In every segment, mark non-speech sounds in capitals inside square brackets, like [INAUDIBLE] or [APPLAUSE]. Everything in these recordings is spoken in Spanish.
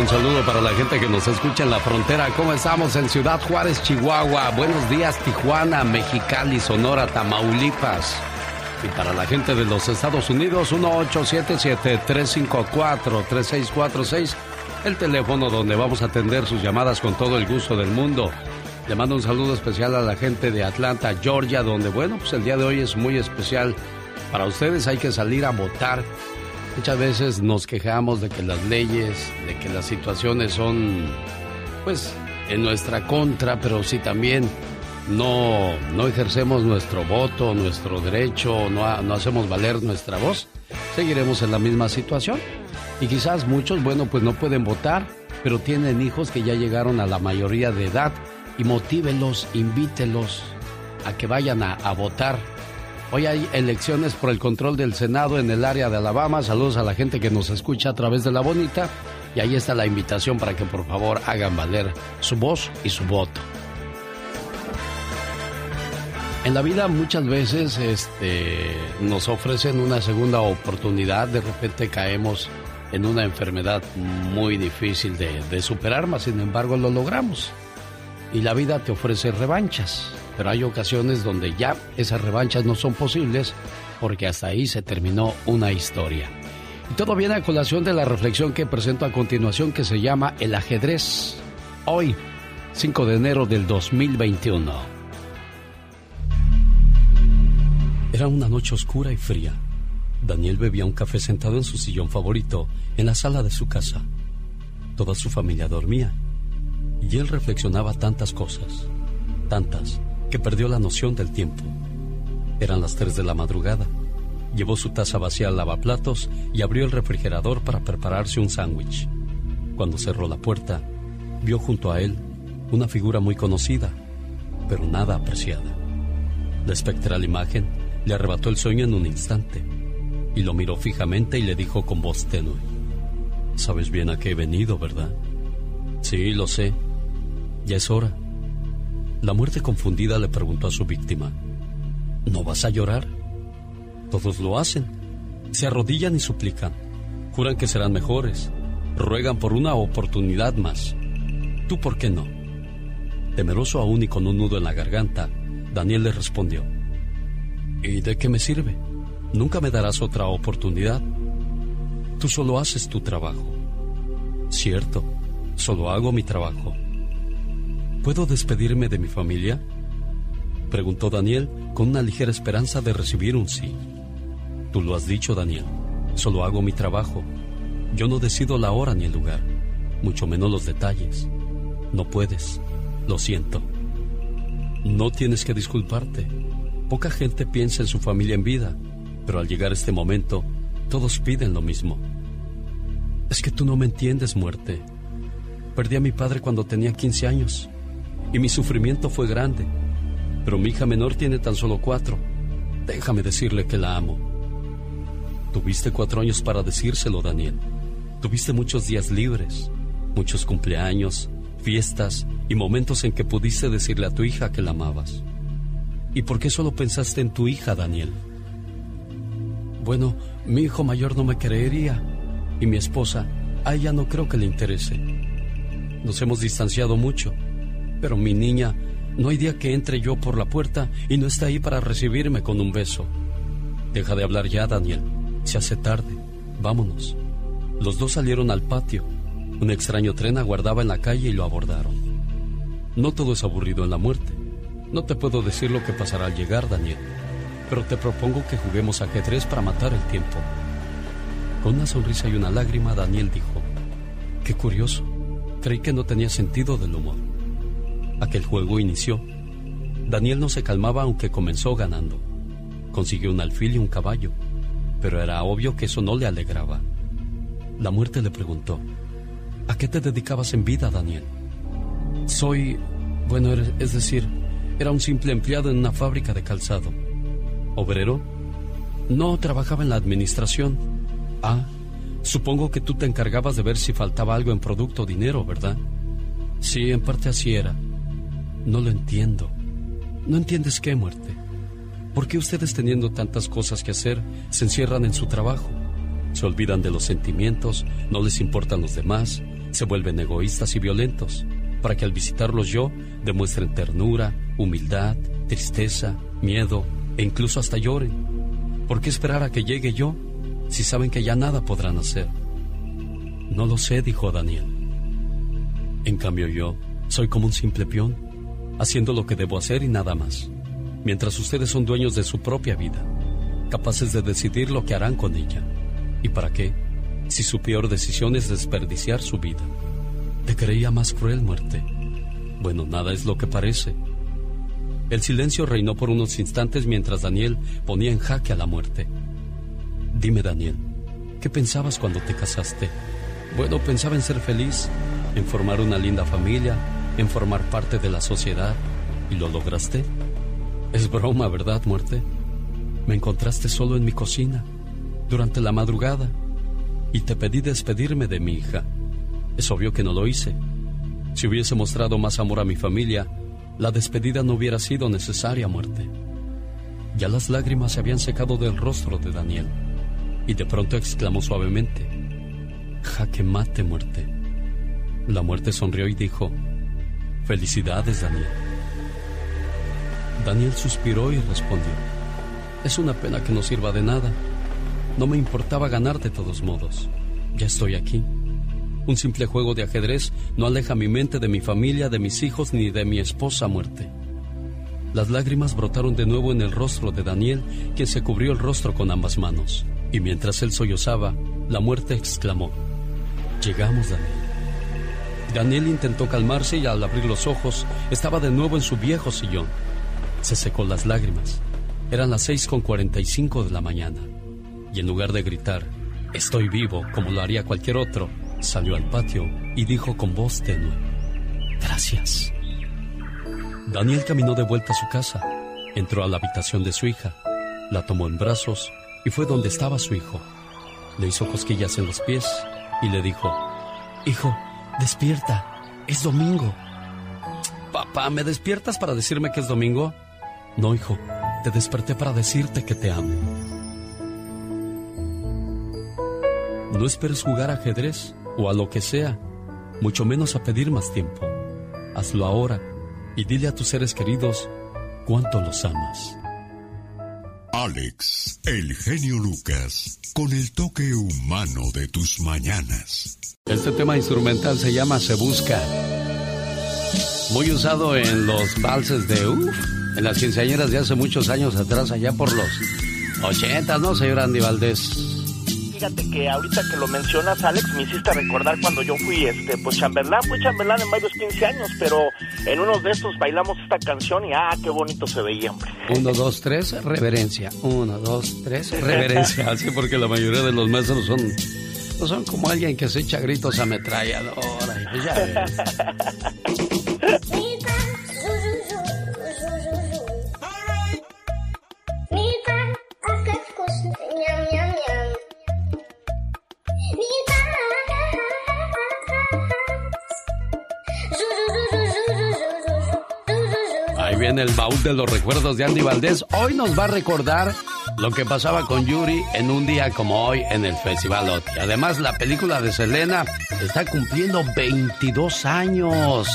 Un saludo para la gente que nos escucha en la frontera. ¿Cómo estamos en Ciudad Juárez, Chihuahua? Buenos días, Tijuana, Mexicali, Sonora, Tamaulipas. Y para la gente de los Estados Unidos, 1877-354-3646, el teléfono donde vamos a atender sus llamadas con todo el gusto del mundo. Le mando un saludo especial a la gente de Atlanta, Georgia, donde, bueno, pues el día de hoy es muy especial. Para ustedes hay que salir a votar Muchas veces nos quejamos de que las leyes, de que las situaciones son, pues, en nuestra contra, pero si también no, no ejercemos nuestro voto, nuestro derecho, no, no hacemos valer nuestra voz, seguiremos en la misma situación. Y quizás muchos, bueno, pues no pueden votar, pero tienen hijos que ya llegaron a la mayoría de edad y motívelos, invítelos a que vayan a, a votar Hoy hay elecciones por el control del Senado en el área de Alabama. Saludos a la gente que nos escucha a través de la bonita. Y ahí está la invitación para que por favor hagan valer su voz y su voto. En la vida muchas veces este, nos ofrecen una segunda oportunidad, de repente caemos en una enfermedad muy difícil de, de superar, mas sin embargo lo logramos. Y la vida te ofrece revanchas pero hay ocasiones donde ya esas revanchas no son posibles porque hasta ahí se terminó una historia. Y todo viene a colación de la reflexión que presento a continuación que se llama El ajedrez. Hoy, 5 de enero del 2021. Era una noche oscura y fría. Daniel bebía un café sentado en su sillón favorito en la sala de su casa. Toda su familia dormía y él reflexionaba tantas cosas, tantas que perdió la noción del tiempo. Eran las 3 de la madrugada. Llevó su taza vacía al lavaplatos y abrió el refrigerador para prepararse un sándwich. Cuando cerró la puerta, vio junto a él una figura muy conocida, pero nada apreciada. La espectral imagen le arrebató el sueño en un instante y lo miró fijamente y le dijo con voz tenue, Sabes bien a qué he venido, ¿verdad? Sí, lo sé. Ya es hora. La muerte confundida le preguntó a su víctima, ¿no vas a llorar? Todos lo hacen. Se arrodillan y suplican. Juran que serán mejores. Ruegan por una oportunidad más. ¿Tú por qué no? Temeroso aún y con un nudo en la garganta, Daniel le respondió, ¿Y de qué me sirve? Nunca me darás otra oportunidad. Tú solo haces tu trabajo. Cierto, solo hago mi trabajo. ¿Puedo despedirme de mi familia? Preguntó Daniel con una ligera esperanza de recibir un sí. Tú lo has dicho, Daniel. Solo hago mi trabajo. Yo no decido la hora ni el lugar, mucho menos los detalles. No puedes. Lo siento. No tienes que disculparte. Poca gente piensa en su familia en vida, pero al llegar este momento, todos piden lo mismo. Es que tú no me entiendes, muerte. Perdí a mi padre cuando tenía 15 años y mi sufrimiento fue grande. Pero mi hija menor tiene tan solo cuatro. Déjame decirle que la amo. Tuviste cuatro años para decírselo, Daniel. Tuviste muchos días libres, muchos cumpleaños, fiestas y momentos en que pudiste decirle a tu hija que la amabas. ¿Y por qué solo pensaste en tu hija, Daniel? Bueno, mi hijo mayor no me creería y mi esposa, a ella no creo que le interese. Nos hemos distanciado mucho pero mi niña, no hay día que entre yo por la puerta y no está ahí para recibirme con un beso. Deja de hablar ya, Daniel. Se hace tarde, vámonos. Los dos salieron al patio. Un extraño tren aguardaba en la calle y lo abordaron. No todo es aburrido en la muerte. No te puedo decir lo que pasará al llegar, Daniel, pero te propongo que juguemos ajedrez para matar el tiempo. Con una sonrisa y una lágrima, Daniel dijo, Qué curioso, creí que no tenía sentido del humor. Aquel juego inició. Daniel no se calmaba aunque comenzó ganando. Consiguió un alfil y un caballo, pero era obvio que eso no le alegraba. La muerte le preguntó, ¿a qué te dedicabas en vida, Daniel? Soy, bueno, es decir, era un simple empleado en una fábrica de calzado. ¿Obrero? No, trabajaba en la administración. Ah, supongo que tú te encargabas de ver si faltaba algo en producto o dinero, ¿verdad? Sí, en parte así era. No lo entiendo. ¿No entiendes qué, muerte? ¿Por qué ustedes teniendo tantas cosas que hacer se encierran en su trabajo? Se olvidan de los sentimientos, no les importan los demás, se vuelven egoístas y violentos, para que al visitarlos yo demuestren ternura, humildad, tristeza, miedo e incluso hasta lloren. ¿Por qué esperar a que llegue yo si saben que ya nada podrán hacer? No lo sé, dijo Daniel. En cambio yo soy como un simple peón, haciendo lo que debo hacer y nada más, mientras ustedes son dueños de su propia vida, capaces de decidir lo que harán con ella. ¿Y para qué? Si su peor decisión es desperdiciar su vida. Te creía más cruel, muerte. Bueno, nada es lo que parece. El silencio reinó por unos instantes mientras Daniel ponía en jaque a la muerte. Dime, Daniel, ¿qué pensabas cuando te casaste? Bueno, pensaba en ser feliz, en formar una linda familia, en formar parte de la sociedad. ¿Y lo lograste? Es broma, ¿verdad, muerte? Me encontraste solo en mi cocina durante la madrugada y te pedí despedirme de mi hija. Es obvio que no lo hice. Si hubiese mostrado más amor a mi familia, la despedida no hubiera sido necesaria, muerte. Ya las lágrimas se habían secado del rostro de Daniel y de pronto exclamó suavemente, jaque mate, muerte. La muerte sonrió y dijo, felicidades, Daniel. Daniel suspiró y respondió, es una pena que no sirva de nada no me importaba ganar de todos modos. Ya estoy aquí. Un simple juego de ajedrez no aleja mi mente de mi familia, de mis hijos ni de mi esposa muerte. Las lágrimas brotaron de nuevo en el rostro de Daniel, quien se cubrió el rostro con ambas manos. Y mientras él sollozaba, la muerte exclamó, Llegamos, Daniel. Daniel intentó calmarse y al abrir los ojos estaba de nuevo en su viejo sillón. Se secó las lágrimas. Eran las 6.45 de la mañana y en lugar de gritar, estoy vivo como lo haría cualquier otro, salió al patio y dijo con voz tenue, gracias. Daniel caminó de vuelta a su casa, entró a la habitación de su hija, la tomó en brazos y fue donde estaba su hijo. Le hizo cosquillas en los pies y le dijo, Hijo, despierta, es domingo. Papá, ¿me despiertas para decirme que es domingo? No, hijo, te desperté para decirte que te amo. No esperes jugar ajedrez o a lo que sea, mucho menos a pedir más tiempo. Hazlo ahora y dile a tus seres queridos cuánto los amas. Alex, el genio Lucas, con el toque humano de tus mañanas. Este tema instrumental se llama Se Busca. Muy usado en los valses de UF, en las quinceañeras de hace muchos años atrás, allá por los 80, ¿no, señor Andy Valdés? Fíjate que ahorita que lo mencionas, Alex, me hiciste recordar cuando yo fui, este, pues chambelán, fui chambelán en varios 15 años, pero en uno de estos bailamos esta canción y ah, qué bonito se veía, hombre. Uno, dos, tres, reverencia. Uno, dos, tres, reverencia. [LAUGHS] Así porque la mayoría de los maestros son, no son como alguien que se echa gritos ametralladora. Ya ves. [LAUGHS] baúl de los recuerdos de Andy Valdés. Hoy nos va a recordar lo que pasaba con Yuri en un día como hoy en el Festival OTI. Además, la película de Selena está cumpliendo 22 años.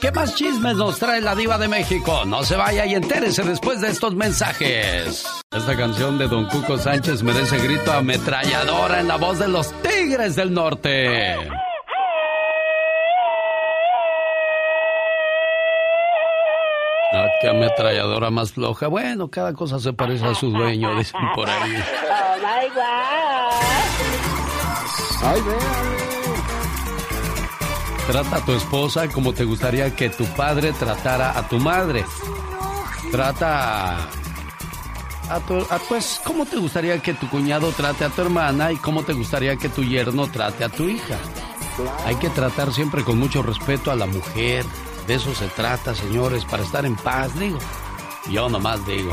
¿Qué más chismes nos trae la diva de México? No se vaya y entérese después de estos mensajes. Esta canción de Don Cuco Sánchez merece grito ametralladora en la voz de los Tigres del Norte. Qué ametralladora más floja. Bueno, cada cosa se parece a su dueño, dicen por ahí. Oh my Ay, Trata a tu esposa como te gustaría que tu padre tratara a tu madre. Trata a tu, a, pues, ¿cómo te gustaría que tu cuñado trate a tu hermana y cómo te gustaría que tu yerno trate a tu hija? Hay que tratar siempre con mucho respeto a la mujer, de eso se trata, señores, para estar en paz, digo. Yo nomás digo.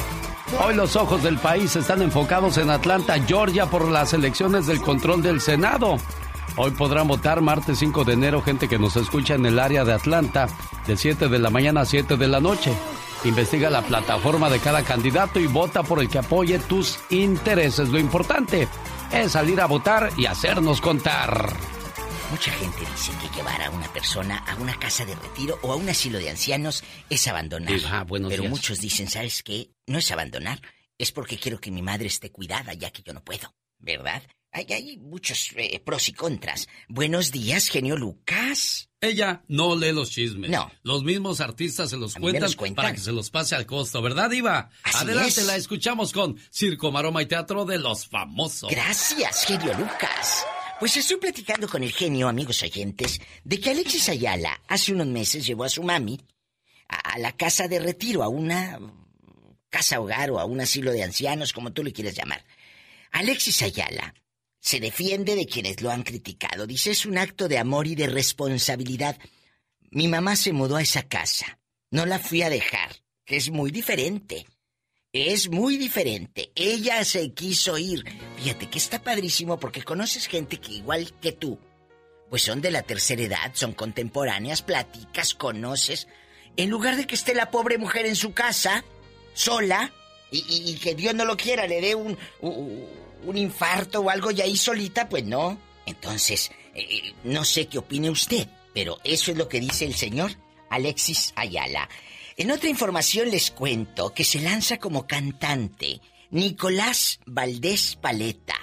Hoy los ojos del país están enfocados en Atlanta, Georgia, por las elecciones del control del Senado. Hoy podrán votar martes 5 de enero gente que nos escucha en el área de Atlanta de 7 de la mañana a 7 de la noche. Investiga la plataforma de cada candidato y vota por el que apoye tus intereses. Lo importante es salir a votar y hacernos contar. Mucha gente dice que llevar a una persona a una casa de retiro o a un asilo de ancianos es abandonar. Ah, Pero muchos dicen, ¿sabes qué? No es abandonar, es porque quiero que mi madre esté cuidada ya que yo no puedo, ¿verdad? Hay, hay muchos eh, pros y contras. Buenos días, genio Lucas. Ella no lee los chismes. No. Los mismos artistas se los, cuentan, para que se los pase al costo, ¿verdad, Iva? Adelante, la escuchamos con Circo, Maroma y Teatro de los Famosos. Gracias, genio Lucas. Pues estoy platicando con el genio, amigos oyentes, de que Alexis Ayala hace unos meses llevó a su mami a, la casa de retiro, a una casa hogar o a un asilo de ancianos, como tú le quieres llamar. Alexis Ayala se defiende de quienes lo han criticado. Dice, es un acto de amor y de responsabilidad. Mi mamá se mudó a esa casa. No la fui a dejar, que es muy diferente. Es muy diferente. Ella se quiso ir. Fíjate que está padrísimo porque conoces gente que igual que tú, pues son de la tercera edad, son contemporáneas, platicas, conoces. En lugar de que esté la pobre mujer en su casa, sola, y, que Dios no lo quiera, le dé un, un, infarto o algo y ahí solita, pues no. Entonces, eh, no sé qué opine usted, pero eso es lo que dice el señor Alexis Ayala. En otra información les cuento que se lanza como cantante Nicolás Valdés Paleta,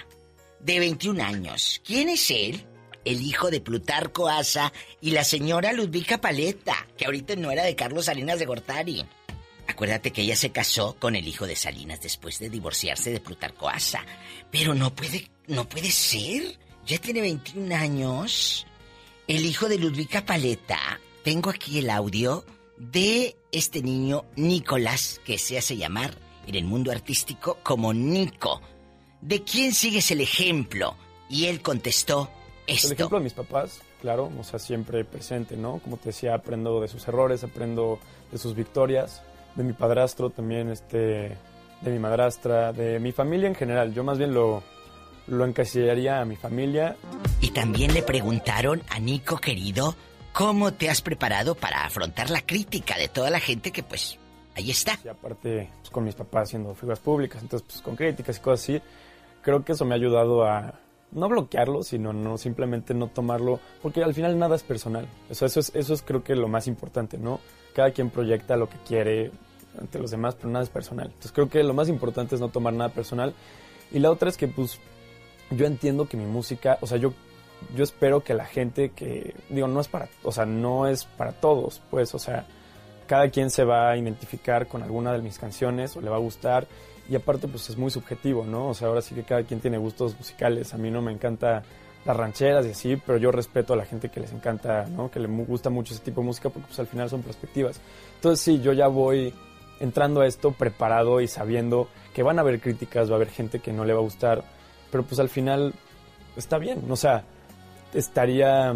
de 21 años. ¿Quién es él? El hijo de Plutarco Asa y la señora Ludvica Paleta, que ahorita no era de Carlos Salinas de Gortari. Acuérdate que ella se casó con el hijo de Salinas después de divorciarse de Plutarco Asa. Pero no puede, no puede ser. Ya tiene 21 años. El hijo de Ludvica Paleta. Tengo aquí el audio de este niño Nicolás, que se hace llamar en el mundo artístico como Nico. ¿De quién sigues el ejemplo? Y él contestó esto. El ejemplo de mis papás, claro, o sea, siempre presente, ¿no? Como te decía, aprendo de sus errores, aprendo de sus victorias, de mi padrastro también, este, de mi madrastra, de mi familia en general. Yo más bien lo, lo encasillaría a mi familia. Y también le preguntaron a Nico, querido, ¿Cómo te has preparado para afrontar la crítica de toda la gente que pues ahí está? Y aparte, pues, con mis papás siendo figuras públicas, entonces pues con críticas y cosas así, creo que eso me ha ayudado a no bloquearlo, sino no simplemente no tomarlo, porque al final nada es personal. Eso, eso, es, eso es creo que lo más importante, ¿no? Cada quien proyecta lo que quiere ante los demás, pero nada es personal. Entonces creo que lo más importante es no tomar nada personal. Y la otra es que pues yo entiendo que mi música, o sea, yo yo espero que la gente que, digo, no es para, o sea, no es para todos, pues, o sea, cada quien se va a identificar con alguna de mis canciones o le va a gustar y aparte pues es muy subjetivo, ¿no? O sea, ahora sí que cada quien tiene gustos musicales, a mí no me encanta las rancheras y así, pero yo respeto a la gente que les encanta, ¿no? Que le gusta mucho ese tipo de música porque pues al final son perspectivas. Entonces sí, yo ya voy entrando a esto preparado y sabiendo que van a haber críticas, va a haber gente que no le va a gustar, pero pues al final está bien, o sea, estaría,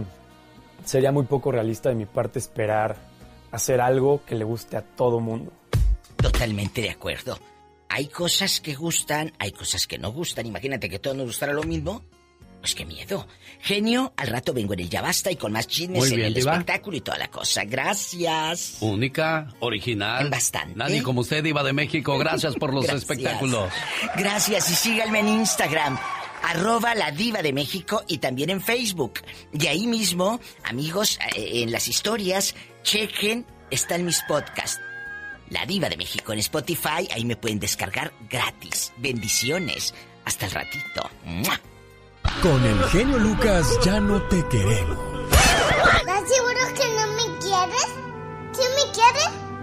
sería muy poco realista de mi parte esperar hacer algo que le guste a todo mundo. Totalmente de acuerdo. Hay cosas que gustan, hay cosas que no gustan. Imagínate que todo nos gustara lo mismo. Pues qué miedo. Genio, al rato vengo en el Ya Basta y con más chismes en el espectáculo y toda la cosa. Gracias. Única, original. bastante. Nadie como usted, Iba de México. Gracias por los [LAUGHS] espectáculos. Gracias y síganme en Instagram arroba la diva de México y también en Facebook. Y ahí mismo, amigos, eh, en las historias, chequen, están mis podcasts. La diva de México en Spotify, ahí me pueden descargar gratis. Bendiciones. Hasta el ratito. Con el genio Lucas ya no te queremos. ¿Estás seguro que no me quieres? ¿Sí me quieres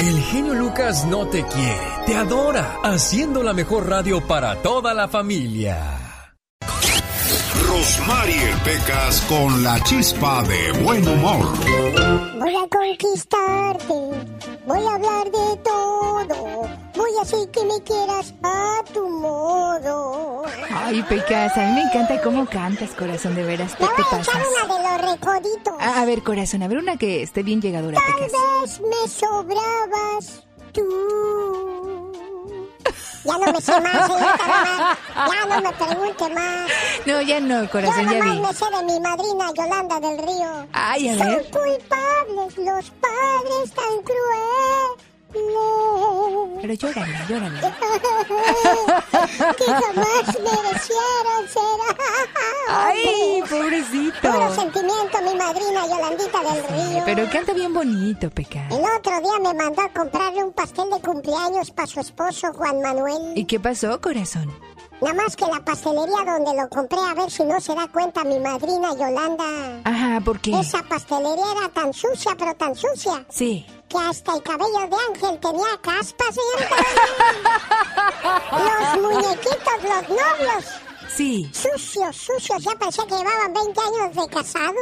El genio Lucas no te quiere, te adora, haciendo la mejor radio para toda la familia. Rosmarie Pecas con la chispa de buen humor. Voy a conquistarte, voy a hablar de todo, voy a hacer que me quieras a tu modo. Ay, Pecas, a mí me encanta cómo cantas, corazón, de veras. ¿Qué te voy a echar pasas? una de los recoditos. A, a ver, corazón, a ver una que esté bien llegadora, Tal Pecas. vez me sobrabas tú. Ya no me sé más, señorita Román. Ya no me pregunte más. No, ya no, corazón, Yo ya vi. me sé de mi madrina Yolanda del Río. Ay, a Son ver. culpables los padres tan crueles. Pero llórale, llórale. [LAUGHS] que jamás merecieron ser. Ay, Puro pobrecito. sentimiento, mi madrina Yolandita del Río. Pero canta bien bonito, Pecas. El otro día me mandó a comprarle un pastel de cumpleaños para su esposo Juan Manuel. ¿Y qué pasó, corazón? Nada más que la pastelería donde lo compré, a ver si no se da cuenta mi madrina Yolanda. Ajá, ¿por qué? Esa pastelería era tan sucia, pero tan sucia, Sí. que hasta el cabello de ángel tenía caspas, señorita. [LAUGHS] los muñequitos, los novios, Sí. sucios, sucios, ya parecía que llevaban 20 años de casados.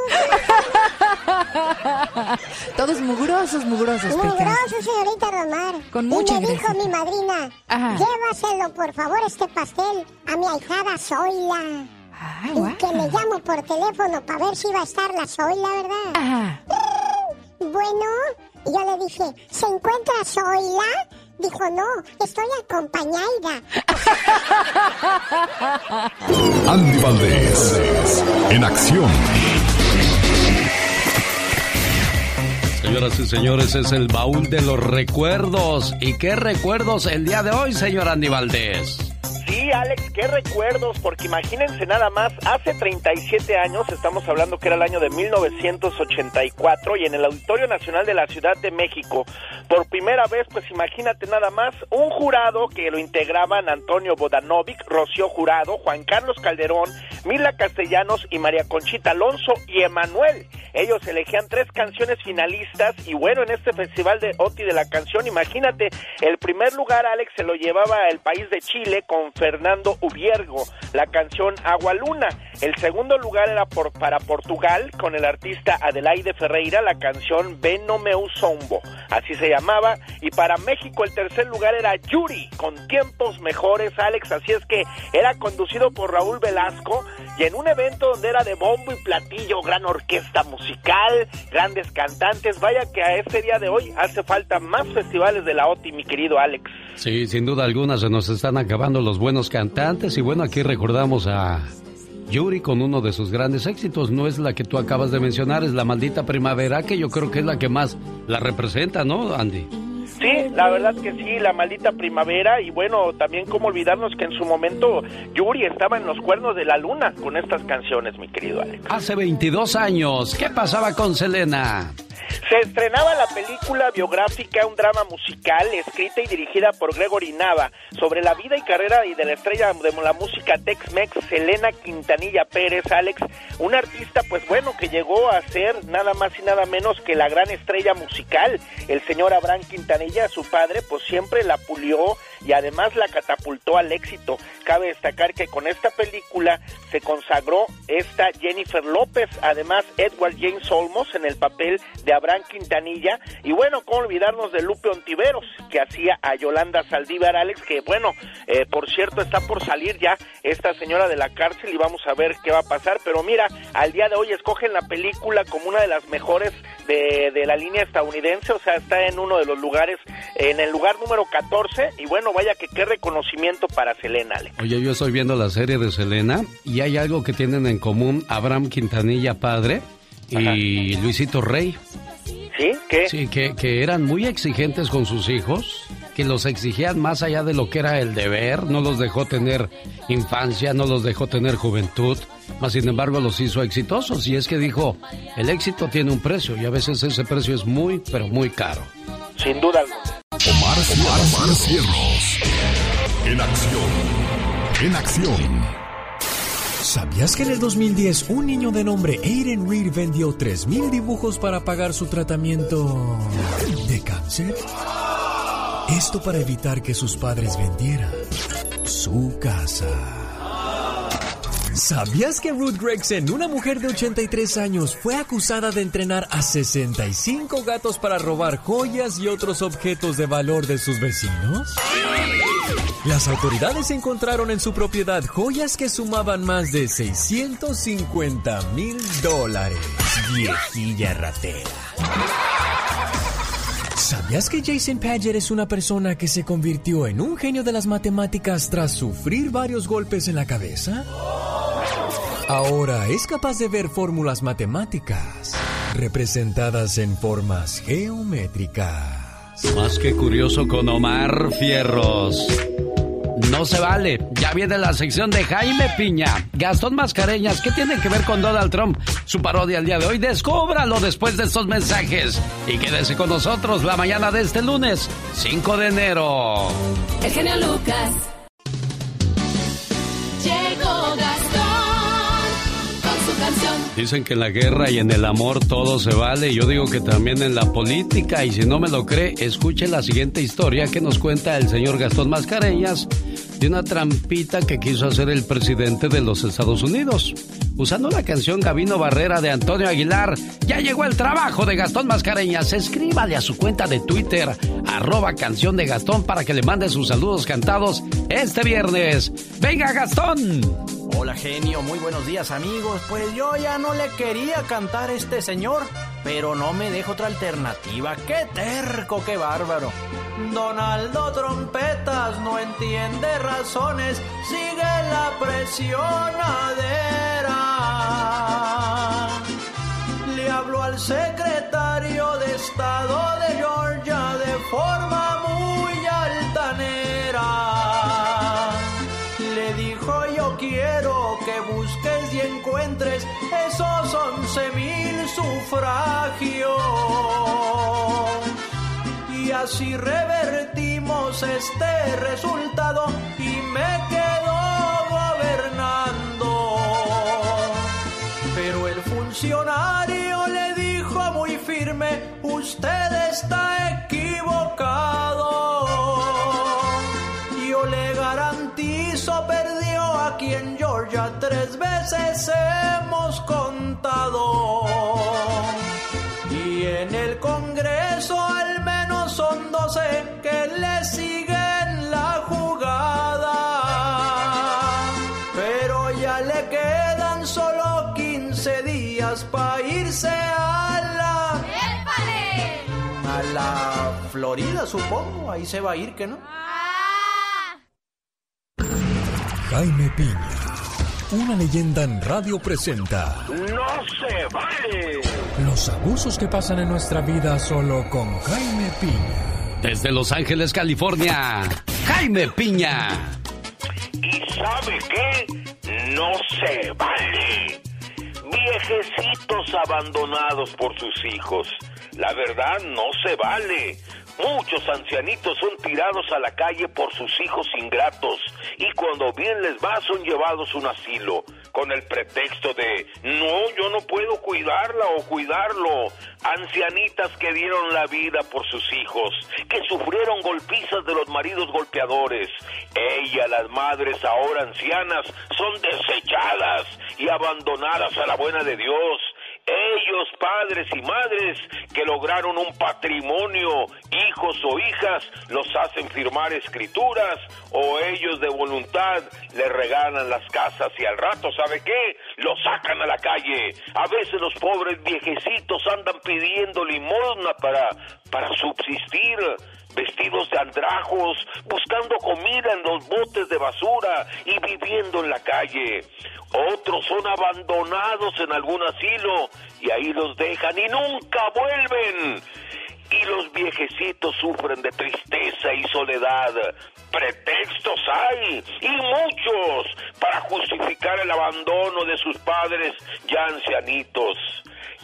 [LAUGHS] Todos mugrosos, mugrosos, Pecas. Mugroso, señorita Romar. Con mucha y me dijo mi madrina, Ajá. llévaselo por favor este pastel a mi ahijada Zoila. Ah, Y que le llamo por teléfono para ver si va a estar la Zoila, ¿verdad? Ajá. Bueno, yo le dije, ¿se encuentra Zoila? Dijo, no, estoy acompañada. [LAUGHS] Andy Valdés, en acción. Señoras y señores, es el baúl de los recuerdos. ¿Y qué recuerdos el día de hoy, señor Andy Valdés? Sí, Alex, qué recuerdos, porque imagínense nada más, hace 37 años, estamos hablando que era el año de 1984, y en el Auditorio Nacional de la Ciudad de México, por primera vez, pues imagínate nada más, un jurado que lo integraban Antonio Bodanovic, Rocío Jurado, Juan Carlos Calderón, Mila Castellanos y María Conchita Alonso y Emanuel. Ellos elegían tres canciones finalistas y bueno, en este festival de OTI de la canción, imagínate, el primer lugar, Alex, se lo llevaba el país de Chile con Fernando Ubiergo, la canción Agua Luna. El segundo lugar era por, para Portugal con el artista Adelaide Ferreira, la canción Veno meu sombo, así se llamaba. Y para México el tercer lugar era Yuri, con tiempos mejores, Alex, así es que era conducido por Raúl Velasco y en un evento donde era de bombo y platillo, gran orquesta musical, grandes cantantes. Vaya que a este día de hoy hace falta más festivales de la OTI, mi querido Alex. Sí, sin duda alguna se nos están acabando los buenos cantantes y bueno, aquí recordamos a Yuri con uno de sus grandes éxitos. No es la que tú acabas de mencionar, es la maldita primavera, que yo creo que es la que más la representa, ¿no, Andy? Sí, la verdad que sí, la maldita primavera y bueno, también cómo olvidarnos que en su momento Yuri estaba en los cuernos de la luna con estas canciones, mi querido Alex. Hace 22 años, ¿qué pasaba con Selena? Se estrenaba la película biográfica, un drama musical, escrita y dirigida por Gregory Nava, sobre la vida y carrera de la estrella de la música Tex-Mex, Selena Quintanilla Pérez, Alex, un artista, pues bueno, que llegó a ser nada más y nada menos que la gran estrella musical. El señor Abraham Quintanilla, su padre, pues siempre la pulió y además la catapultó al éxito. Cabe destacar que con esta película se consagró esta Jennifer López, además Edward James Olmos en el papel de Abraham Quintanilla y bueno, cómo olvidarnos de Lupe Ontiveros que hacía a Yolanda Saldívar Alex, que bueno, eh, por cierto está por salir ya esta señora de la cárcel y vamos a ver qué va a pasar, pero mira, al día de hoy escogen la película como una de las mejores de, de la línea estadounidense, o sea, está en uno de los lugares, en el lugar número 14 y bueno, vaya que qué reconocimiento para Selena, Alex. Oye, yo estoy viendo la serie de Selena y hay algo que tienen en común Abraham Quintanilla padre y Luisito Rey. ¿Sí? ¿Qué? Sí, que, que eran muy exigentes con sus hijos que los exigían más allá de lo que era el deber, no los dejó tener infancia, no los dejó tener juventud, más sin embargo los hizo exitosos y es que dijo, el éxito tiene un precio y a veces ese precio es muy, pero muy caro. Sin duda. Omar, Cierros. En acción. En acción. ¿Sabías que en el 2010 un niño de nombre Aiden Reed vendió 3.000 dibujos para pagar su tratamiento de cáncer? Esto para evitar que sus padres vendieran su casa. ¿Sabías que Ruth Gregson, una mujer de 83 años, fue acusada de entrenar a 65 gatos para robar joyas y otros objetos de valor de sus vecinos? Las autoridades encontraron en su propiedad joyas que sumaban más de 650 mil dólares. Viejilla ratera. ¿Sabías que Jason Paget es una persona que se convirtió en un genio de las matemáticas tras sufrir varios golpes en la cabeza? Ahora es capaz de ver fórmulas matemáticas representadas en formas geométricas. Más que curioso con Omar Fierros. No se vale. Ya viene la sección de Jaime Piña. Gastón Mascareñas, ¿qué tiene que ver con Donald Trump? Su parodia el día de hoy. Descúbralo después de estos mensajes. Y quédese con nosotros la mañana de este lunes, 5 de enero. El genio Lucas. Dicen que en la guerra y en el amor todo se vale. Yo digo que también en la política. Y si no me lo cree, escuche la siguiente historia que nos cuenta el señor Gastón Mascareñas de una trampita que quiso hacer el presidente de los Estados Unidos. Usando la canción Gabino Barrera de Antonio Aguilar, ya llegó el trabajo de Gastón Mascareñas. Escríbale a su cuenta de Twitter, arroba canción de Gastón, para que le mande sus saludos cantados este viernes. ¡Venga, Gastón! Hola genio, muy buenos días amigos. Pues yo ya no le quería cantar a este señor, pero no me dejo otra alternativa. ¡Qué terco, qué bárbaro! Donaldo Trompetas no entiende razones, sigue la presionadera. Le habló al secretario de Estado de Georgia de forma once mil sufragios. Y así revertimos este resultado y me quedo gobernando. Pero el funcionario le dijo muy firme, usted está equivocado. Georgia tres veces hemos contado. Y en el Congreso al menos son doce que le siguen la jugada. Pero ya le quedan solo 15 días para irse a la... A la Florida, supongo. Ahí se va a ir, ¿que no? Jaime Piña, una leyenda en radio presenta ¡No se vale! los abusos que pasan en nuestra vida solo con Jaime Piña. Desde Los Ángeles, California, Jaime Piña. ¿Y sabe qué? No se vale. Viejecitos abandonados por sus hijos. La verdad no se vale. Muchos ancianitos son tirados a la calle por sus hijos ingratos y cuando bien les va son llevados a un asilo con el pretexto de no, yo no puedo cuidarla o cuidarlo. Ancianitas que dieron la vida por sus hijos, que sufrieron golpizas de los maridos golpeadores. Ella, las madres ahora ancianas, son desechadas y abandonadas a la buena de Dios. Ellos, padres y madres, que lograron un patrimonio, hijos o hijas, los hacen firmar escrituras o ellos de voluntad le regalan las casas y al rato, ¿sabe qué? Los sacan a la calle. A veces los pobres viejecitos andan pidiendo limosna para, para subsistir vestidos de andrajos, buscando comida en los botes de basura y viviendo en la calle. Otros son abandonados en algún asilo y ahí los dejan y nunca vuelven. y los viejecitos sufren de tristeza y soledad. Pretextos hay, y muchos, para justificar el abandono de sus padres ya ancianitos.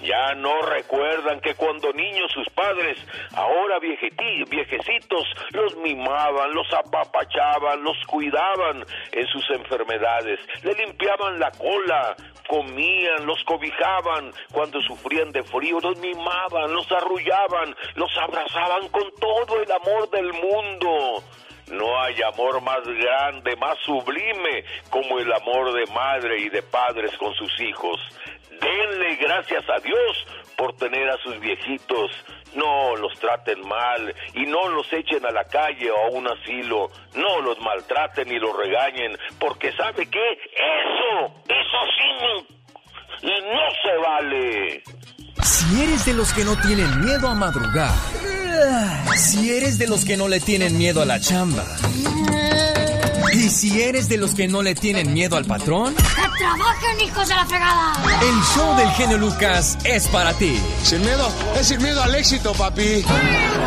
Ya no recuerdan que cuando niños sus padres, ahora viejecitos, los mimaban, los apapachaban, los cuidaban en sus enfermedades, le limpiaban la cola, comían, los cobijaban cuando sufrían de frío, los mimaban, los arrullaban, los abrazaban con todo el amor del mundo. No hay amor más grande, más sublime como el amor de madre y de padres con sus hijos. Denle gracias a Dios por tener a sus viejitos. No los traten mal y no los echen a la calle o a un asilo. No los maltraten y los regañen, porque ¿sabe qué? Eso, eso sí, no se vale. Si eres de los que no tienen miedo a madrugar, si eres de los que no le tienen miedo a la chamba, y si eres de los que no le tienen miedo al patrón, ¡Que trabajen, hijos de la fregada! el show del genio Lucas es para ti. Sin miedo, es sin miedo al éxito, papi.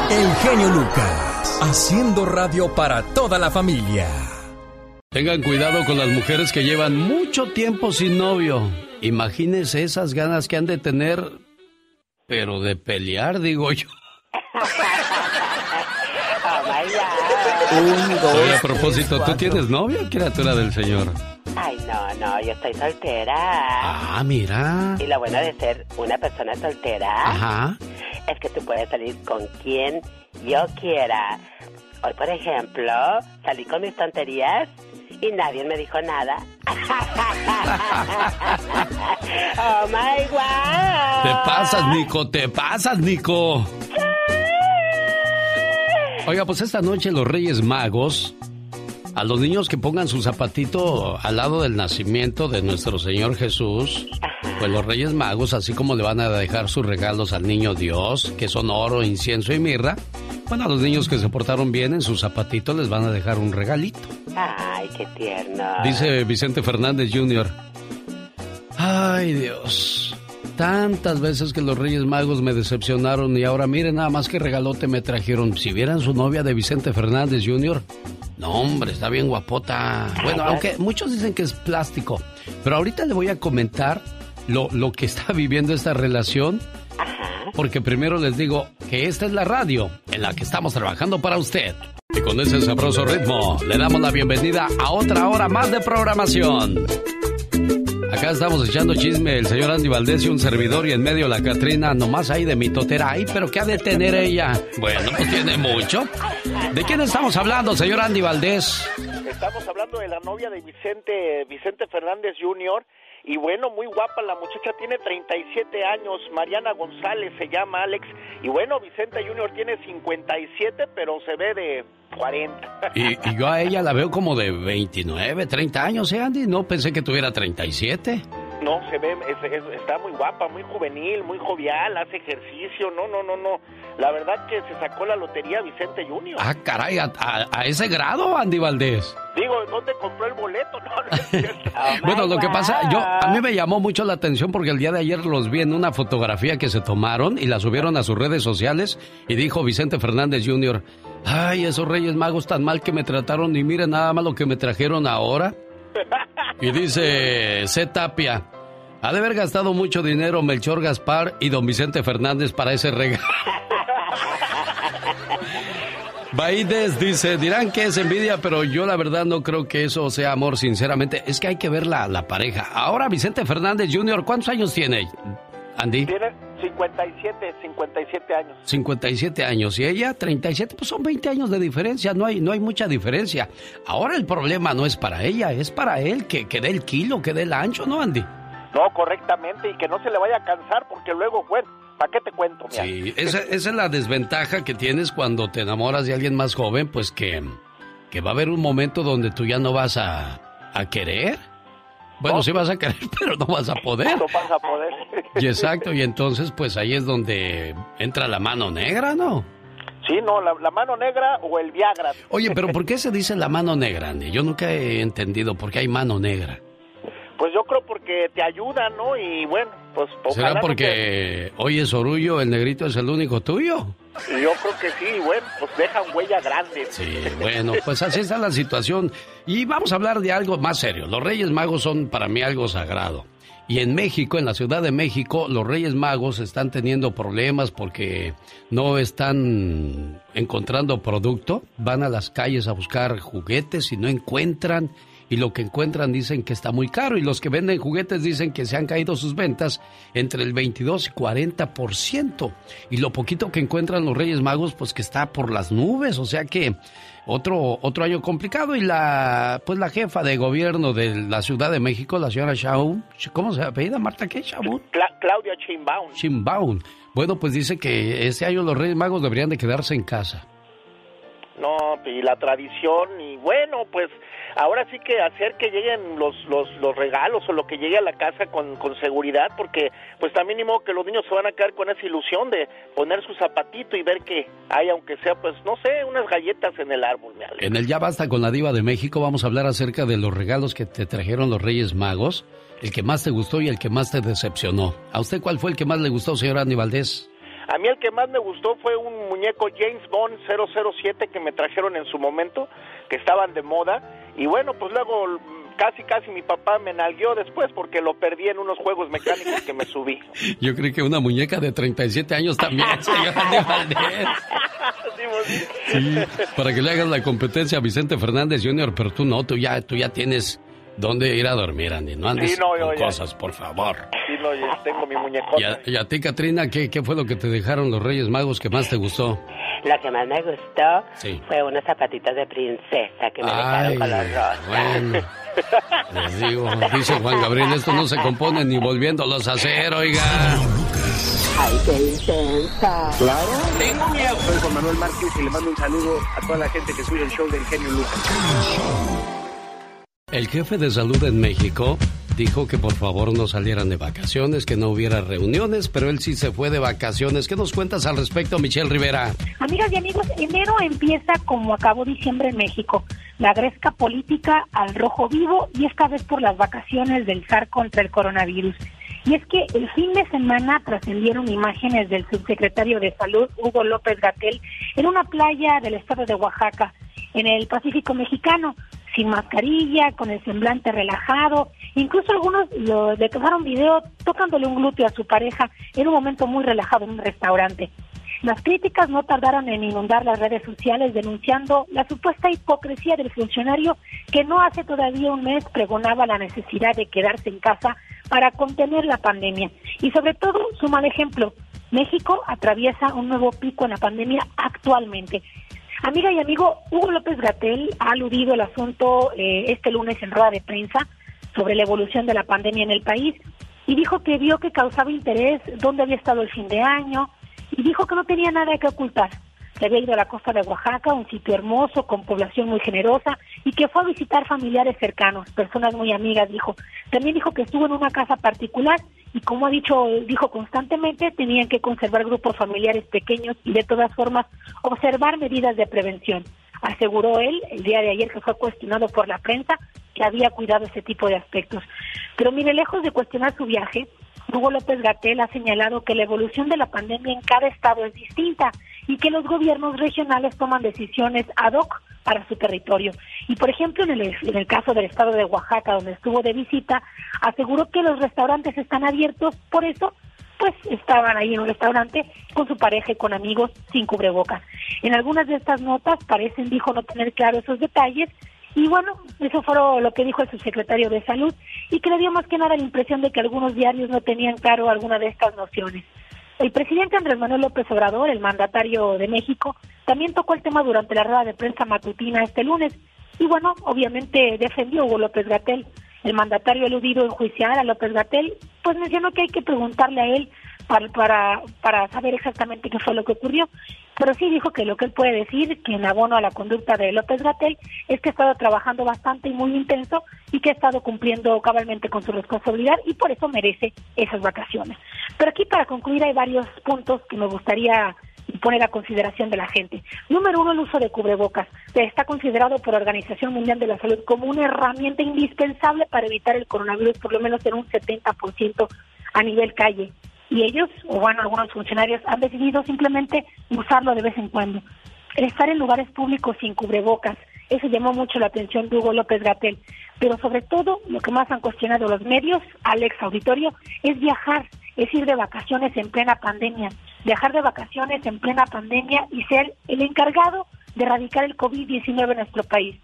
El genio Lucas, haciendo radio para toda la familia. Tengan cuidado con las mujeres que llevan mucho tiempo sin novio. Imagínense esas ganas que han de tener, pero de pelear, digo yo. [LAUGHS] Un, dos, Oye, a propósito, ¿tú tienes novia, criatura del Señor? Ay, no, no, yo estoy soltera. Ah, mira. Y lo bueno de ser una persona soltera Ajá. es que tú puedes salir con quien yo quiera. Hoy, por ejemplo, salí con mis tonterías y nadie me dijo nada. [LAUGHS] oh my god. Te pasas, Nico, te pasas, Nico. Oiga, pues esta noche los Reyes Magos, a los niños que pongan su zapatito al lado del nacimiento de nuestro Señor Jesús, pues los Reyes Magos, así como le van a dejar sus regalos al niño Dios, que son oro, incienso y mirra, bueno, a los niños que se portaron bien en su zapatito les van a dejar un regalito. Ay, qué tierno. Dice Vicente Fernández Jr. Ay Dios, tantas veces que los Reyes Magos me decepcionaron y ahora miren nada más que regalote me trajeron. Si vieran su novia de Vicente Fernández Jr., no hombre, está bien guapota. Bueno, aunque muchos dicen que es plástico, pero ahorita le voy a comentar lo, lo que [LAUGHS] está viviendo esta relación. Porque primero les digo que esta es la radio en la que estamos trabajando para usted. Y con ese sabroso ritmo le damos la bienvenida a otra hora más de programación. Acá estamos echando chisme el señor Andy Valdés y un servidor y en medio la Catrina nomás ahí de mitotera. Ay, pero ¿qué ha de tener ella? Bueno, pues tiene mucho. ¿De quién estamos hablando, señor Andy Valdés? Estamos hablando de la novia de Vicente, Vicente Fernández Jr. Y bueno, muy guapa la muchacha, tiene 37 años, Mariana González se llama Alex. Y bueno, Vicente Jr. tiene 57, pero se ve de 40. Y, y yo a ella la veo como de 29, 30 años, ¿eh, Andy? No pensé que tuviera 37. No, se ve, es- es- está muy guapa, muy juvenil, muy jovial, hace ejercicio, no, no, no, no. La verdad que se sacó la lotería Vicente Jr. Ah, caray, a, a- a ese grado, Andy Valdés. Digo, ¿dónde compró el boleto? No, no. [LAUGHS] Bueno, lo que pasa, yo a mí me llamó mucho la atención porque el día de ayer los vi en una fotografía que se tomaron y la subieron a sus redes sociales y dijo Vicente Fernández Jr., ay, esos Reyes Magos tan mal que me trataron y miren nada más lo que me trajeron ahora. Y dice C. Tapia, ha de haber gastado mucho dinero Melchor Gaspar y don Vicente Fernández para ese regalo. [LAUGHS] Baides dice, dirán que es envidia, pero yo la verdad no creo que eso sea amor, sinceramente. Es que hay que ver la, la pareja. Ahora Vicente Fernández Jr., ¿cuántos años tiene? Andy, Tiene 57, 57 años. 57 años y ella 37, pues son 20 años de diferencia, no hay, no hay mucha diferencia. Ahora el problema no es para ella, es para él, que, que dé el kilo, que dé el ancho, ¿no, Andy? No, correctamente, y que no se le vaya a cansar porque luego, bueno, ¿para qué te cuento? Sí, esa, esa es la desventaja que tienes cuando te enamoras de alguien más joven, pues que, que va a haber un momento donde tú ya no vas a, a querer. Bueno, sí vas a querer, [LAUGHS] pero no vas a poder. No vas a poder. Y exacto, y entonces pues ahí es donde entra la mano negra, ¿no? Sí, no, la, la mano negra o el Viagra. Oye, pero [LAUGHS] ¿por qué se dice la mano negra, Andy? Yo nunca he entendido por qué hay mano negra. Pues yo creo porque te ayuda, ¿no? Y bueno, pues ¿Será no porque hoy es Orullo, el negrito es el único tuyo? Yo creo que sí, bueno, pues dejan huella grande. Sí, bueno, pues así está la situación. Y vamos a hablar de algo más serio. Los Reyes Magos son para mí algo sagrado. Y en México, en la Ciudad de México, los Reyes Magos están teniendo problemas porque no están encontrando producto. Van a las calles a buscar juguetes y no encuentran. Y lo que encuentran dicen que está muy caro. Y los que venden juguetes dicen que se han caído sus ventas entre el 22 y 40%. Y lo poquito que encuentran los Reyes Magos, pues que está por las nubes. O sea que otro, otro año complicado y la, pues la jefa de gobierno de la Ciudad de México, la señora Shaun, ¿cómo se apellida Marta? ¿Qué? Shaun? Claudia Sheinbaum. Sheinbaum. Bueno, pues dice que este año los Reyes Magos deberían de quedarse en casa. No, y la tradición, y bueno, pues ahora sí que hacer que lleguen los, los, los regalos o lo que llegue a la casa con, con seguridad, porque pues también ni modo que los niños se van a quedar con esa ilusión de poner su zapatito y ver que hay, aunque sea, pues no sé, unas galletas en el árbol. En el Ya Basta con la Diva de México vamos a hablar acerca de los regalos que te trajeron los Reyes Magos, el que más te gustó y el que más te decepcionó. ¿A usted cuál fue el que más le gustó, señor Andy Valdés? A mí el que más me gustó fue un muñeco James Bond 007 que me trajeron en su momento, que estaban de moda. Y bueno, pues luego casi casi mi papá me nalgueó después porque lo perdí en unos juegos mecánicos que me subí. [LAUGHS] Yo creí que una muñeca de 37 años también, [LAUGHS] señor Andy Valdés. Sí, para que le hagas la competencia a Vicente Fernández Jr., pero tú no, tú ya, tú ya tienes dónde ir a dormir, Andy. No andes Sí, no, yo con ya- cosas, por favor. Sí, no, ya tengo mi muñeco. Y a, y a ti, Katrina, ¿qué, ¿qué fue lo que te dejaron los Reyes Magos que más te gustó? Lo que más me gustó Sí. fue unos zapatitos de princesa que me Ay, dejaron color rosa. bueno. Les digo, dice Juan Gabriel, esto no se compone ni volviéndolos a hacer, oiga. Ay, qué intensa. Claro. Tengo miedo. Soy Juan Manuel Márquez y le mando un saludo a toda la gente que sube el show del genio Lucas. El jefe de salud en México dijo que por favor no salieran de vacaciones, que no hubiera reuniones, pero él sí se fue de vacaciones. ¿Qué nos cuentas al respecto, Michelle Rivera? Amigas y amigos, enero empieza como acabó diciembre en México, la gresca política al rojo vivo y esta vez por las vacaciones del zar contra el coronavirus. Y es que el fin de semana trascendieron imágenes del subsecretario de Salud, Hugo López Gatel, en una playa del estado de Oaxaca, en el Pacífico mexicano, sin mascarilla, con el semblante relajado. Incluso algunos lo, le tomaron video tocándole un glúteo a su pareja en un momento muy relajado en un restaurante. Las críticas no tardaron en inundar las redes sociales denunciando la supuesta hipocresía del funcionario que no hace todavía un mes pregonaba la necesidad de quedarse en casa para contener la pandemia. Y sobre todo su mal ejemplo. México atraviesa un nuevo pico en la pandemia actualmente. Amiga y amigo, Hugo López Gatel ha aludido al asunto eh, este lunes en rueda de prensa sobre la evolución de la pandemia en el país y dijo que vio que causaba interés dónde había estado el fin de año y dijo que no tenía nada que ocultar. Que había ido a la costa de Oaxaca, un sitio hermoso, con población muy generosa, y que fue a visitar familiares cercanos, personas muy amigas, dijo. También dijo que estuvo en una casa particular y como ha dicho, dijo constantemente, tenían que conservar grupos familiares pequeños y de todas formas observar medidas de prevención. Aseguró él el día de ayer que fue cuestionado por la prensa que había cuidado ese tipo de aspectos. Pero mire, lejos de cuestionar su viaje, Hugo López Gatel ha señalado que la evolución de la pandemia en cada estado es distinta y que los gobiernos regionales toman decisiones ad hoc para su territorio. Y por ejemplo, en el, en el caso del estado de Oaxaca, donde estuvo de visita, aseguró que los restaurantes están abiertos, por eso pues estaban ahí en un restaurante con su pareja y con amigos sin cubrebocas. En algunas de estas notas parecen, dijo, no tener claro esos detalles y bueno, eso fue lo que dijo el subsecretario de Salud y que le dio más que nada la impresión de que algunos diarios no tenían claro alguna de estas nociones. El presidente Andrés Manuel López Obrador, el mandatario de México, también tocó el tema durante la rueda de prensa matutina este lunes y bueno, obviamente defendió a Hugo López Gatel. El mandatario eludido enjuiciar a López Gatel, pues mencionó que hay que preguntarle a él para, para, para saber exactamente qué fue lo que ocurrió. Pero sí dijo que lo que él puede decir, que en abono a la conducta de López Gatel, es que ha estado trabajando bastante y muy intenso y que ha estado cumpliendo cabalmente con su responsabilidad y por eso merece esas vacaciones. Pero aquí para concluir hay varios puntos que me gustaría poner a consideración de la gente. Número uno, el uso de cubrebocas. Está considerado por la Organización Mundial de la Salud como una herramienta indispensable para evitar el coronavirus, por lo menos en un 70% a nivel calle. Y ellos, o bueno, algunos funcionarios han decidido simplemente usarlo de vez en cuando. El estar en lugares públicos sin cubrebocas, eso llamó mucho la atención de Hugo López Gatel. Pero sobre todo, lo que más han cuestionado los medios, Alex Auditorio, es viajar, es ir de vacaciones en plena pandemia. Viajar de vacaciones en plena pandemia y ser el encargado de erradicar el COVID-19 en nuestro país.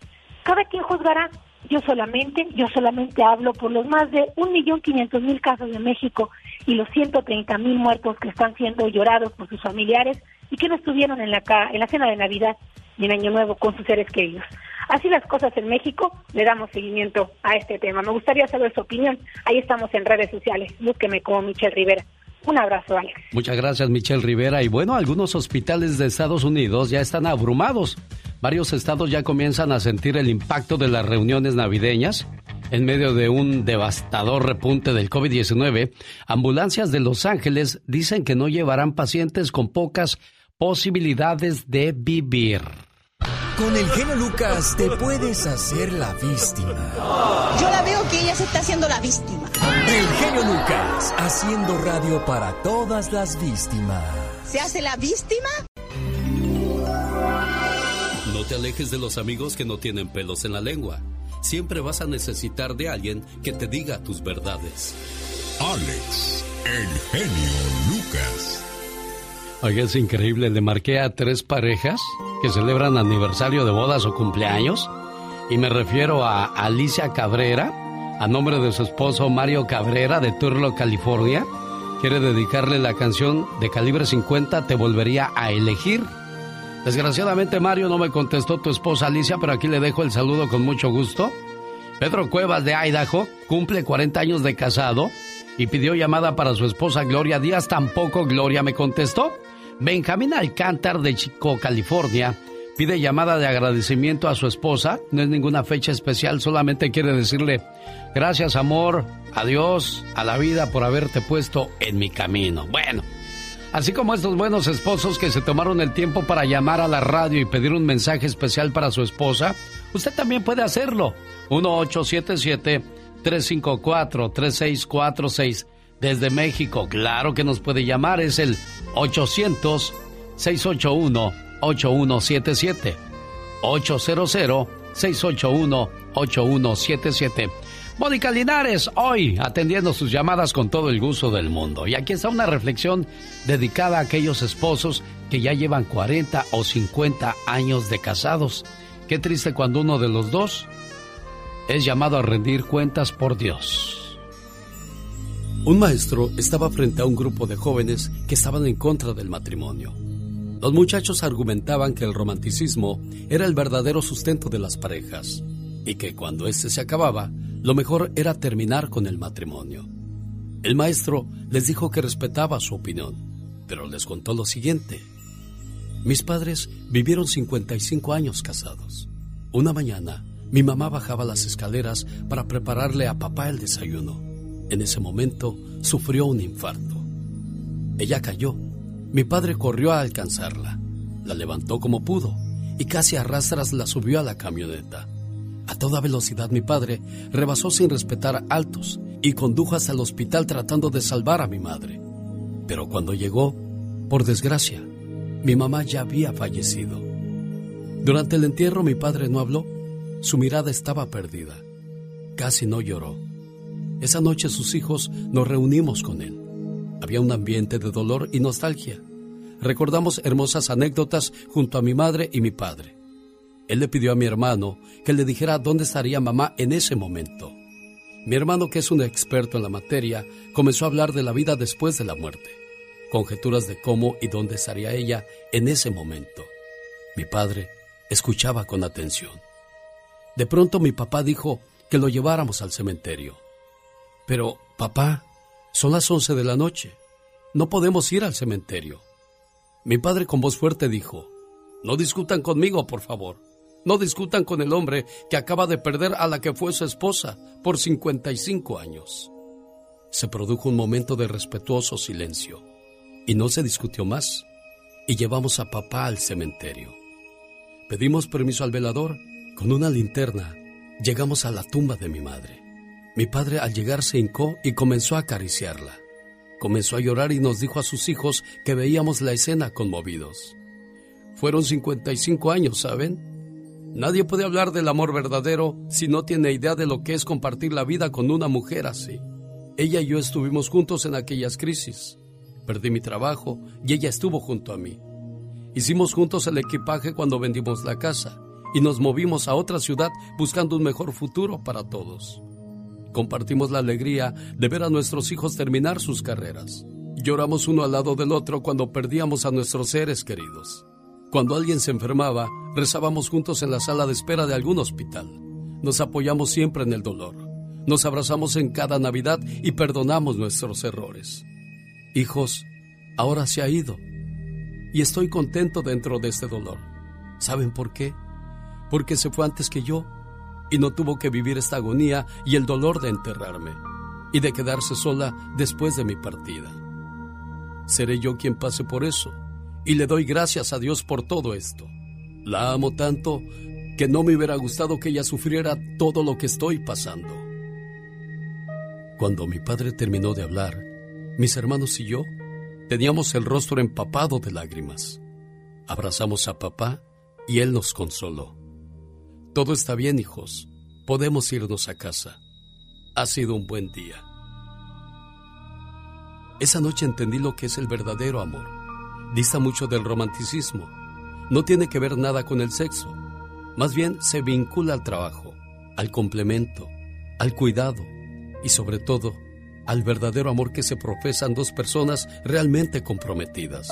Cada quien juzgará. Yo solamente, yo solamente hablo por los más de 1.500.000 casos de México y los 130.000 muertos que están siendo llorados por sus familiares y que no estuvieron en la, ca- en la cena de Navidad y en Año Nuevo con sus seres queridos. Así las cosas en México, le damos seguimiento a este tema. Me gustaría saber su opinión. Ahí estamos en redes sociales. Búsqueme como Michelle Rivera. Un abrazo, Alex. Muchas gracias, Michelle Rivera. Y bueno, algunos hospitales de Estados Unidos ya están abrumados. Varios estados ya comienzan a sentir el impacto de las reuniones navideñas. En medio de un devastador repunte del COVID-19, ambulancias de Los Ángeles dicen que no llevarán pacientes con pocas posibilidades de vivir. Con el genio Lucas te puedes hacer la víctima. Yo la veo que ella se está haciendo la víctima. El genio Lucas, haciendo radio para todas las víctimas. ¿Se hace la víctima? Te alejes de los amigos que no tienen pelos en la lengua. Siempre vas a necesitar de alguien que te diga tus verdades. Alex, el genio Lucas. Oiga, es increíble. Le marqué a tres parejas que celebran aniversario de bodas o cumpleaños. Y me refiero a Alicia Cabrera, a nombre de su esposo Mario Cabrera de Turlo, California. Quiere dedicarle la canción de calibre 50, Te volvería a elegir. Desgraciadamente Mario no me contestó tu esposa Alicia, pero aquí le dejo el saludo con mucho gusto. Pedro Cuevas de Idaho cumple 40 años de casado y pidió llamada para su esposa Gloria Díaz. Tampoco Gloria me contestó. Benjamín Alcántar de Chico, California, pide llamada de agradecimiento a su esposa. No es ninguna fecha especial, solamente quiere decirle gracias amor, adiós, a la vida por haberte puesto en mi camino. Bueno, así como estos buenos esposos que se tomaron el tiempo para llamar a la radio y pedir un mensaje especial para su esposa, usted también puede hacerlo. 1877-354-3646 desde México. Claro que nos puede llamar, es el 800-681-8177. 800-681-8177. Mónica Linares, hoy atendiendo sus llamadas con todo el gusto del mundo. Y aquí está una reflexión dedicada a aquellos esposos que ya llevan 40 o 50 años de casados. Qué triste cuando uno de los dos es llamado a rendir cuentas por Dios. Un maestro estaba frente a un grupo de jóvenes que estaban en contra del matrimonio. Los muchachos argumentaban que el romanticismo era el verdadero sustento de las parejas y que cuando éste se acababa, lo mejor era terminar con el matrimonio. El maestro les dijo que respetaba su opinión, pero les contó lo siguiente. Mis padres vivieron 55 años casados. Una mañana, mi mamá bajaba las escaleras para prepararle a papá el desayuno. En ese momento sufrió un infarto. Ella cayó. Mi padre corrió a alcanzarla. La levantó como pudo y casi a rastras la subió a la camioneta. A toda velocidad mi padre rebasó sin respetar altos y condujo hasta el hospital tratando de salvar a mi madre. Pero cuando llegó, por desgracia, mi mamá ya había fallecido. Durante el entierro mi padre no habló. Su mirada estaba perdida. Casi no lloró. Esa noche sus hijos nos reunimos con él. Había un ambiente de dolor y nostalgia. Recordamos hermosas anécdotas junto a mi madre y mi padre. Él le pidió a mi hermano que le dijera dónde estaría mamá en ese momento. Mi hermano, que es un experto en la materia, comenzó a hablar de la vida después de la muerte, conjeturas de cómo y dónde estaría ella en ese momento. Mi padre escuchaba con atención. De pronto mi papá dijo que lo lleváramos al cementerio. Pero, papá, son las once de la noche. No podemos ir al cementerio. Mi padre con voz fuerte dijo, no discutan conmigo, por favor. No discutan con el hombre que acaba de perder a la que fue su esposa por 55 años. Se produjo un momento de respetuoso silencio y no se discutió más y llevamos a papá al cementerio. Pedimos permiso al velador. Con una linterna llegamos a la tumba de mi madre. Mi padre al llegar se hincó y comenzó a acariciarla. Comenzó a llorar y nos dijo a sus hijos que veíamos la escena conmovidos. Fueron 55 años, ¿saben? Nadie puede hablar del amor verdadero si no tiene idea de lo que es compartir la vida con una mujer así. Ella y yo estuvimos juntos en aquellas crisis. Perdí mi trabajo y ella estuvo junto a mí. Hicimos juntos el equipaje cuando vendimos la casa y nos movimos a otra ciudad buscando un mejor futuro para todos. Compartimos la alegría de ver a nuestros hijos terminar sus carreras. Lloramos uno al lado del otro cuando perdíamos a nuestros seres queridos. Cuando alguien se enfermaba, rezábamos juntos en la sala de espera de algún hospital. Nos apoyamos siempre en el dolor. Nos abrazamos en cada Navidad y perdonamos nuestros errores. Hijos, ahora se ha ido. Y estoy contento dentro de este dolor. ¿Saben por qué? Porque se fue antes que yo y no tuvo que vivir esta agonía y el dolor de enterrarme y de quedarse sola después de mi partida. Seré yo quien pase por eso y le doy gracias a Dios por todo esto. La amo tanto que no me hubiera gustado que ella sufriera todo lo que estoy pasando. Cuando mi padre terminó de hablar, mis hermanos y yo teníamos el rostro empapado de lágrimas. Abrazamos a papá y él nos consoló. Todo está bien, hijos. Podemos irnos a casa. Ha sido un buen día. Esa noche entendí lo que es el verdadero amor. Dista mucho del romanticismo. No tiene que ver nada con el sexo. Más bien se vincula al trabajo, al complemento, al cuidado y sobre todo al verdadero amor que se profesan dos personas realmente comprometidas.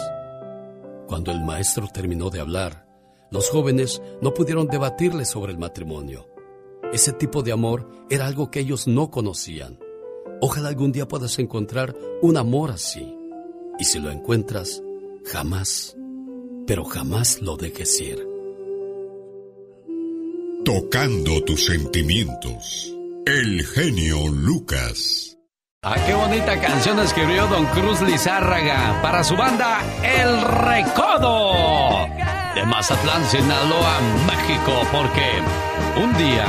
Cuando el maestro terminó de hablar, los jóvenes no pudieron debatirle sobre el matrimonio. Ese tipo de amor era algo que ellos no conocían. Ojalá algún día puedas encontrar un amor así. Y si lo encuentras, jamás, pero jamás lo dejes ir. Tocando tus sentimientos. El genio Lucas. Ah, qué bonita canción escribió Don Cruz Lizárraga para su banda El Recodo de Mazatlán, Sinaloa, México, porque un día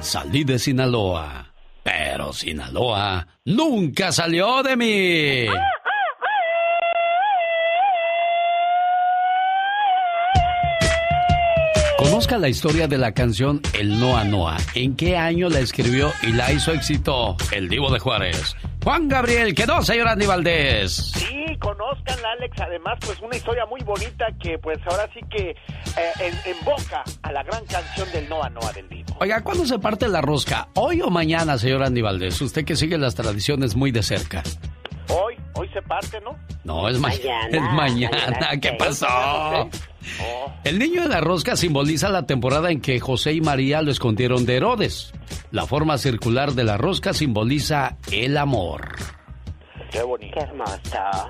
salí de Sinaloa, pero Sinaloa nunca salió de mí. Conozca la historia de la canción El Noa Noa. ¿En qué año la escribió y la hizo éxito el Divo de Juárez? Juan Gabriel, que no, señor Andy Valdés. Sí, conozcanla, Alex. Además, pues una historia muy bonita que, pues ahora sí que eh, emboca a la gran canción del Noa Noa del Divo. Oiga, ¿cuándo se parte la rosca? ¿Hoy o mañana, señor Andy Valdés? Usted que sigue las tradiciones muy de cerca. Hoy, hoy se parte, ¿no? No, es mañana. [LAUGHS] Es mañana. ¿Qué pasó? Oh. El niño de la rosca simboliza la temporada en que José y María lo escondieron de Herodes. La forma circular de la rosca simboliza el amor. Qué bonito. Qué hermoso.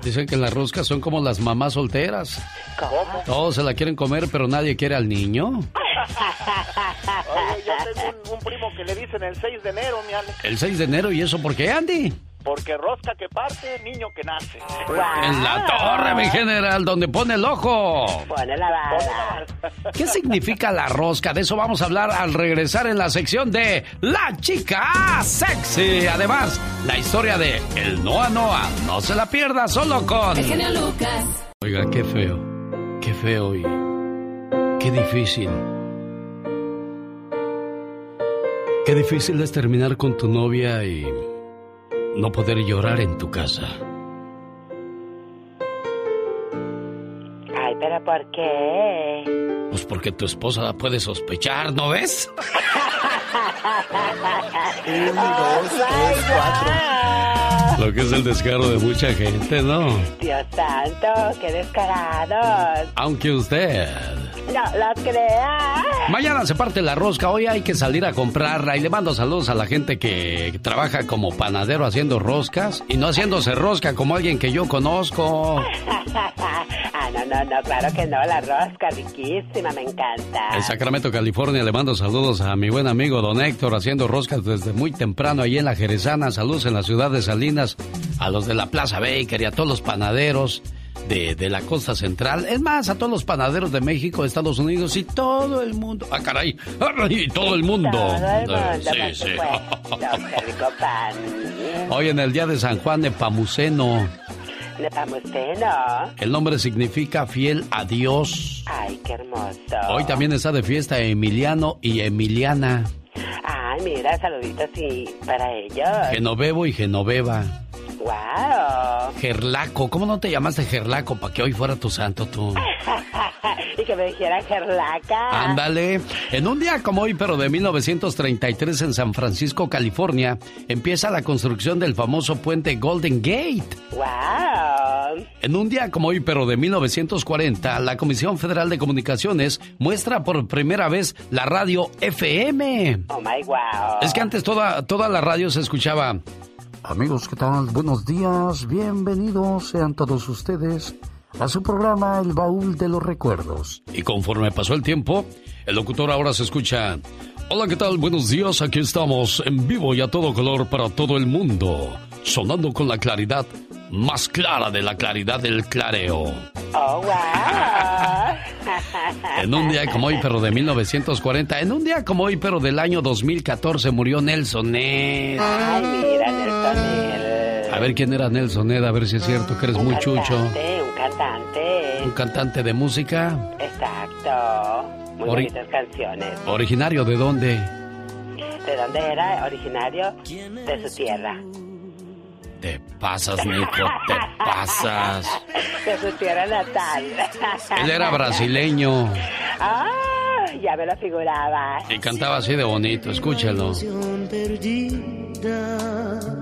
Dicen que las roscas son como las mamás solteras. ¿Cómo? Todos se la quieren comer, pero nadie quiere al niño. Oye, yo tengo un, un primo que le dicen el 6 de enero, mi Alex. El 6 de enero, ¿y eso por qué, Andy? Porque rosca que parte, niño que nace. En la torre, mi general, donde pone el ojo. Pone la bala. [LAUGHS] ¿Qué significa la rosca? De eso vamos a hablar al regresar en la sección de La Chica Sexy. Además, la historia de El Noa Noa. No se la pierda solo con... El genio Lucas. Oiga, qué feo. Qué feo y... Qué difícil. Qué difícil es terminar con tu novia y no poder llorar en tu casa. Ay, pero ¿por qué? Pues porque tu esposa puede sospechar, ¿no ves? Un, dos, [LAUGHS] tres, cuatro. Lo que es el descaro de mucha gente, ¿no? Dios santo, qué descarados. Aunque usted... No lo crea. Mañana se parte la rosca, hoy hay que salir a comprarla y le mando saludos a la gente que trabaja como panadero haciendo roscas y no haciéndose rosca como alguien que yo conozco. [LAUGHS] ah, no, no, no, claro que no, la rosca riquísima, me encanta. En Sacramento, California, le mando saludos a mi buen amigo don Héctor haciendo roscas desde muy temprano ahí en la Jerezana. Saludos en la ciudad de Salinas, a los de la Plaza Baker y a todos los panaderos de, de la costa central. Es más, a todos los panaderos de México, Estados Unidos y todo el mundo. ¡Ah, caray! [LAUGHS] ¡Y todo el mundo! Todo el mundo, Eh, por sí, sí. Hoy en el día de San Juan de Pamuceno. El nombre significa fiel a Dios. Ay, qué hermoso. Hoy también está de fiesta Emiliano y Emiliana. Ay, mira, saluditos y para ellos. Genovevo y Genoveva. Wow. Gerlaco, ¿cómo no te llamaste Gerlaco para que hoy fuera tu santo tú? [LAUGHS] y que me dijera Gerlaca. Ándale. En un día como hoy, pero de 1933 en San Francisco, California, empieza la construcción del famoso puente Golden Gate. Wow. En un día como hoy, pero de 1940, la Comisión Federal de Comunicaciones muestra por primera vez la radio FM. Oh my wow. Es que antes toda, toda la radio se escuchaba. Amigos, ¿qué tal? Buenos días, bienvenidos sean todos ustedes a su programa El Baúl de los Recuerdos. Y conforme pasó el tiempo, el locutor ahora se escucha. Hola, ¿qué tal? Buenos días, aquí estamos en vivo y a todo color para todo el mundo, sonando con la claridad más clara de la claridad del clareo. Oh, wow. En un día como hoy, pero de 1940, en un día como hoy, pero del año 2014, murió Nelson Ned. Ay, mira, Nelson Ned. A ver quién era Nelson Ned, a ver si es cierto que eres Un muy chucho. Un cantante. Un cantante de música, Exacto. Muy Ori- bonitas canciones. originario de dónde? ¿De dónde era? Originario de su tierra. Te pasas, Nico, te pasas. De su tierra natal. Él era brasileño Ah, ya me lo figuraba. y cantaba así de bonito, escúchelo.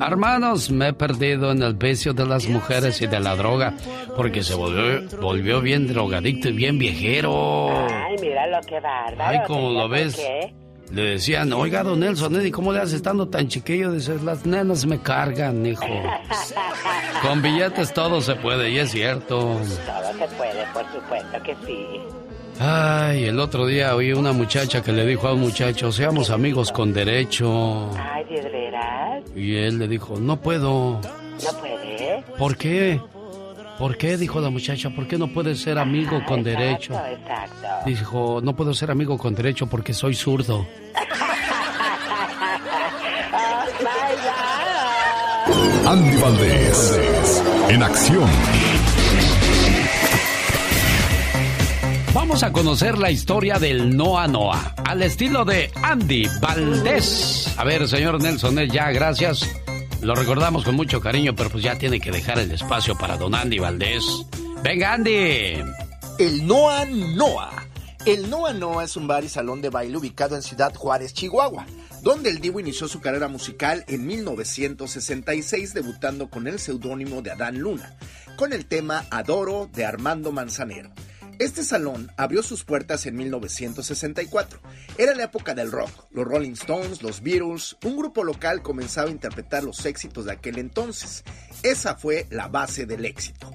Hermanos, me he perdido en el vicio de las mujeres y de la droga porque se volvió, volvió bien drogadicto y bien viejero. Ay, mira lo que bárbaro. Ay, como ¿Tenía lo ves. qué? Le decían, oiga, don Nelson, Eddie, ¿cómo le haces estando tan chiquillo? Dices, las nenas me cargan, hijo. [LAUGHS] Con billetes todo se puede, y es cierto. Todo se puede, por supuesto que sí. Ay, el otro día oí una muchacha que le dijo a un muchacho, seamos amigos con derecho. Ay, ¿de veras? Y él le dijo, no puedo. ¿No puede? ¿Por qué? ¿Por qué? Dijo la muchacha, ¿por qué no puedes ser amigo con derecho? Exacto, exacto. Dijo, no puedo ser amigo con derecho porque soy zurdo. [LAUGHS] Andy Valdés, en acción. Vamos a conocer la historia del Noa Noa, al estilo de Andy Valdés. A ver, señor Nelson, eh, ya, gracias. Lo recordamos con mucho cariño, pero pues ya tiene que dejar el espacio para don Andy Valdés. Venga, Andy. El Noa Noa. El Noa Noa es un bar y salón de baile ubicado en Ciudad Juárez, Chihuahua, donde el Divo inició su carrera musical en 1966, debutando con el seudónimo de Adán Luna, con el tema Adoro de Armando Manzanero. Este salón abrió sus puertas en 1964. Era la época del rock. Los Rolling Stones, los Beatles, un grupo local comenzaba a interpretar los éxitos de aquel entonces. Esa fue la base del éxito.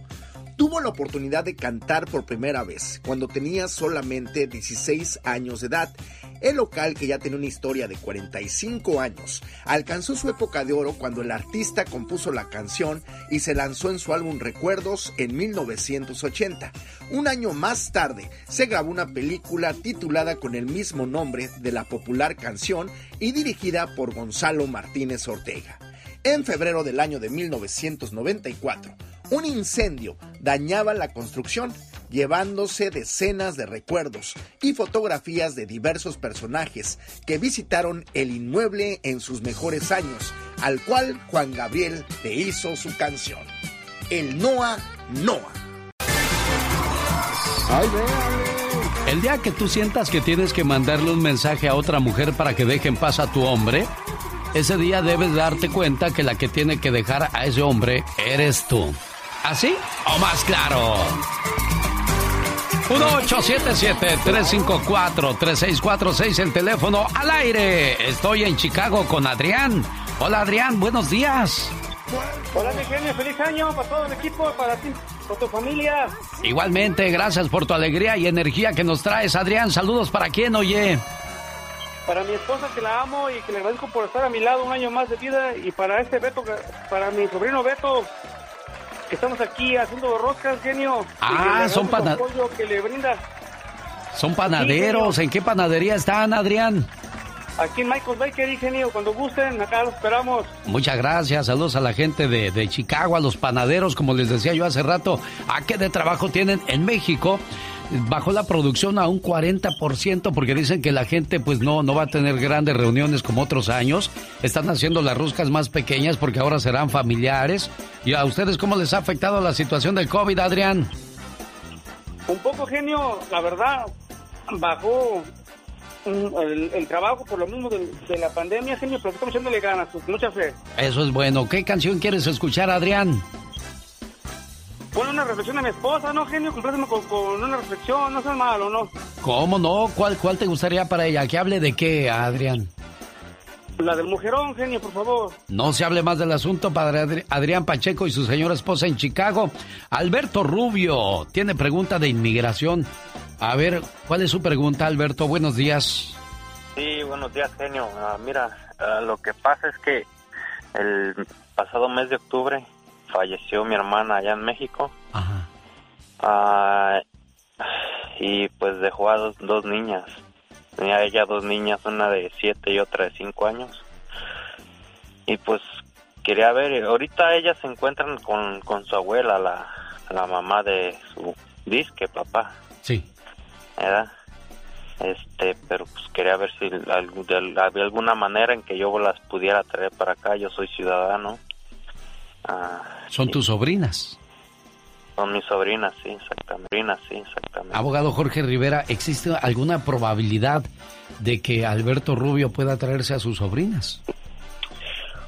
Tuvo la oportunidad de cantar por primera vez cuando tenía solamente 16 años de edad. El local, que ya tiene una historia de 45 años, alcanzó su época de oro cuando el artista compuso la canción y se lanzó en su álbum Recuerdos en 1980. Un año más tarde se grabó una película titulada con el mismo nombre de la popular canción y dirigida por Gonzalo Martínez Ortega. En febrero del año de 1994, un incendio dañaba la construcción, llevándose decenas de recuerdos y fotografías de diversos personajes que visitaron el inmueble en sus mejores años, al cual Juan Gabriel le hizo su canción. El Noa Noa. El día que tú sientas que tienes que mandarle un mensaje a otra mujer para que deje en paz a tu hombre, ese día debes darte cuenta que la que tiene que dejar a ese hombre eres tú. ¿Así o más claro? 1877-354-3646, el teléfono al aire. Estoy en Chicago con Adrián. Hola Adrián, buenos días. Hola, mi genio, feliz año para todo el equipo, para ti, para tu familia. Igualmente, gracias por tu alegría y energía que nos traes, Adrián. Saludos para quién, oye. Para mi esposa que la amo y que le agradezco por estar a mi lado un año más de vida. Y para este Beto, para mi sobrino Beto, que estamos aquí haciendo roscas, genio. Ah, son pana- el apoyo que le. Son panaderos. ¿En qué panadería están, Adrián? aquí en Michael Baker, genio, cuando gusten, acá lo esperamos. Muchas gracias, saludos a la gente de, de Chicago, a los panaderos, como les decía yo hace rato, ¿a qué de trabajo tienen en México? Bajó la producción a un 40% porque dicen que la gente pues no, no va a tener grandes reuniones como otros años. Están haciendo las roscas más pequeñas porque ahora serán familiares. ¿Y a ustedes cómo les ha afectado la situación del COVID, Adrián? Un poco genio, la verdad, bajó mm, el, trabajo por lo mismo de, la pandemia, genio, pero estamos echándole ganas, pues, mucha fe. Eso es bueno. ¿Qué canción quieres escuchar, Adrián? Pon una reflexión a mi esposa, ¿no, genio? Compláceme con, con, una reflexión, no sea malo, ¿no? ¿Cómo no? ¿Cuál, ¿Cuál te gustaría para ella? ¿Que hable de qué, Adrián? La del mujerón, genio, por favor. No se hable más del asunto, padre Adrián Pacheco y su señora esposa en Chicago. Alberto Rubio tiene pregunta de inmigración. A ver, ¿cuál es su pregunta, Alberto? Buenos días. Sí, buenos días, genio. Ah, mira, ah, lo que pasa es que el pasado mes de octubre falleció mi hermana allá en México. Ajá. Ah, y pues dejó a dos, dos niñas. Tenía ella dos niñas, una de siete y otra de cinco años. Y pues quería ver, ahorita ellas se encuentran con, con su abuela, la, la mamá de su disque, papá. Sí. ¿Verdad? Este, pero pues quería ver si había alguna manera en que yo las pudiera traer para acá. Yo soy ciudadano. Ah, ¿Son tus sobrinas? Son mis sobrinas, sí, exactamente. sí, exactamente. Abogado Jorge Rivera, ¿existe alguna probabilidad de que Alberto Rubio pueda traerse a sus sobrinas?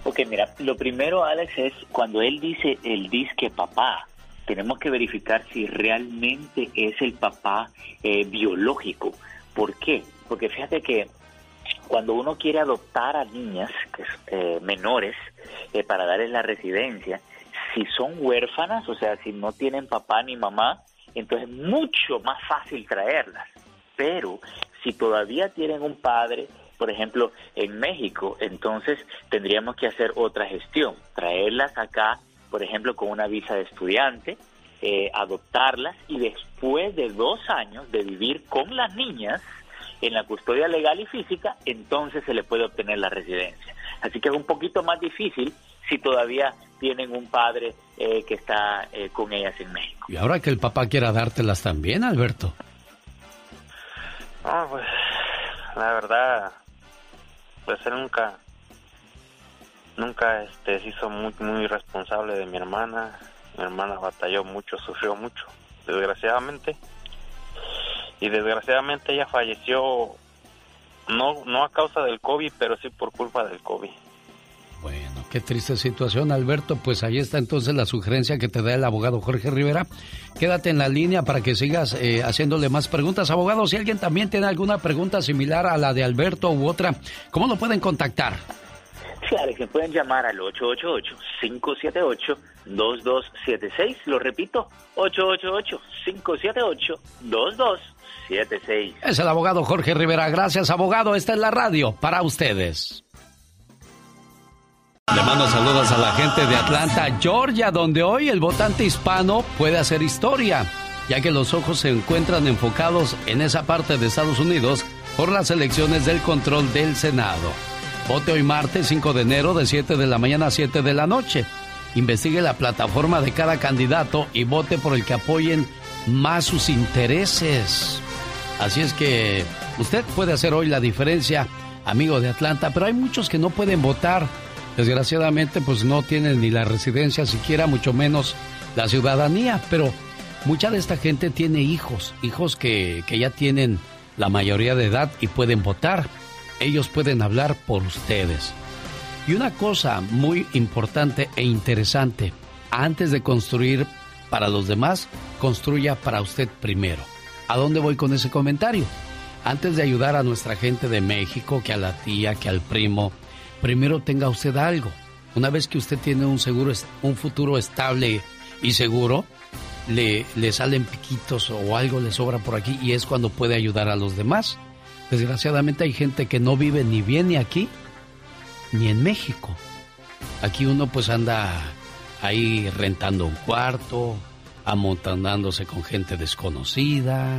Ok, mira, lo primero, Alex, es cuando él dice el disque papá, tenemos que verificar si realmente es el papá eh, biológico. ¿Por qué? Porque fíjate que cuando uno quiere adoptar a niñas eh, menores eh, para darles la residencia, si son huérfanas, o sea, si no tienen papá ni mamá, entonces es mucho más fácil traerlas. Pero si todavía tienen un padre, por ejemplo, en México, entonces tendríamos que hacer otra gestión, traerlas acá, por ejemplo, con una visa de estudiante, eh, adoptarlas y después de dos años de vivir con las niñas, en la custodia legal y física, entonces se le puede obtener la residencia. Así que es un poquito más difícil si todavía tienen un padre eh, que está eh, con ellas en México. Y ahora que el papá quiera dártelas también, Alberto. No, pues la verdad, pues él nunca, nunca este, se hizo muy, muy responsable de mi hermana. Mi hermana batalló mucho, sufrió mucho, desgraciadamente y desgraciadamente ella falleció no no a causa del COVID, pero sí por culpa del COVID. Bueno, qué triste situación, Alberto. Pues ahí está entonces la sugerencia que te da el abogado Jorge Rivera. Quédate en la línea para que sigas eh, haciéndole más preguntas. Abogado, si alguien también tiene alguna pregunta similar a la de Alberto u otra, ¿cómo lo pueden contactar? Claro, que pueden llamar al 888-578-2276. Lo repito, 888-578-2276. Es el abogado Jorge Rivera. Gracias, abogado. Esta es la radio para ustedes. Le mando saludos a la gente de Atlanta, Georgia, donde hoy el votante hispano puede hacer historia, ya que los ojos se encuentran enfocados en esa parte de Estados Unidos por las elecciones del control del Senado. Vote hoy martes 5 de enero de 7 de la mañana a 7 de la noche. Investigue la plataforma de cada candidato y vote por el que apoyen más sus intereses. Así es que usted puede hacer hoy la diferencia, amigo de Atlanta, pero hay muchos que no pueden votar. Desgraciadamente, pues no tienen ni la residencia siquiera, mucho menos la ciudadanía, pero mucha de esta gente tiene hijos, hijos que, que ya tienen la mayoría de edad y pueden votar. Ellos pueden hablar por ustedes. Y una cosa muy importante e interesante, antes de construir para los demás, construya para usted primero. ¿A dónde voy con ese comentario? Antes de ayudar a nuestra gente de México, que a la tía, que al primo, primero tenga usted algo. Una vez que usted tiene un seguro, un futuro estable y seguro, le, le salen piquitos o algo le sobra por aquí y es cuando puede ayudar a los demás. Desgraciadamente hay gente que no vive ni bien ni aquí ni en México. Aquí uno pues anda ahí rentando un cuarto, amontonándose con gente desconocida.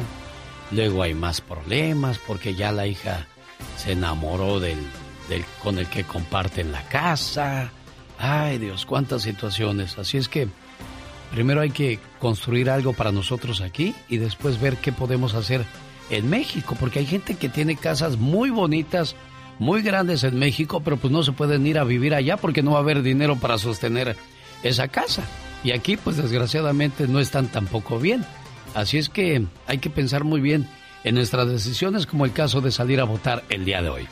Luego hay más problemas porque ya la hija se enamoró del, del con el que comparten la casa. Ay Dios, cuántas situaciones. Así es que primero hay que construir algo para nosotros aquí y después ver qué podemos hacer en México, porque hay gente que tiene casas muy bonitas, muy grandes en México, pero pues no se pueden ir a vivir allá porque no va a haber dinero para sostener esa casa. Y aquí pues desgraciadamente no están tampoco bien. Así es que hay que pensar muy bien en nuestras decisiones como el caso de salir a votar el día de hoy.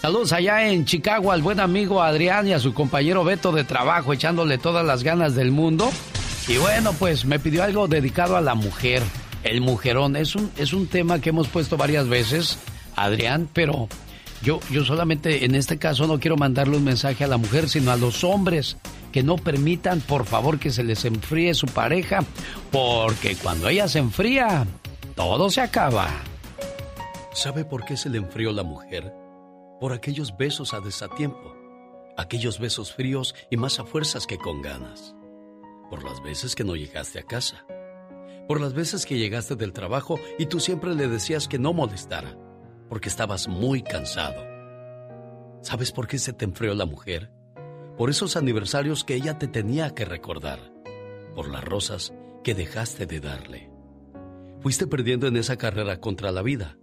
Saludos allá en Chicago al buen amigo Adrián y a su compañero Beto de trabajo echándole todas las ganas del mundo. Y bueno, pues me pidió algo dedicado a la mujer, el mujerón. Es un, es un tema que hemos puesto varias veces, Adrián, pero yo, yo solamente en este caso no quiero mandarle un mensaje a la mujer, sino a los hombres que no permitan, por favor, que se les enfríe su pareja, porque cuando ella se enfría, todo se acaba. ¿Sabe por qué se le enfrió la mujer? Por aquellos besos a desatiempo, aquellos besos fríos y más a fuerzas que con ganas. Por las veces que no llegaste a casa. Por las veces que llegaste del trabajo y tú siempre le decías que no molestara, porque estabas muy cansado. ¿Sabes por qué se te enfrió la mujer? Por esos aniversarios que ella te tenía que recordar. Por las rosas que dejaste de darle. Fuiste perdiendo en esa carrera contra la vida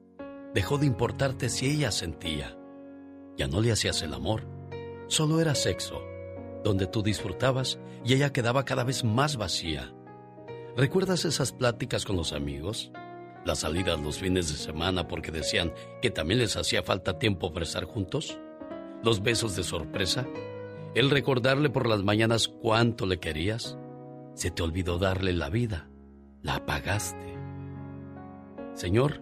Dejó de importarte si ella sentía. Ya no le hacías el amor, solo era sexo, donde tú disfrutabas y ella quedaba cada vez más vacía. ¿Recuerdas esas pláticas con los amigos? Las salidas los fines de semana porque decían que también les hacía falta tiempo para estar juntos? ¿Los besos de sorpresa? ¿El recordarle por las mañanas cuánto le querías? Se te olvidó darle la vida. La apagaste. Señor,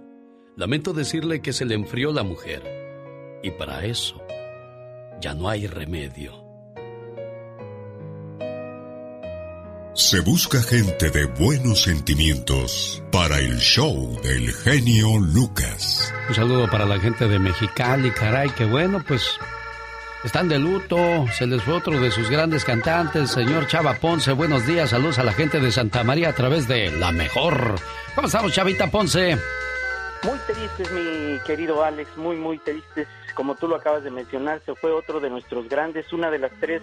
Lamento decirle que se le enfrió la mujer. Y para eso ya no hay remedio. Se busca gente de buenos sentimientos para el show del genio Lucas. Un saludo para la gente de Mexicali, caray, que bueno, pues están de luto, se les fue otro de sus grandes cantantes, señor Chava Ponce. Buenos días, saludos a la gente de Santa María a través de La Mejor. ¿Cómo estamos, Chavita Ponce? Muy tristes, mi querido Alex, muy, muy tristes. Como tú lo acabas de mencionar, se fue otro de nuestros grandes, una de las tres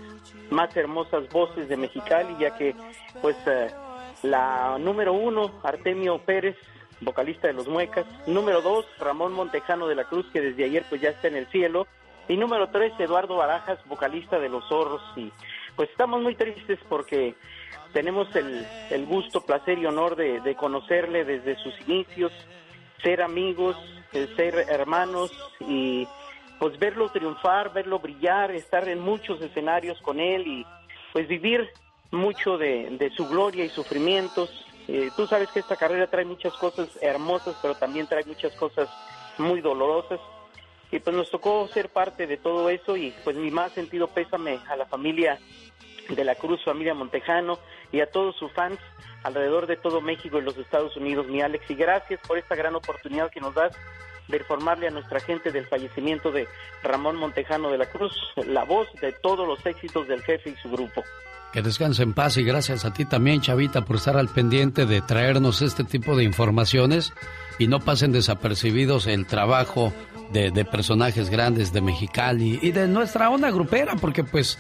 más hermosas voces de Mexicali, ya que, pues, eh, la número uno, Artemio Pérez, vocalista de Los Muecas. Número dos, Ramón Montejano de la Cruz, que desde ayer, pues, ya está en el cielo. Y número tres, Eduardo Barajas, vocalista de Los Zorros. Y, pues, estamos muy tristes porque tenemos el, el gusto, placer y honor de, de conocerle desde sus inicios ser amigos, eh, ser hermanos y pues verlo triunfar, verlo brillar, estar en muchos escenarios con él y pues vivir mucho de, su gloria y sufrimientos. Eh, tú sabes que esta carrera trae muchas cosas hermosas, pero también trae muchas cosas muy dolorosas. Y pues nos tocó ser parte de todo eso y pues mi más sentido pésame a la familia de la Cruz, familia Montejano y a todos sus fans alrededor de todo México y los Estados Unidos, mi Alex. Y gracias por esta gran oportunidad que nos das de informarle a nuestra gente del fallecimiento de Ramón Montejano de la Cruz, la voz de todos los éxitos del jefe y su grupo. Que descanse en paz y gracias a ti también, Chavita, por estar al pendiente de traernos este tipo de informaciones y no pasen desapercibidos el trabajo de, de personajes grandes de Mexicali y de nuestra onda grupera, porque pues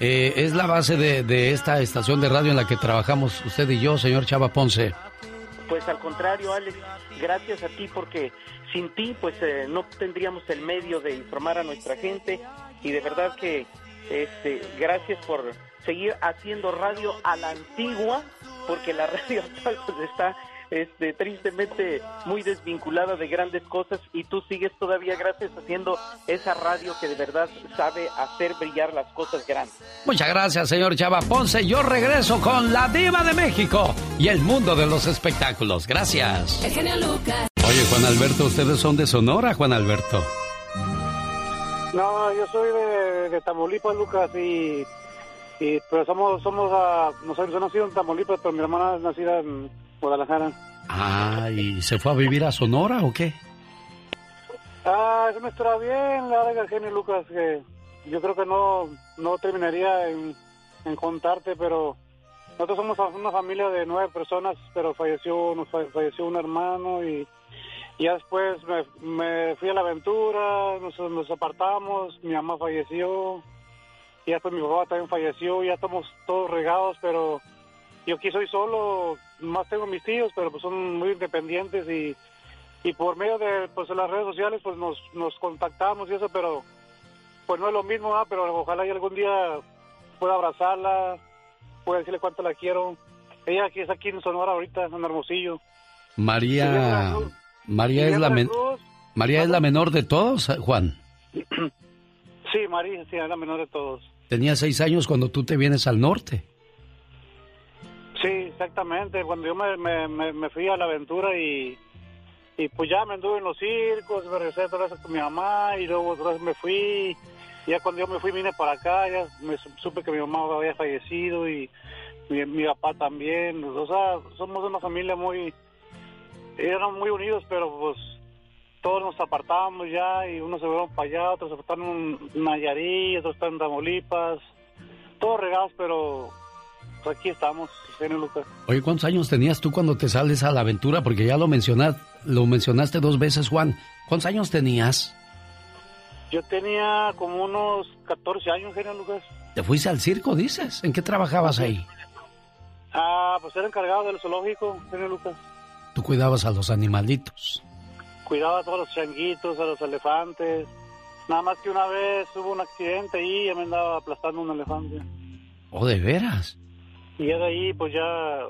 eh, es la base de, esta estación de radio en la que trabajamos usted y yo, señor Chava Ponce. Pues al contrario, Alex, gracias a ti porque sin ti pues eh, no tendríamos el medio de informar a nuestra gente y de verdad que este, gracias por seguir haciendo radio a la antigua porque la [LAUGHS] radio actual pues está este, tristemente muy desvinculada de grandes cosas y tú sigues todavía gracias haciendo esa radio que de verdad sabe hacer brillar las cosas grandes. Muchas gracias, señor Chava Ponce. Yo regreso con la diva de México y el mundo de los espectáculos. Gracias. Oye, Juan Alberto, ustedes son de Sonora, Juan Alberto. No, yo soy de, Tamaulipas, Lucas, y, y pero somos, somos, uh, nosotros nacido en Tamaulipas, pero mi hermana es nacida en Guadalajara. Ah, ¿y se fue a vivir a Sonora o qué? Ah, eso me estará bien, la verdad, genio Lucas, que yo creo que no, no terminaría en, contarte, pero nosotros somos una familia de nueve personas, pero falleció, nos falleció un hermano y, Y ya después me, me fui a la aventura, nos, nos apartamos, mi mamá falleció, y después mi papá también falleció, ya estamos todos regados, pero yo aquí soy solo, más tengo mis tíos, pero pues son muy independientes y, y por medio de pues, las redes sociales pues nos, nos contactamos y eso, pero pues no es lo mismo, ¿ah? pero ojalá y algún día pueda abrazarla, pueda decirle cuánto la quiero. Ella aquí es aquí en Sonora ahorita, en Hermosillo. María, María es la men- María es la menor de todos, Juan. [CLEARS THROAT] Sí, María, sí, es la menor de todos. Tenía seis años cuando tú te vienes al norte. Sí, exactamente. Cuando yo me, me, me, fui a la aventura y, y pues ya me anduve en los circos, me regresé otra vez con mi mamá y luego otra vez me fui. Ya cuando yo me fui vine para acá, ya me su- supe que mi mamá había fallecido y mi, mi papá también. O sea, somos una familia muy... Eran muy unidos, pero pues todos nos apartábamos ya y unos se fueron para allá, otros están en Nayarit, otros están en Tamaulipas. Todos regados, pero pues aquí estamos, genio Lucas. Oye, ¿cuántos años tenías tú cuando te sales a la aventura? Porque ya lo mencionaste, lo mencionaste dos veces, Juan. ¿Cuántos años tenías? Yo tenía como unos 14 años, genio Lucas. ¿Te fuiste al circo, dices? ¿En qué trabajabas ahí? Ah, pues era encargado del zoológico, genio Lucas. Tú cuidabas a los animalitos. Cuidaba a todos los changuitos, a los elefantes. Nada más que una vez hubo un accidente y ya me andaba aplastando un elefante. ¿Oh, de veras? Y ya de ahí, pues ya,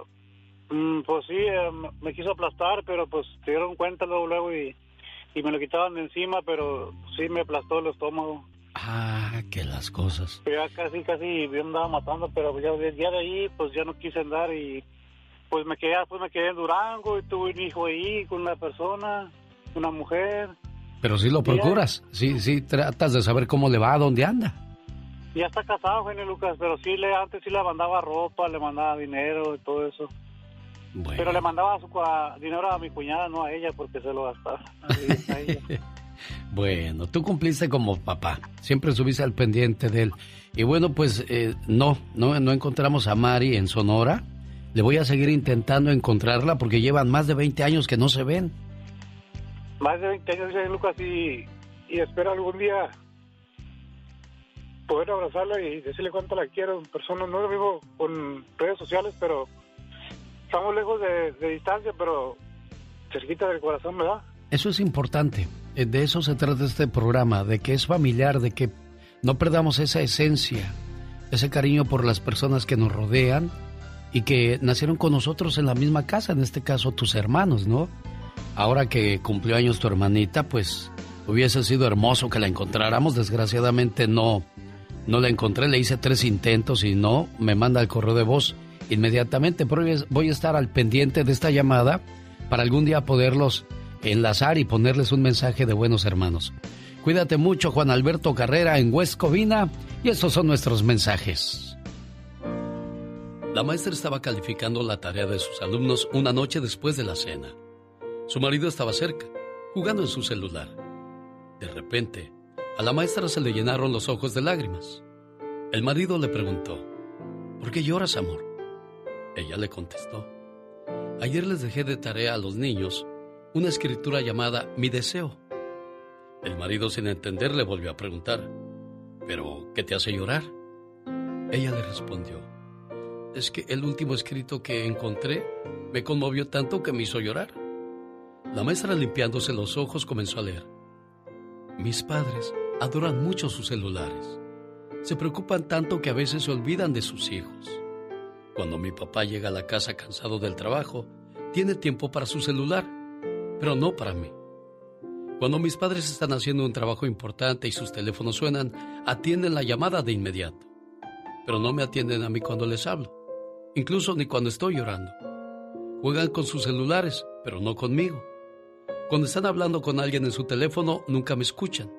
mm, pues sí, eh, me- quiso aplastar, pero pues se dieron cuenta luego, luego y, y me lo quitaban de encima, pero sí me aplastó el estómago. Ah, que las cosas. Pero ya casi, casi me andaba matando, pero ya, de- ya de ahí, pues ya no quise andar y pues me quedé, pues me quedé en Durango y tuve un hijo ahí con una persona, una mujer. Pero sí lo procuras. Sí, sí, tratas de saber cómo le va, dónde anda. Ya está casado, genio Lucas, pero sí le antes sí le mandaba ropa, le mandaba dinero y todo eso. Pero le mandaba su, dinero a mi cuñada, no a ella, porque se lo gastaba. a ella. [LAUGHS] Bueno, tú cumpliste como papá. Siempre subiste al pendiente de él. Y bueno, pues eh, no, no, no encontramos a Mari en Sonora. Le voy a seguir intentando encontrarla porque llevan más de 20 años que no se ven. Más de 20 años, genio Lucas, y, y espero algún día poder abrazarla y decirle cuánto la quiero en persona. No lo vivo con redes sociales, pero estamos lejos de, de distancia, pero cerquita del corazón, ¿verdad? Eso es importante. Eh, De eso se trata este programa, de que es familiar, de que no perdamos esa esencia, ese cariño por las personas que nos rodean y que nacieron con nosotros en la misma casa, en este caso tus hermanos, ¿no? Ahora que cumplió años tu hermanita, pues hubiese sido hermoso que la encontráramos. Desgraciadamente no, no la encontré. Le hice tres intentos y no, me manda el correo de voz inmediatamente. Pero voy a- estar al pendiente de esta llamada para algún día poderlos enlazar y ponerles un mensaje de buenos hermanos. Cuídate mucho, Juan Alberto Carrera, en West Covina, y estos son nuestros mensajes. La maestra estaba calificando la tarea de sus alumnos una noche después de la cena. Su marido estaba cerca, jugando en su celular. De repente, a la maestra se le llenaron los ojos de lágrimas. El marido le preguntó, ¿por qué lloras, amor? Ella le contestó, ayer les dejé de tarea a los niños una escritura llamada Mi deseo. El marido sin entender le volvió a preguntar, ¿pero qué te hace llorar? Ella le respondió, es que el último escrito que encontré me conmovió tanto que me hizo llorar. La maestra limpiándose los ojos comenzó a leer. Mis padres adoran mucho sus celulares. Se preocupan tanto que a veces se olvidan de sus hijos. Cuando mi papá llega a la casa cansado del trabajo, tiene tiempo para su celular, pero no para mí. Cuando mis padres están haciendo un trabajo importante y sus teléfonos suenan, atienden la llamada de inmediato, pero no me atienden a mí cuando les hablo, incluso ni cuando estoy llorando. Juegan con sus celulares, pero no conmigo. Cuando están hablando con alguien en su teléfono, nunca me escuchan,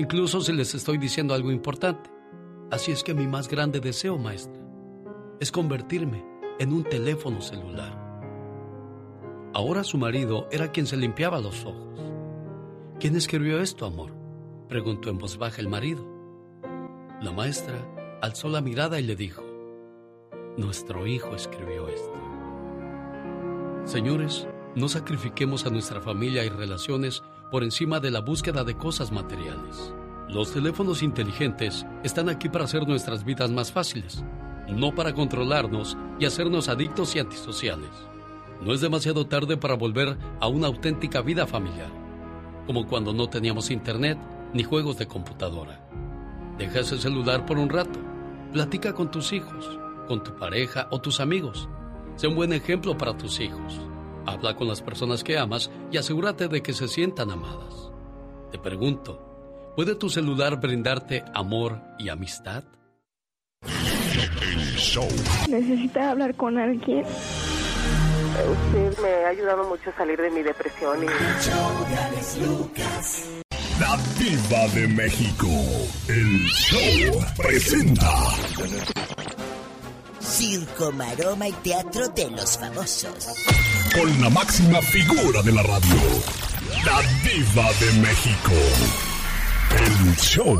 incluso si les estoy diciendo algo importante. Así es que mi más grande deseo, maestra, es convertirme en un teléfono celular. Ahora su marido era quien se limpiaba los ojos. ¿Quién escribió esto, amor? preguntó en voz baja el marido. La maestra alzó la mirada y le dijo, Nuestro hijo escribió esto. Señores, no sacrifiquemos a nuestra familia y relaciones por encima de la búsqueda de cosas materiales. Los teléfonos inteligentes están aquí para hacer nuestras vidas más fáciles, no para controlarnos y hacernos adictos y antisociales. No es demasiado tarde para volver a una auténtica vida familiar, como cuando no teníamos internet ni juegos de computadora. Deja ese celular por un rato, platica con tus hijos, con tu pareja o tus amigos. Sé un buen ejemplo para tus hijos. Habla con las personas que amas y asegúrate de que se sientan amadas. Te pregunto, ¿Puede tu celular brindarte amor y amistad? Necesita hablar con alguien. Usted me ha ayudado mucho a salir de mi depresión y... La Diva de México. El show presenta. Circo, maroma y teatro de los famosos. Con la máxima figura de la radio. La Diva de México. El show.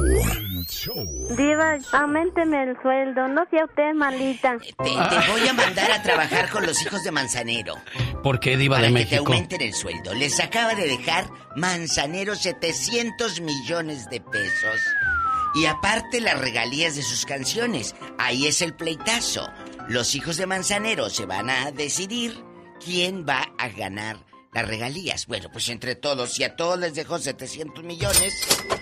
Diva, aumenteme el sueldo, no sea usted malita. Te, te voy a mandar a trabajar con los hijos de Manzanero. ¿Por qué, Diva para de que México? te aumenten el sueldo. Les acaba de dejar Manzanero 700 millones de pesos. Y aparte las regalías de sus canciones. Ahí es el pleitazo. Los hijos de Manzanero se van a decidir quién va a ganar las regalías. Bueno, pues entre todos, y a todos les dejó 700 millones.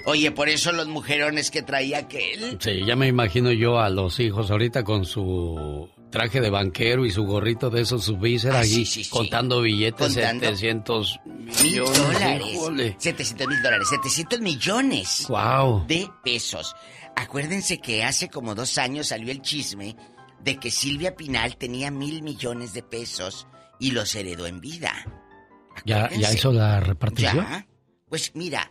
Oye, por eso los mujerones que traía aquel. Sí, ya me imagino yo a los hijos ahorita con su traje de banquero y su gorrito de esos, su víscera Ah, allí, sí, sí, sí. contando billetes, Contando. 700 Mil millones. dólares. híjole. 700 mil dólares. 700 millones. Guau. De pesos. Acuérdense que hace como dos años salió el chisme de que Silvia Pinal tenía mil millones de pesos y los heredó en vida. ¿Ya, hizo la repartición? Ya. Pues mira,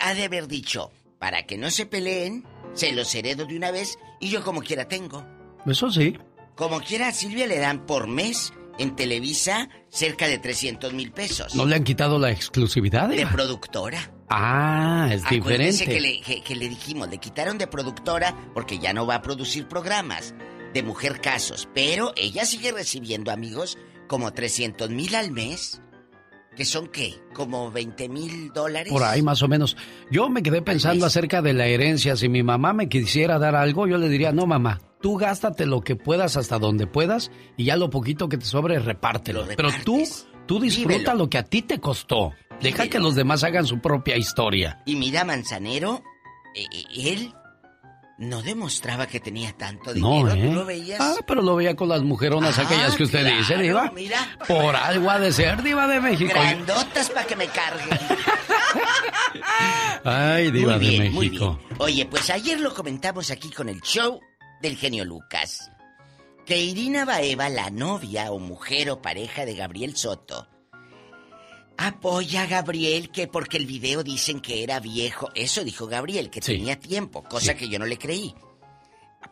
ha de haber dicho, para que no se peleen, se los heredo de una vez y yo como quiera tengo. Eso sí. Como quiera a Silvia le dan por mes en Televisa cerca de 300 mil pesos. ¿No le han quitado la exclusividad? De productora. Ah, es Acuérdense diferente. que le, que- que le dijimos, le quitaron de productora porque ya no va a producir programas de Mujer Casos, pero ella sigue recibiendo, amigos, como 300 mil al mes, que son qué, como 20 mil dólares. Por ahí más o menos. Yo me quedé pensando acerca de la herencia. Si mi mamá me quisiera dar algo, yo le diría, no mamá, tú gástate lo que puedas hasta donde puedas y ya lo poquito que te sobre, repártelo. Pero tú, tú disfruta Vívelo. lo que a ti te costó. Deja que los demás hagan su propia historia. Y mira, Manzanero, eh, eh, él no demostraba que tenía tanto No, dinero. ¿eh? ¿Tú lo veías? Ah, pero lo veía con las mujeronas Ah, aquellas que usted claro, dice, Diva. mira. Por algo ha de ser, Diva de México. Grandotas para que me carguen. [LAUGHS] Ay, Diva Muy bien, de muy México. Oye, pues ayer lo comentamos aquí con el show del genio Lucas. Que Irina Baeva, la novia o mujer o pareja de Gabriel Soto, apoya a Gabriel que porque el video dicen que era viejo. Eso dijo Gabriel, que Sí. tenía tiempo, cosa que yo no le creí.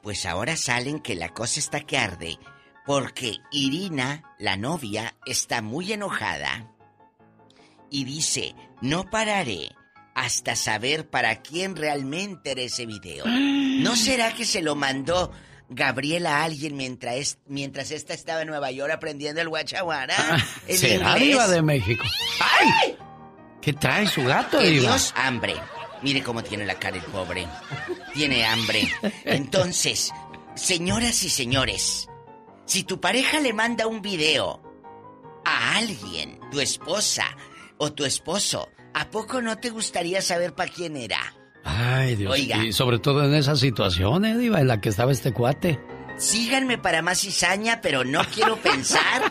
Pues ahora salen que la cosa está que arde porque Irina, la novia, está muy enojada y dice, no pararé hasta saber para quién realmente era ese video. ¿No será que se lo mandó Gabriel a alguien mientras, es- mientras esta estaba en Nueva York aprendiendo el guachaguara? Ah, ¿Será? Diva de México? ¡Ay! ¿Qué trae su gato, Que Diva? Dios, hambre. Mire cómo tiene la cara el pobre. Tiene hambre. Entonces, señoras y señores, si tu pareja le manda un video a alguien, tu esposa o tu esposo, ¿a poco no te gustaría saber para quién era? Ay, Dios. Oiga. Y sobre todo en esa situación, ¿eh, Diva, en la que estaba este cuate. Síganme para más cizaña, pero no quiero pensar,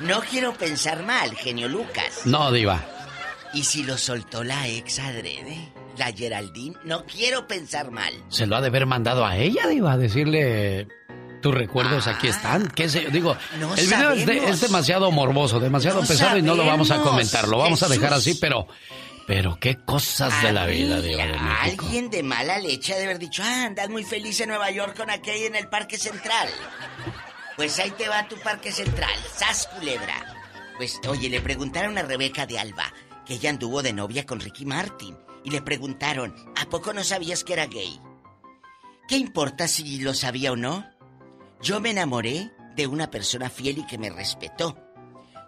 no quiero pensar mal, genio Lucas. No, Diva. ¿Y si lo soltó la ex adrede? La Geraldine, no quiero pensar mal. Se lo ha de haber mandado a ella, Diva, a decirle. Tus recuerdos aquí están. ¿Qué sé? Digo, Ah. No el video es, de- sabemos. es demasiado morboso, demasiado No pesado y no lo vamos a comentar. Lo vamos a dejar así, pero. Pero qué cosas de la vida, Diva de México. Alguien de mala leche ha de haber dicho, ah, andas muy feliz en Nueva York con aquella en el Parque Central. Pues ahí te va tu Parque Central, sas culebra. Pues, oye, le preguntaron a Rebeca de Alba que ella anduvo de novia con Ricky Martin. Y le preguntaron, ¿a poco no sabías que era gay? ¿Qué importa si lo sabía o no? Yo me enamoré de una persona fiel y que me respetó.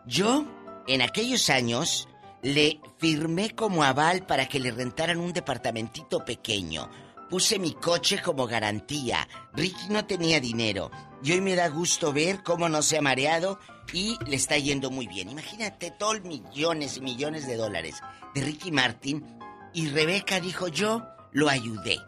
Yo, en aquellos años, le firmé como aval para que le rentaran un departamentito pequeño. Puse mi coche como garantía. Ricky no tenía dinero. Y hoy me da gusto ver cómo no se ha mareado y le está yendo muy bien. Imagínate todos millones y millones de dólares de Ricky Martin. Y Rebeca dijo yo lo ayudé.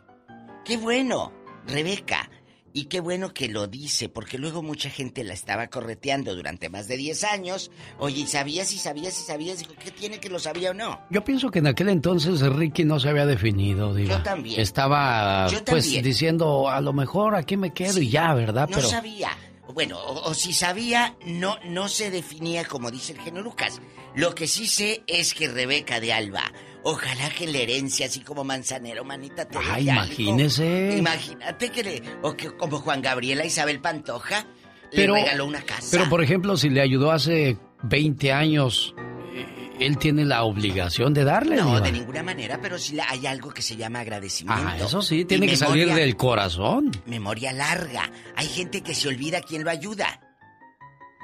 Qué bueno, Rebeca. Y qué bueno que lo dice, porque luego mucha gente la estaba correteando durante más de 10 años. Oye, ¿y sabías y sabías y sabías? Dijo, ¿qué tiene que lo sabía o no? Yo pienso que en aquel entonces Ricky no se había definido, digo. Yo también. Estaba, Yo pues, también. diciendo, a lo mejor aquí me quedo y ya, ¿verdad? No Pero sabía. Bueno, o, o si sabía, no, no se definía como dice el genio Lucas. Lo que sí sé es que Rebeca de Alba, ojalá que la herencia, así como Manzanero, manita, te algo. imagínese. Imagínate que le, o que como Juan Gabriela Isabel Pantoja, Pero- le regaló una casa. Pero, por ejemplo, si le ayudó hace 20 años, eh, él tiene la obligación de darle, no, de ninguna manera, pero sí la- hay algo que se llama agradecimiento. Ah, eso sí, Y tiene que salir del corazón. Memoria larga. Hay gente que se olvida quién lo ayuda.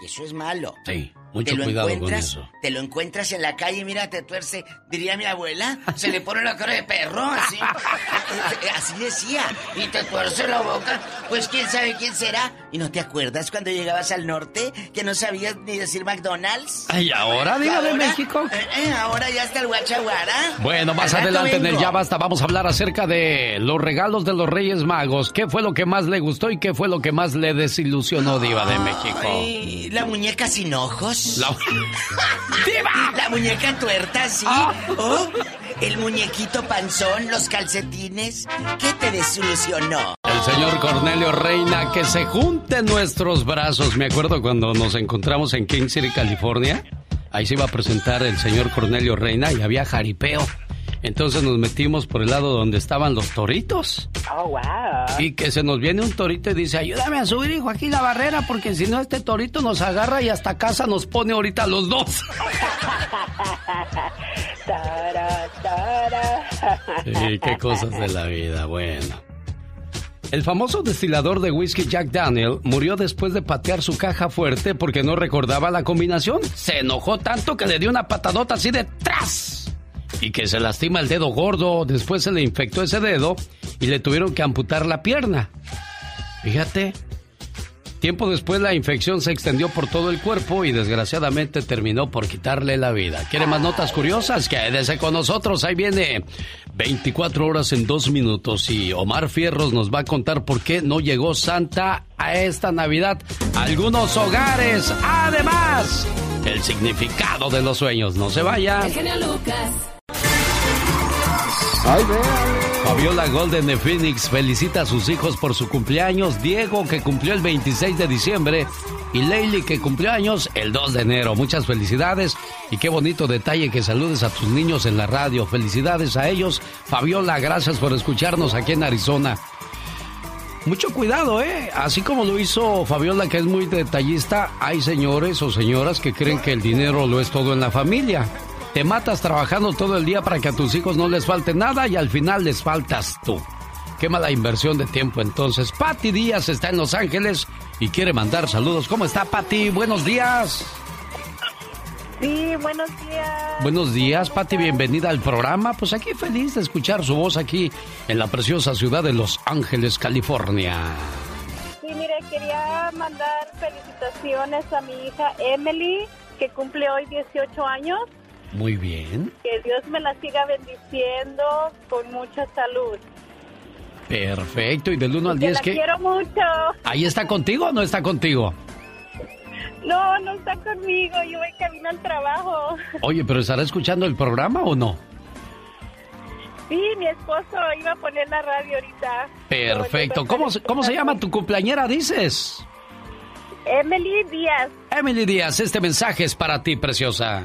Y eso es malo. Sí, mucho te lo cuidado con encuentras, eso. Te lo encuentras en la calle mira, te tuerce, diría mi abuela, se le pone la cara de perro, así. [LAUGHS] así decía. Y te tuerce la boca. Pues quién sabe quién será. ¿Y no te acuerdas cuando llegabas al norte que no sabías ni decir McDonald's? Ay, ahora, Diva de. México. Eh, eh, ahora ya está el guachaguara. Bueno, más Al adelante en el. Ya Basta vamos a hablar acerca de los regalos de los Reyes Magos. ¿Qué fue lo que más le gustó y qué fue lo que más le desilusionó, Diva de México? Ay, la muñeca sin ojos. La- [LAUGHS] La muñeca tuerta, sí. Ah. Oh, el muñequito panzón, los calcetines. ¿Qué te desilusionó? El señor Cornelio Reina, que se junte en nuestros brazos. Me acuerdo cuando nos encontramos en King City, California. Ahí se iba a presentar el señor Cornelio Reina y había jaripeo. Entonces nos metimos por el lado donde estaban los toritos. Oh, wow. Y que se nos viene un torito y dice, ayúdame a subir, hijo, aquí la barrera, porque si no este torito nos agarra y hasta casa nos pone ahorita los dos. [LAUGHS] Tara, tara. Sí, qué cosas de la vida, bueno. El famoso destilador de whisky Jack Daniel murió después de patear su caja fuerte porque no recordaba la combinación. Se enojó tanto que le dio una patadota así de tras. Y que se lastima el dedo gordo. Después se le infectó ese dedo y le tuvieron que amputar la pierna. Fíjate. Tiempo después la infección se extendió por todo el cuerpo y desgraciadamente terminó por quitarle la vida. ¿Quiere más notas curiosas? Quédese con nosotros. Ahí viene 24 horas en dos minutos y Omar Fierros nos va a contar por qué no llegó Santa a esta Navidad algunos hogares. Además, el significado de los sueños. No se vaya. El genio Lucas. Fabiola Golden de Phoenix felicita a sus hijos por su cumpleaños. Diego, que cumplió el 26 de diciembre. Y Leili, que cumplió años el 2 de enero. Muchas felicidades. Y qué bonito detalle que saludes a tus niños en la radio. Felicidades a ellos. Fabiola, gracias por escucharnos aquí en Arizona. Mucho cuidado, ¿eh? Así como lo hizo Fabiola, que es muy detallista, hay señores o señoras que creen que el dinero lo es todo en la familia. Te matas trabajando todo el día para que a tus hijos no les falte nada y al final les faltas tú. Qué mala inversión de tiempo entonces. Patti Díaz está en Los Ángeles y quiere mandar saludos. ¿Cómo está Patti? Buenos días. Sí, buenos días. Buenos días, Patti, bienvenida al programa. Pues aquí feliz de escuchar su voz aquí en la preciosa ciudad de Los Ángeles, California. Sí, mire, quería mandar felicitaciones a mi hija Emily, que cumple hoy 18 años. Muy bien. Que Dios me la siga bendiciendo con mucha salud. Perfecto. ¿Y del 1 al Que 10 la qué? quiero mucho. ¿Ahí está contigo o no está contigo? No, no está conmigo, yo voy camino al trabajo. Oye, pero ¿estará escuchando el programa o no? Sí, mi esposo iba a poner la radio ahorita. Perfecto. ¿Cómo, ¿Cómo se llama tu cumpleañera, dices? Emily Díaz. Emily Díaz, este mensaje es para ti, preciosa.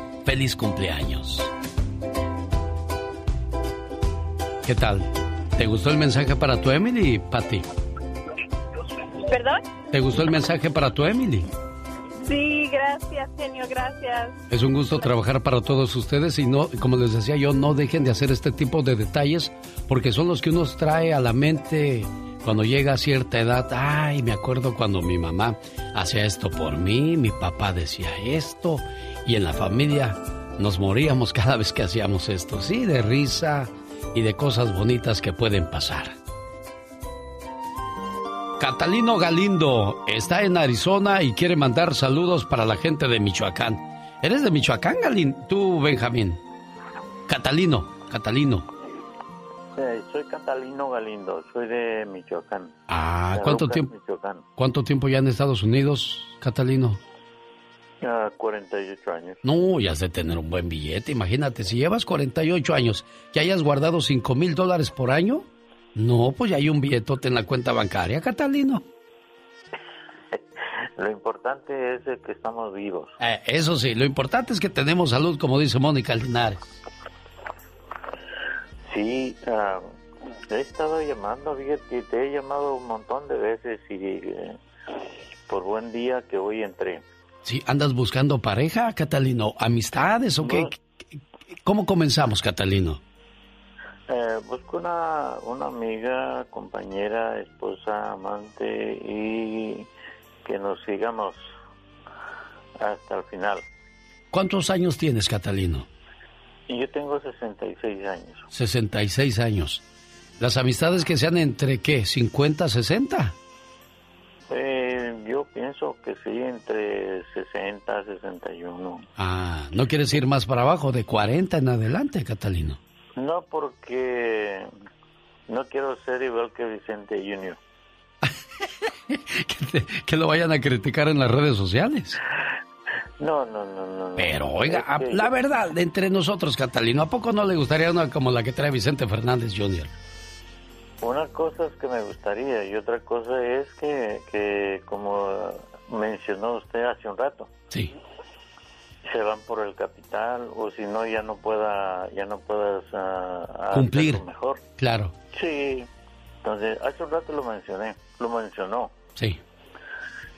Feliz cumpleaños. ¿Qué tal? ¿Te gustó el mensaje para tu Emily, Patty? ¿Perdón? ¿Te gustó el mensaje para tu Emily? Sí, gracias, genio, gracias. Es un gusto trabajar para todos ustedes y no, como les decía yo, no dejen de hacer este tipo de detalles porque son los que uno trae a la mente cuando llega a cierta edad. Ay, me acuerdo cuando mi mamá hacía esto por mí, mi papá decía esto y en la familia nos moríamos [LAUGHS] cada vez que hacíamos esto. Sí, de risa y de cosas bonitas que pueden pasar. Catalino Galindo está en Arizona y quiere mandar saludos para la gente de Michoacán. ¿Eres de Michoacán, Galindo? Tú, Benjamín. Catalino, Catalino. Sí, soy Catalino Galindo, soy de Michoacán. Ah, ¿cuánto tiempo? ¿Cuánto tiempo ya en Estados Unidos, Catalino? Ya 48 años. No, ya has de tener un buen billete. Imagínate, si llevas 48 años, que hayas guardado 5 mil dólares por año, no, pues ya hay un billetote en la cuenta bancaria, Catalino. [LAUGHS] Lo importante es que estamos vivos. Eh, eso sí, lo importante es que tenemos salud, como dice Mónica Linares. Sí, ah, he estado llamando, fíjate, te he llamado un montón de veces y eh, por buen día que hoy entré. Sí, ¿andas buscando pareja, Catalino? ¿Amistades o qué? ¿Cómo comenzamos, Catalino? Eh, busco una, una amiga, compañera, esposa, amante y que nos sigamos hasta el final. ¿Cuántos años tienes, Catalino? Yo tengo 66 años. 66 años. ¿Las amistades que sean entre qué? ¿50, 60? Eh, yo pienso que sí, entre 60, 61. Ah, ¿no quieres ir más para abajo, de 40 en adelante, Catalino? No, porque no quiero ser igual que Vicente Junior. [LAUGHS] que, lo vayan a criticar en las redes sociales. [LAUGHS] No, no, no, no. Pero oiga, la verdad, entre nosotros, Catalino, ¿a poco no le gustaría una como la que trae Vicente Fernández Jr.? Una cosa es que me gustaría y otra cosa es que, que como mencionó usted hace un rato. Sí se van por el capital o si no ya no pueda ya no puedas uh, cumplir mejor claro sí entonces hace un rato lo mencioné lo mencionó sí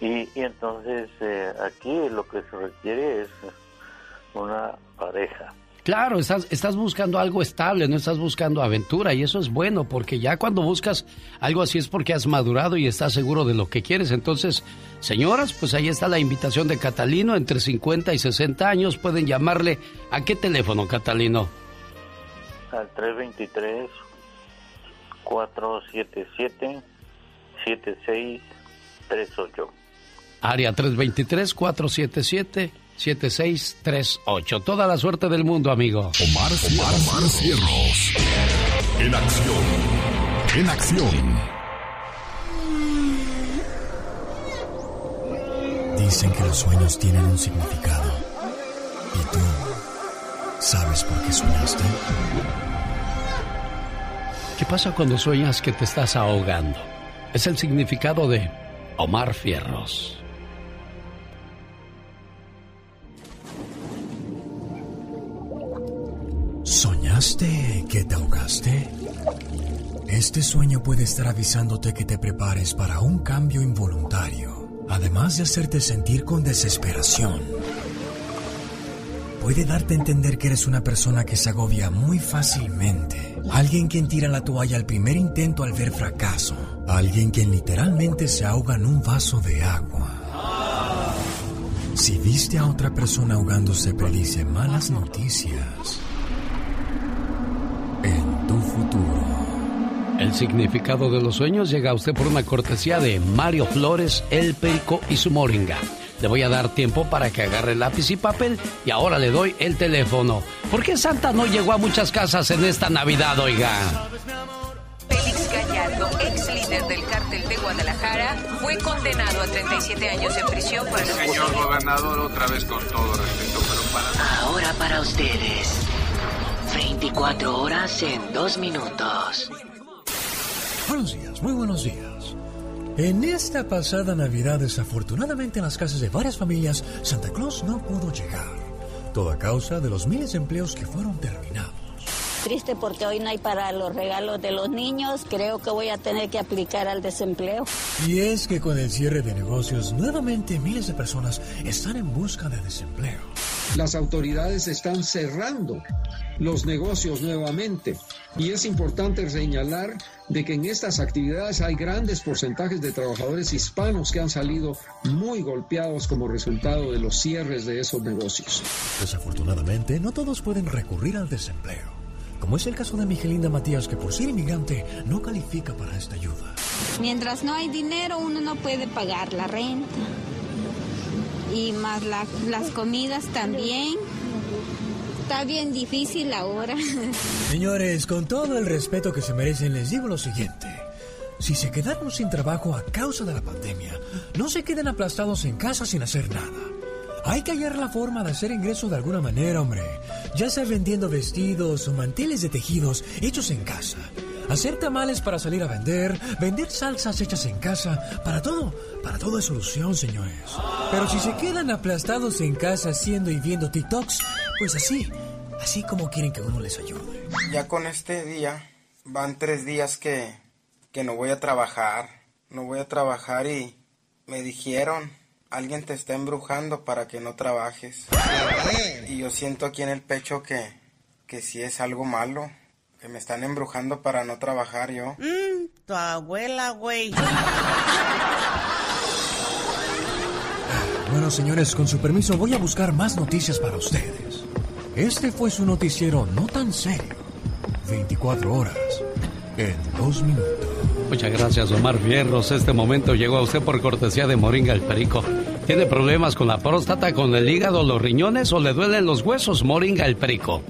y, y entonces eh, aquí lo que se requiere es una pareja Claro, estás, estás buscando algo estable, no estás buscando aventura y eso es bueno porque ya cuando buscas algo así es porque has madurado y estás seguro de lo que quieres. Entonces, señoras, pues ahí está la invitación de Catalino, entre 50 y 60 años pueden llamarle. ¿A qué teléfono, Catalino? Al 323 477 7638. Área 323 477 7638. Toda la suerte del mundo, amigo. Omar, Omar, Omar Cierros. En acción. En acción. Dicen que los sueños tienen un significado. ¿Y tú sabes por qué soñaste? ¿Qué pasa cuando sueñas que te estás ahogando? Es el significado de Omar Fierros. ¿Soñaste que te ahogaste? Este sueño puede estar avisándote que te prepares para un cambio involuntario, además de hacerte sentir con desesperación. Puede darte a entender que eres una persona que se agobia muy fácilmente, alguien quien tira la toalla al primer intento al ver fracaso, alguien quien literalmente se ahoga en un vaso de agua. Si viste a otra persona ahogándose, predice malas noticias El significado de los sueños llega a usted por una cortesía de Mario Flores, El Perico y su Moringa. Le voy a dar tiempo para que agarre lápiz y papel y ahora le doy el teléfono. ¿Por qué Santa no llegó a muchas casas en esta Navidad, oiga? Félix Gallardo, ex líder del cártel de Guadalajara, fue condenado a 37 años en prisión por... Señor gobernador, otra vez con todo respeto, pero para... Ahora para ustedes. 24 horas en 2 minutos. Buenos días, muy buenos días. En esta pasada Navidad, desafortunadamente en las casas de varias familias, Santa Claus no pudo llegar. Todo a causa de los miles de empleos que fueron terminados. Triste porque hoy no hay para los regalos de los niños. Creo que voy a tener que aplicar al desempleo. Y es que con el cierre de negocios, nuevamente miles de personas están en busca de desempleo. Las autoridades están cerrando los negocios nuevamente. Y es importante señalar de que en estas actividades hay grandes porcentajes de trabajadores hispanos que han salido muy golpeados como resultado de los cierres de esos negocios. Desafortunadamente, no todos pueden recurrir al desempleo. Como es el caso de Miguelinda Matías, que por ser inmigrante no califica para esta ayuda. Mientras no hay dinero, uno no puede pagar la renta. Y más las comidas también. Está bien difícil ahora. [LAUGHS] Señores, con todo el respeto que se merecen, les digo lo siguiente. Si se quedaron sin trabajo a causa de la pandemia, no se queden aplastados en casa sin hacer nada. Hay que hallar la forma de hacer ingreso de alguna manera, hombre. Ya sea vendiendo vestidos o manteles de tejidos hechos en casa. Hacer tamales para salir a vender, vender salsas hechas en casa, para todo, para todo es solución, señores. Pero si se quedan aplastados en casa haciendo y viendo TikToks, pues así, así como quieren que uno les ayude. Ya con este día, van tres días que, que no voy a trabajar, no voy a trabajar y me dijeron alguien te está embrujando para que no trabajes. Y yo siento aquí en el pecho que, que si es algo malo, que me están embrujando para no trabajar yo. Mmm, tu abuela, güey. Bueno, señores, con su permiso voy a buscar más noticias para ustedes. Este fue su noticiero no tan serio. 24 horas en dos minutos. Muchas gracias, Omar Fierros. Este momento llegó a usted por cortesía de Moringa el Perico. ¿Tiene problemas con la próstata, con el hígado, los riñones o le duelen los huesos? Moringa el Perico.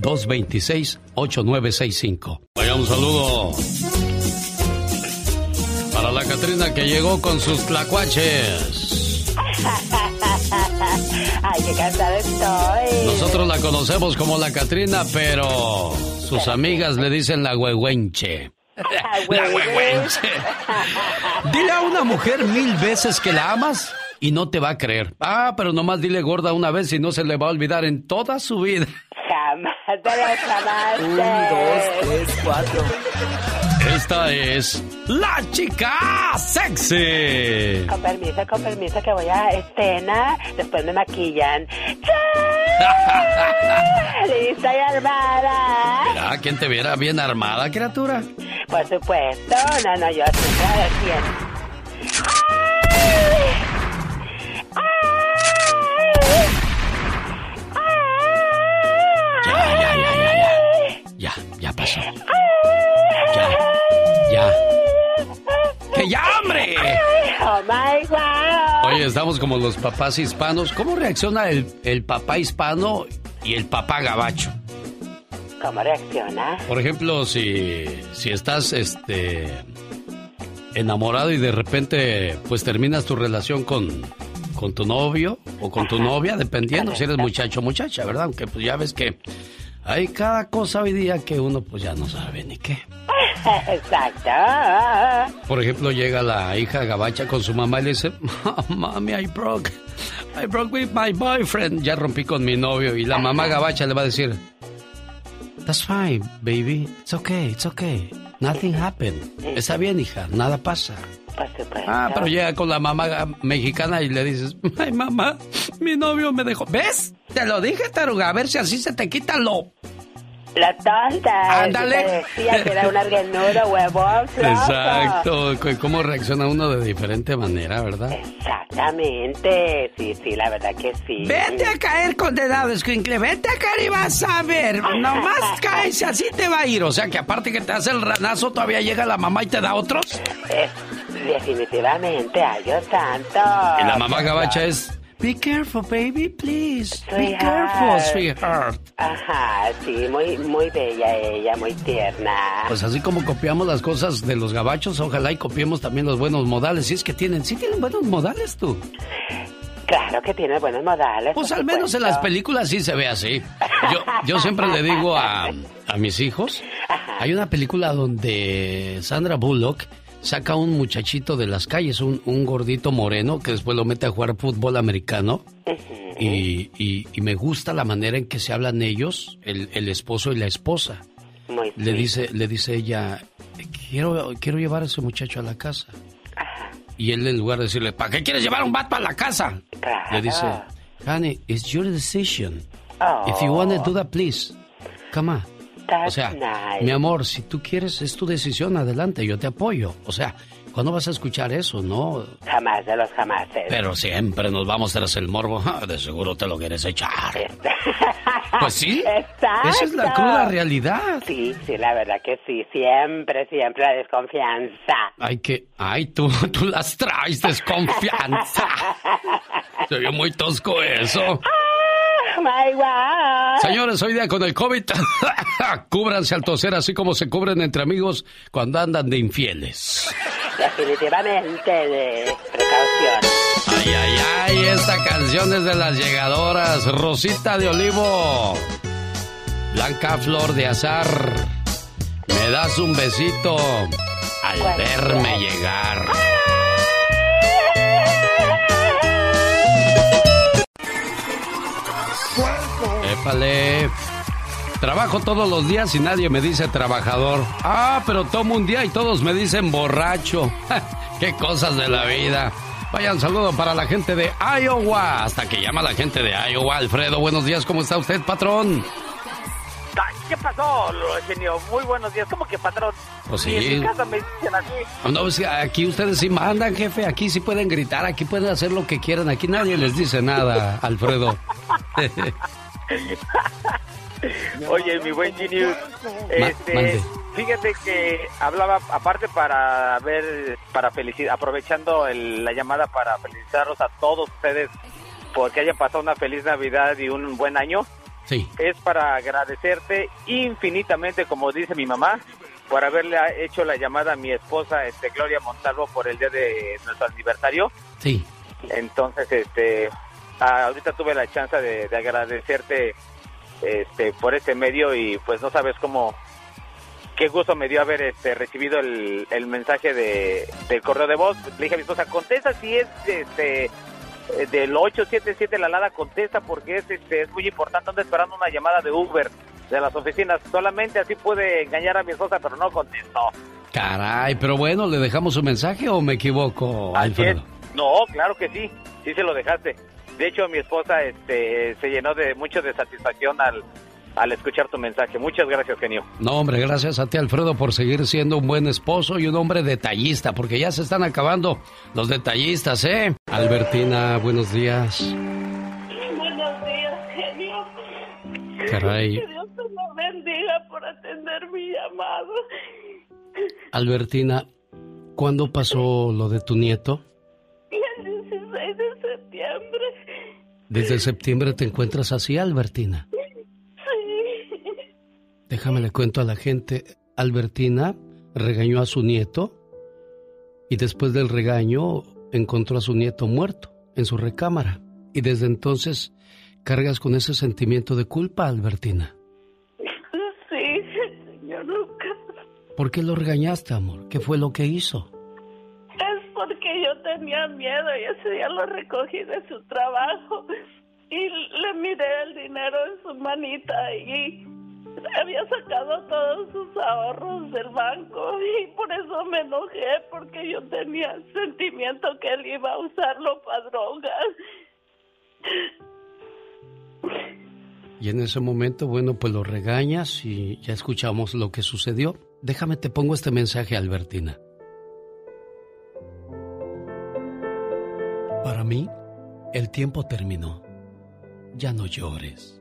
951-226-8965. Vaya un saludo para la Catrina que llegó con sus tlacuaches. [LAUGHS] Ay, qué cansada estoy. Nosotros la conocemos como la Catrina, pero sus amigas le dicen la huehuenche. La [LAUGHS] huehuenche. Dile a una mujer mil veces que la amas y no te va a creer. Ah, pero nomás dile gorda una vez y no se le va a olvidar en toda su vida. Jamás te lo jamás. Un, dos, tres, cuatro. Esta es la chica sexy. Con permiso, con permiso que voy a escena. Después me maquillan. [LAUGHS] ¡Lista y armada! Mira, ¿quién te viera bien armada, criatura? Por supuesto. No, no, yo siempre Ya, ya, ya, ya, ya. Ya, pasó. Ya, ya. ¡Que ya, hombre! ¡Oh, my God! Oye, estamos como los papás hispanos. ¿Cómo reacciona el, el papá hispano y el papá gabacho? ¿Cómo reacciona? Por ejemplo, si, si estás este enamorado y de repente pues terminas tu relación con, con tu novio o con tu novia, dependiendo si eres muchacho o muchacha, ¿verdad? Aunque pues ya ves que hay cada cosa hoy día que uno pues ya no sabe ni qué. [LAUGHS] Exacto. Por ejemplo, llega la hija gabacha con su mamá y le dice, mami, I broke, I broke with my boyfriend. Ya rompí con mi novio. Y la mamá gabacha le va a decir, That's fine, baby. It's okay, it's okay. Nothing happened. Está bien, hija, nada pasa. Ah, pero llega con la mamá mexicana y le dices, ay mamá, mi novio me dejó. ¿Ves? Te lo dije, taruga, a ver si así se te quita lo... La tonta. Ándale. Decía que era un argenudo, huevón. Exacto. ¿Cómo reacciona uno de diferente manera, verdad? Exactamente. Sí, sí, la verdad que sí. Vete a caer condenado, escuincle. Vete a caer y vas a ver. Nomás [LAUGHS] caes y así te va a ir. O sea que aparte que te hace el ranazo, todavía llega la mamá y te da otros. Definitivamente, ay Dios santo. Y la mamá gabacha es... Be careful, baby, please. Be careful, sweetheart. Ajá, sí, muy, muy bella ella, muy tierna. Pues así como copiamos las cosas de los gabachos, ojalá y copiemos también los buenos modales. Si es que tienen, sí tienen buenos modales tú. Claro que tiene buenos modales. Pues al menos en las películas sí se ve así. Yo, yo siempre le digo a, a mis hijos, hay una película donde Sandra Bullock saca un muchachito de las calles, un, un gordito moreno, que después lo mete a jugar fútbol americano. y, y- y me gusta la manera en que se hablan ellos, el, el esposo y la esposa. Muy Le dice, le dice ella, quiero, quiero llevar a ese muchacho a la casa. Y él en lugar de decirle, ¿para qué quieres llevar a un vato a la casa? Le dice, honey, it's your decision. If you want to do that, please, come on. O sea, nice. mi amor, si tú quieres, es tu decisión, adelante, yo te apoyo. O sea, ¿cuándo vas a escuchar eso, no? Jamás de los jamases. Pero siempre nos vamos tras el morbo. De seguro te lo quieres echar. [LAUGHS] Pues sí. Exacto. Esa es la cruda realidad. Sí, sí, la verdad que sí. Siempre, siempre la desconfianza. Ay, que. Ay, tú, [LAUGHS] tú las traes desconfianza. [LAUGHS] Se vio muy tosco eso. My God. Señores, hoy día con el COVID, [LAUGHS] cúbranse al toser así como se cubren entre amigos cuando andan de infieles. Definitivamente de precaución. Ay, ay, ay, esta canción es de las llegadoras. Rosita de Olivo. Blanca Flor de Azar. Me das un besito al verme llegar. Épale. Trabajo todos los días y nadie me dice trabajador. Ah, pero tomo un día y todos me dicen borracho. [LAUGHS] Qué cosas de la vida. Vaya un saludo para la gente de Iowa. Hasta que llama la gente de Iowa. Alfredo, buenos días. ¿Cómo está usted, patrón? ¿Qué pasó, genio? Muy buenos días. ¿Cómo que patrón? Pues sí. en casa me dicen así. No, es que aquí ustedes sí mandan, jefe. Aquí sí pueden gritar. Aquí pueden hacer lo que quieran. Aquí nadie les dice nada, Alfredo. [LAUGHS] [LAUGHS] Oye, mi buen Genius, este, fíjate que hablaba aparte para ver, para felicitar, aprovechando el- la llamada para felicitarlos a todos ustedes porque hayan pasado una feliz Navidad y un buen año. Sí. Es para agradecerte infinitamente, como dice mi mamá, por haberle hecho la llamada a mi esposa, este Gloria Montalvo, por el día de nuestro aniversario. Sí. Entonces, este, ah, ahorita tuve la chance de, de agradecerte este, por este medio y pues no sabes cómo, qué gusto me dio haber este, recibido el, el mensaje de, del correo de voz. Le dije a mi esposa, contesta si es este, eh, del 877 la Lada, contesta porque es, este, es muy importante, ando esperando una llamada de Uber de las oficinas. Solamente así pude engañar a mi esposa, pero no contestó. Caray, pero bueno, ¿le dejamos su mensaje o me equivoco, Alfredo? No, claro que sí, sí se lo dejaste. De hecho, mi esposa este, se llenó de mucho de satisfacción al, al escuchar tu mensaje. Muchas gracias, genio. No, hombre, gracias a ti, Alfredo, por seguir siendo un buen esposo y un hombre detallista, porque ya se están acabando los detallistas, ¿eh? Albertina, buenos días. Buenos días, genio. Caray. Que Dios te lo bendiga por atender mi llamado. Albertina, ¿cuándo pasó lo de tu nieto? El 16 de septiembre. Desde septiembre te encuentras así, Albertina. Sí. Déjame le cuento a la gente. Albertina regañó a su nieto y después del regaño encontró a su nieto muerto en su recámara. Y desde entonces cargas con ese sentimiento de culpa, Albertina. Sí, señor Lucas. ¿Por qué lo regañaste, amor? ¿Qué fue lo que hizo? Porque yo tenía miedo y ese día lo recogí de su trabajo y le miré el dinero en su manita y había sacado todos sus ahorros del banco y por eso me enojé porque yo tenía el sentimiento que él iba a usarlo para drogas. Y en ese momento, bueno, pues lo regañas y ya escuchamos lo que sucedió. Déjame te pongo este mensaje, Albertina. Para mí, el tiempo terminó. Ya no llores.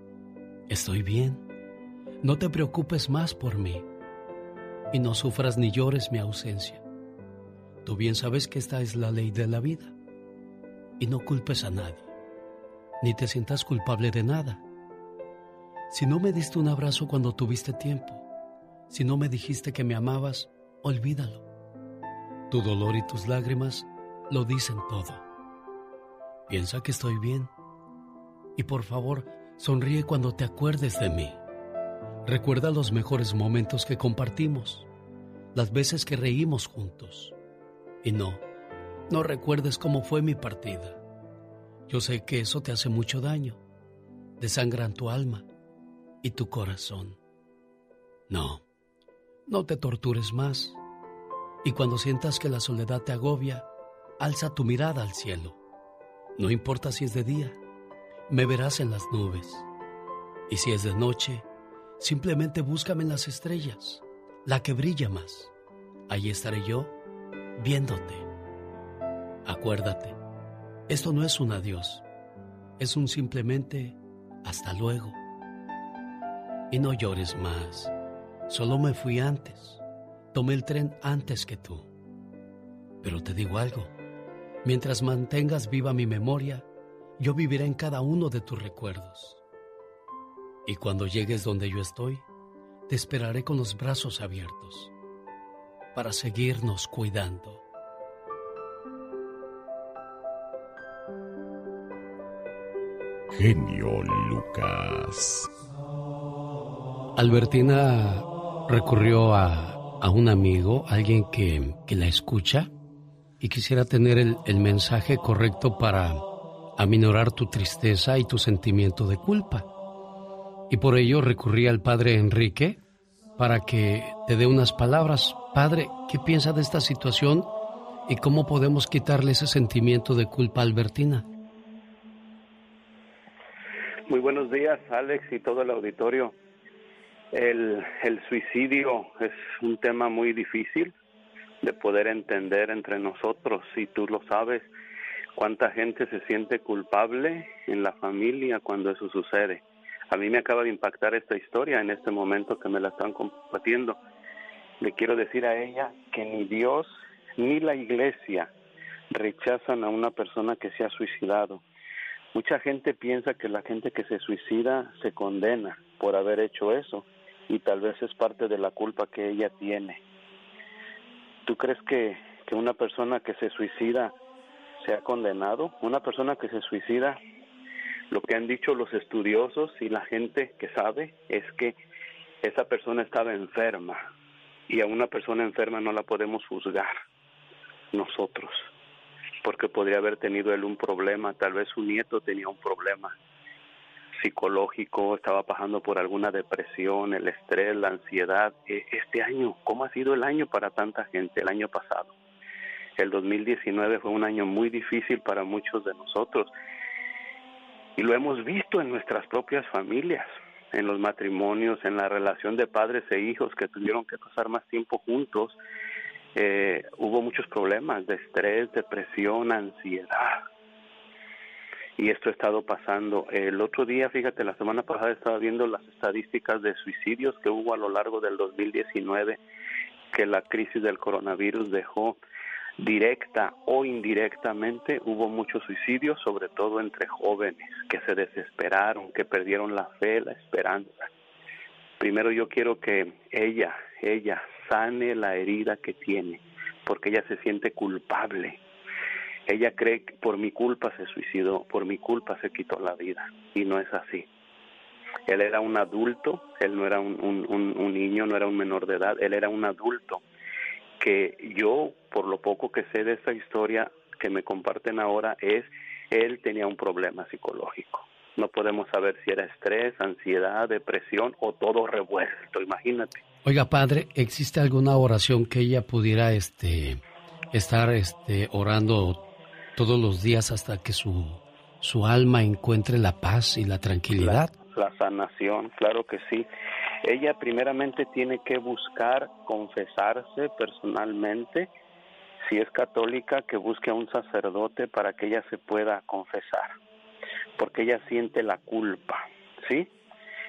Estoy bien. No te preocupes más por mí. Y no sufras ni llores mi ausencia. Tú bien sabes que esta es la ley de la vida. Y no culpes a nadie. Ni te sientas culpable de nada. Si no me diste un abrazo cuando tuviste tiempo, si no me dijiste que me amabas, olvídalo. Tu dolor y tus lágrimas lo dicen todo. Piensa que estoy bien. Y por favor, sonríe cuando te acuerdes de mí. Recuerda los mejores momentos que compartimos, las veces que reímos juntos, Y no, no recuerdes cómo fue mi partida. Yo sé que eso te hace mucho daño, desangran tu alma y tu corazón. No, no te tortures más. Y cuando sientas que la soledad te agobia, alza tu mirada al cielo. No importa si es de día, me verás en las nubes. Y si es de noche, simplemente búscame en las estrellas, la que brilla más. Ahí estaré yo, viéndote. Acuérdate, esto no es un adiós, es un simplemente hasta luego. Y no llores más, solo me fui antes, tomé el tren antes que tú. Pero te digo algo, mientras mantengas viva mi memoria, yo viviré en cada uno de tus recuerdos. Y cuando llegues donde yo estoy, te esperaré con los brazos abiertos para seguirnos cuidando. Genio Lucas. Albertina recurrió a, a un amigo, alguien que, que, la escucha y quisiera tener el, mensaje correcto para aminorar tu tristeza y tu sentimiento de culpa. Y por ello recurrí al padre Enrique para que te dé unas palabras. Padre, ¿qué piensa de esta situación y cómo podemos quitarle ese sentimiento de culpa a Albertina? Muy buenos días, Alex y todo el auditorio. El suicidio es un tema muy difícil de poder entender entre nosotros, si tú lo sabes cuánta gente se siente culpable en la familia cuando eso sucede. A mí me acaba de impactar esta historia en este momento que me la están compartiendo. Le quiero decir a ella que ni Dios ni la iglesia rechazan a una persona que se ha suicidado. Mucha gente piensa que la gente que se suicida se condena por haber hecho eso y tal vez es parte de la culpa que ella tiene. ¿Tú crees que, que una persona que se suicida se ha condenado. Una persona que se suicida, lo que han dicho los estudiosos y la gente que sabe es que esa persona estaba enferma y a una persona enferma no la podemos juzgar nosotros porque podría haber tenido él un problema, tal vez su nieto tenía un problema psicológico, estaba pasando por alguna depresión, el estrés, la ansiedad. E, este año, ¿cómo ha sido el año para tanta gente el año pasado? El 2019 fue un año muy difícil para muchos de nosotros y lo hemos visto en nuestras propias familias, en los matrimonios, en la relación de padres e hijos que tuvieron que pasar más tiempo juntos. Eh, hubo muchos problemas de estrés, depresión, ansiedad. Y esto ha estado pasando. El otro día, fíjate, la semana pasada estaba viendo las estadísticas de suicidios que hubo a lo largo del 2019, que la crisis del coronavirus dejó directa o indirectamente hubo muchos suicidios, sobre todo entre jóvenes que se desesperaron, que perdieron la fe, la esperanza. Primero yo quiero que ella, ella sane la herida que tiene, porque ella se siente culpable. Ella cree que por mi culpa se suicidó, por mi culpa se quitó la vida, y no es así. Él era un adulto, él no era un, niño, no era un menor de edad, él era un adulto que yo, por lo poco que sé de esta historia que me comparten ahora, es él tenía un problema psicológico. No podemos saber si era estrés, ansiedad, depresión o todo revuelto, imagínate. Oiga, padre, ¿existe alguna oración que ella pudiera este estar este orando todos los días hasta que su su alma encuentre la paz y la tranquilidad? La, sanación, claro que sí ella primeramente tiene que buscar confesarse personalmente, si es católica, que busque a un sacerdote para que ella se pueda confesar, porque ella siente la culpa, ¿sí?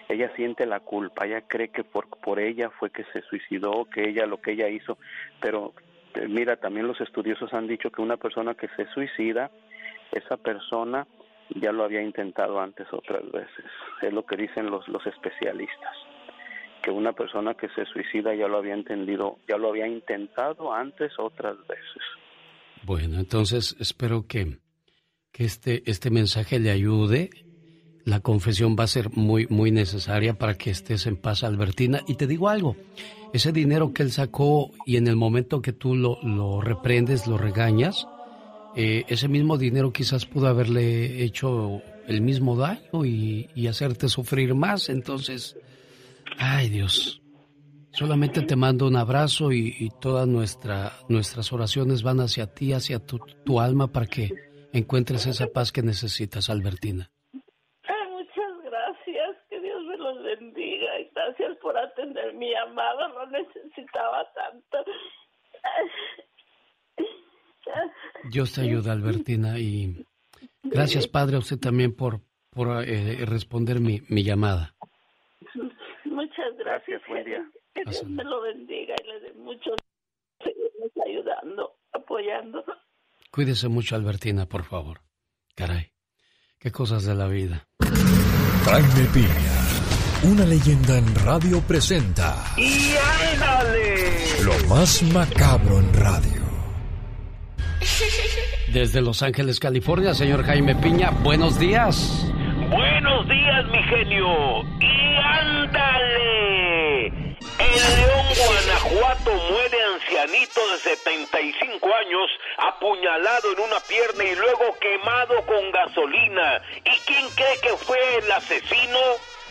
Ella siente la culpa, ella cree que por, por ella fue que se suicidó, que ella lo que ella hizo, pero mira, también los estudiosos han dicho que una persona que se suicida, esa persona ya lo había intentado antes otras veces, es lo que dicen los, los especialistas que una persona que se suicida ya lo había entendido, ya lo había intentado antes otras veces. Bueno, entonces espero que, que este, este mensaje le ayude. La confesión va a ser muy, muy necesaria para que estés en paz, Albertina. Y te digo algo, ese dinero que él sacó y en el momento que tú lo, lo reprendes, lo regañas, eh, ese mismo dinero quizás pudo haberle hecho el mismo daño y, hacerte sufrir más. Entonces, ay Dios, solamente te mando un abrazo y, todas nuestra, nuestras oraciones van hacia ti, hacia tu alma para que encuentres esa paz que necesitas, Albertina. Necesitaba tanto. Dios te ayuda, Albertina, y gracias, Padre, a usted también por, por eh, responder mi, mi llamada. Muchas gracias, buen día. que Dios me lo bendiga y le dé mucho seguirnos ayudando, apoyando. Cuídese mucho, Albertina, por favor. Caray, qué cosas de la vida. Jaime Piña, una leyenda en radio presenta. Lo más macabro en radio. Desde Los Ángeles, California, señor Jaime Piña, buenos días. Buenos días, mi genio. ¡Y ándale! En León, Guanajuato, muere ancianito de 75 años, apuñalado en una pierna y luego quemado con gasolina. ¿Y quién cree que fue el asesino?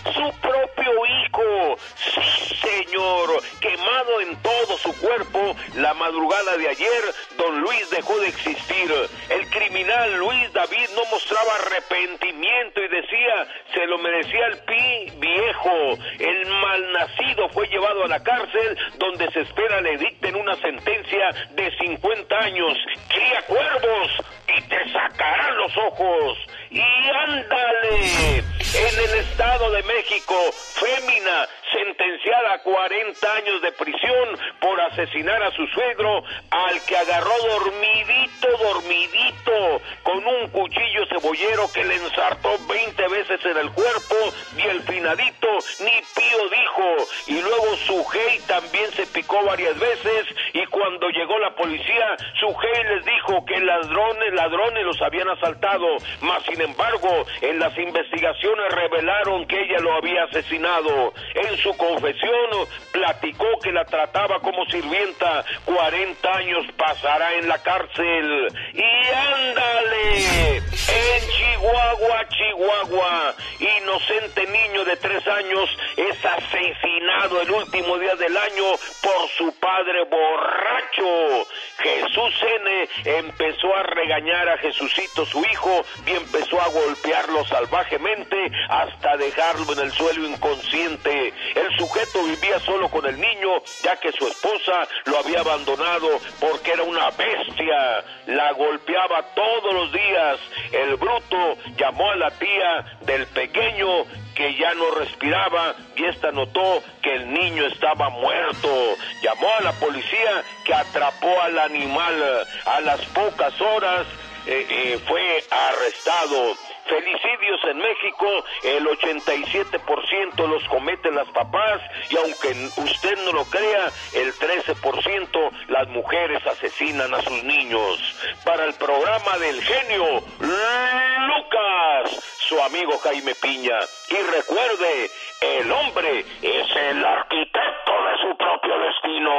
Su propio hijo, sí señor, quemado en todo su cuerpo, la madrugada de ayer, don Luis dejó de existir. El criminal Luis David no mostraba arrepentimiento y decía, se lo merecía el pi viejo. El malnacido fue llevado a la cárcel donde se espera le dicten una sentencia de 50 años. Cría cuervos y te sacarán los ojos. Y ándale, en el Estado de México, fémina sentenciada a 40 años de prisión por asesinar a su suegro, al que agarró dormidito, dormidito, con un cuchillo cebollero que le ensartó 20 veces en el cuerpo y el finadito ni pío dijo. Y luego su gay también se picó varias veces y cuando llegó la policía, su gay les dijo que ladrones, ladrones los habían asaltado, mas sin embargo, en las investigaciones revelaron que ella lo había asesinado. Su confesión platicó que la trataba como sirvienta, 40 años pasará en la cárcel. Y ándale, en Chihuahua, Chihuahua, inocente niño de tres años es asesinado el último día del año por su padre borracho. Jesús N empezó a regañar a Jesucito, su hijo, y empezó a golpearlo salvajemente hasta dejarlo en el suelo inconsciente. El sujeto vivía solo con el niño, ya que su esposa lo había abandonado porque era una bestia. La golpeaba todos los días. El bruto llamó a la tía del pequeño que ya no respiraba y esta notó que el niño estaba muerto. Llamó a la policía que atrapó al animal. A las pocas horas eh, eh, fue arrestado. Felicidios en México, el 87% los cometen las papás y aunque usted no lo crea, el 13% las mujeres asesinan a sus niños. Para el programa del genio Lucas, su amigo Jaime Piña. Y recuerde, el hombre es el arquitecto de su propio destino.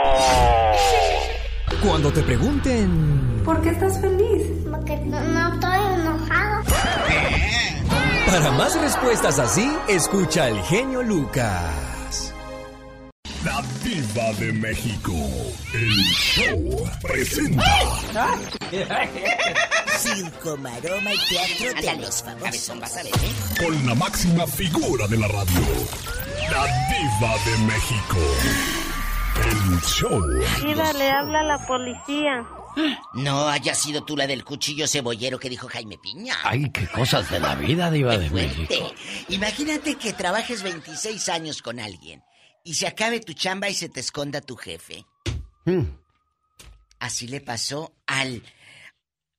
Cuando te pregunten ¿Por qué estás feliz? Para más respuestas así, escucha al genio Lucas. La Diva de México. El show presenta. Circo, maroma y teatro de los famosos. Con la máxima figura de la radio. La Diva de México. El show. Mira, le habla la policía. No haya sido tú la del cuchillo cebollero que dijo Jaime Piña. Ay, qué cosas de la vida, Diva de México. Imagínate que trabajes 26 años con alguien y se acabe tu chamba y se te esconda tu jefe. Mm. Así le pasó al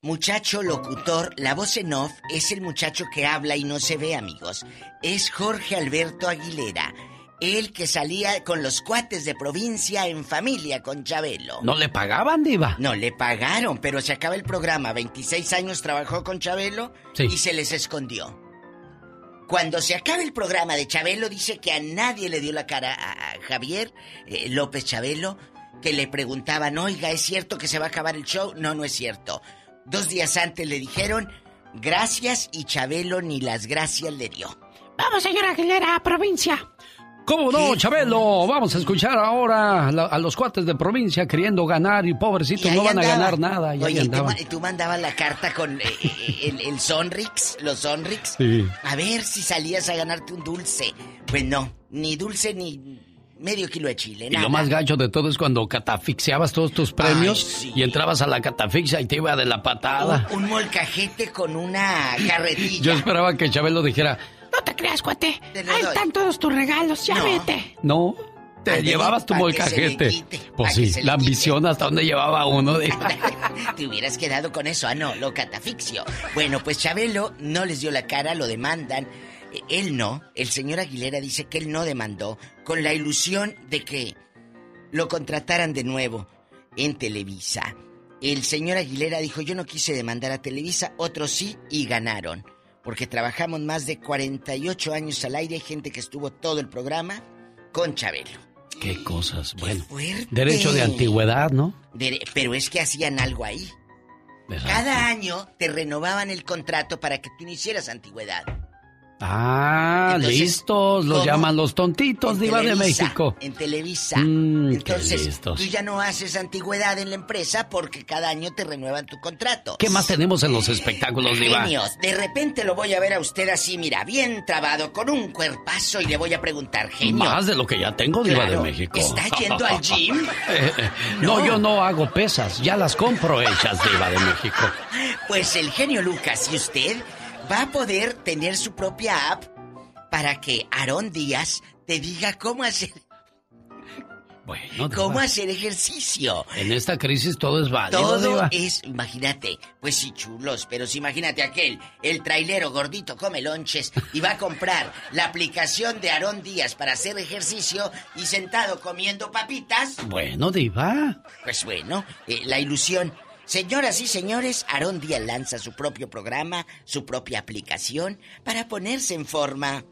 muchacho locutor. La voz en off es el muchacho que habla y no se ve, amigos. Es Jorge Alberto Aguilera. El que salía con los cuates de provincia en familia con Chabelo. ¿No le pagaban, Diva? No le pagaron, pero se acaba el programa. 26 años trabajó con Chabelo Sí. y se les escondió. Cuando se acabe el programa de Chabelo, dice que a nadie le dio la cara a, a Javier eh, López Chabelo, que le preguntaban, oiga, ¿es cierto que se va a acabar el show? No, no es cierto. Dos días antes le dijeron, gracias, y Chabelo ni las gracias le dio. Vamos, señora Aguilera, provincia. ¿Cómo no, Chabelo? Vamos a escuchar ahora a, la- a los cuates de provincia queriendo ganar y pobrecitos Y no van a ganar nada. Y Oye, ¿tú, tú mandabas la carta con eh, eh, el, el Sonrix, los Sonrix. Sí. A ver si salías a ganarte un dulce. Pues no, ni dulce ni medio kilo de chile, Y lo más gacho de todo es cuando catafixiabas todos tus premios y entrabas a la catafixia y te iba de la patada. Un, un molcajete con una carretilla. Yo esperaba que Chabelo dijera, No te creas, cuate. Te lo Ahí doy. están todos tus regalos, ya No. vete. no, te llevabas tu molcajete. Pues sí, la ambición hasta donde llevaba uno. de- [LAUGHS] Te hubieras quedado con eso. Ah, no, lo catafixio. Bueno, pues Chabelo no les dio la cara, lo demandan. Eh, Él no. El señor Aguilera dice que él no demandó con la ilusión de que lo contrataran de nuevo en Televisa. El señor Aguilera dijo, yo no quise demandar a Televisa, otros sí y ganaron. Porque trabajamos más de 48 años al aire, hay gente que estuvo todo el programa con Chabelo. Qué cosas, bueno. fuerte. Derecho de antigüedad, ¿no? Dere- Pero es que hacían algo ahí. Cada año te renovaban el contrato para que tú no hicieras antigüedad. Ah, Entonces, listos, los ¿cómo? llaman los tontitos, En diva de México. En Televisa. Mm, Entonces, listos. tú ya no haces antigüedad en la empresa porque cada año te renuevan tu contrato. ¿Qué más tenemos en los espectáculos, diva? Genios, de repente lo voy a ver a usted así, mira, bien trabado, con un cuerpazo y le voy a preguntar, genio. Más de lo que ya tengo, diva Claro, de México. ¿Está yendo al gym? [LAUGHS] Eh, eh, no, yo no hago pesas, ya las compro hechas, diva de México. Pues el genio Lucas y usted va a poder tener su propia app para que Aarón Díaz te diga cómo hacer, Bueno, cómo diva, hacer ejercicio. en esta crisis todo es válido, Todo diva. es, imagínate, pues sí, chulos, pero si imagínate aquel, el trailero gordito come lonches y va a comprar la aplicación de Aarón Díaz para hacer ejercicio y sentado comiendo papitas. Bueno, diva. Pues bueno, eh, la ilusión. Señoras y señores, Aarón Díaz lanza su propio programa, su propia aplicación para ponerse en forma.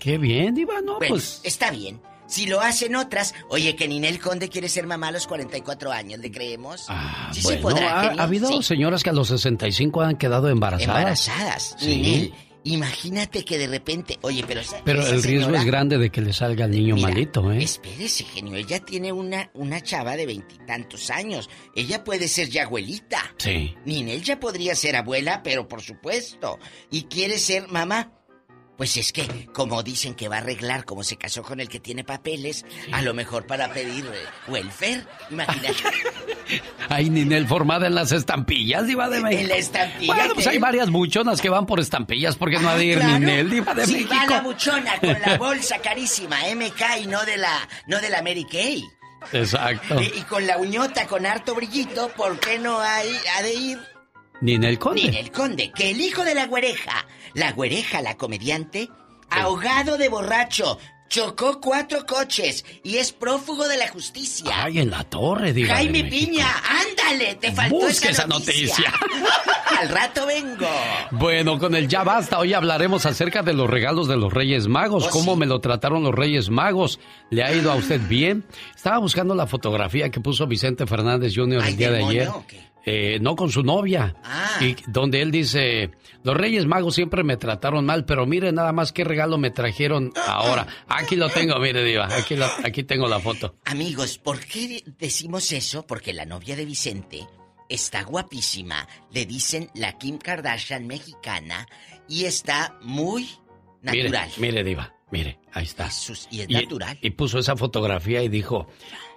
Qué bien, diva, no, Bueno, pues... está bien. Si lo hacen otras, oye, que Ninel Conde quiere ser mamá a los 44 años, ¿le creemos? sí se Bueno, podrá, ha, habido Sí. señoras que a los 65 han quedado embarazadas. Embarazadas. Sí. Ninel, imagínate que de repente, oye, pero esa- Pero esa el riesgo es grande de que le salga el niño Mira, malito, ¿eh? Espérese, genio, ella tiene una, una chava de veintitantos años. Ella puede ser ya abuelita. Sí. Ninel ya podría ser abuela, pero por supuesto. ¿Y quiere ser mamá? Pues es que, como dicen que va a arreglar como se casó con el que tiene papeles, a lo mejor para pedir eh, welfare. Imagínate. [LAUGHS] Hay Ninel formada en las estampillas, diva de México. En la estampilla Bueno, pues que- hay varias buchonas que van por estampillas porque no ha de ir Claro. Ninel, diva de si México. va la buchona con la [LAUGHS] bolsa carísima MK y no de la no de la Mary Kay. Exacto. Y, y con la uñota con harto brillito, ¿por qué no hay, ha de ir Ninel Conde. Ninel Conde? Que el hijo de la güereja, la güereja, la comediante, ahogado de borracho, chocó cuatro coches y es prófugo de la justicia. Ay, en la torre, diva de Jaime. Piña, ándale, te faltó Busque esa esa noticia. [LAUGHS] Al rato vengo. Bueno, con el ya basta, hoy hablaremos acerca de los regalos de los Reyes Magos, Oh, cómo sí. me lo trataron los Reyes Magos. ¿Le ha ido a usted bien? Estaba buscando la fotografía que puso Vicente Fernández Jr. El día de ayer. Eh, no con su novia. Ah. Y donde él dice, los Reyes Magos siempre me trataron mal, pero mire nada más qué regalo me trajeron ahora. Aquí lo tengo, mire, Diva, aquí, la- aquí tengo la foto. Amigos, ¿por qué decimos eso? Porque la novia de Vicente está guapísima. Le dicen la Kim Kardashian mexicana y está muy natural. Mire, mire, Diva, mire, ahí está. y es natural. Y puso esa fotografía y dijo,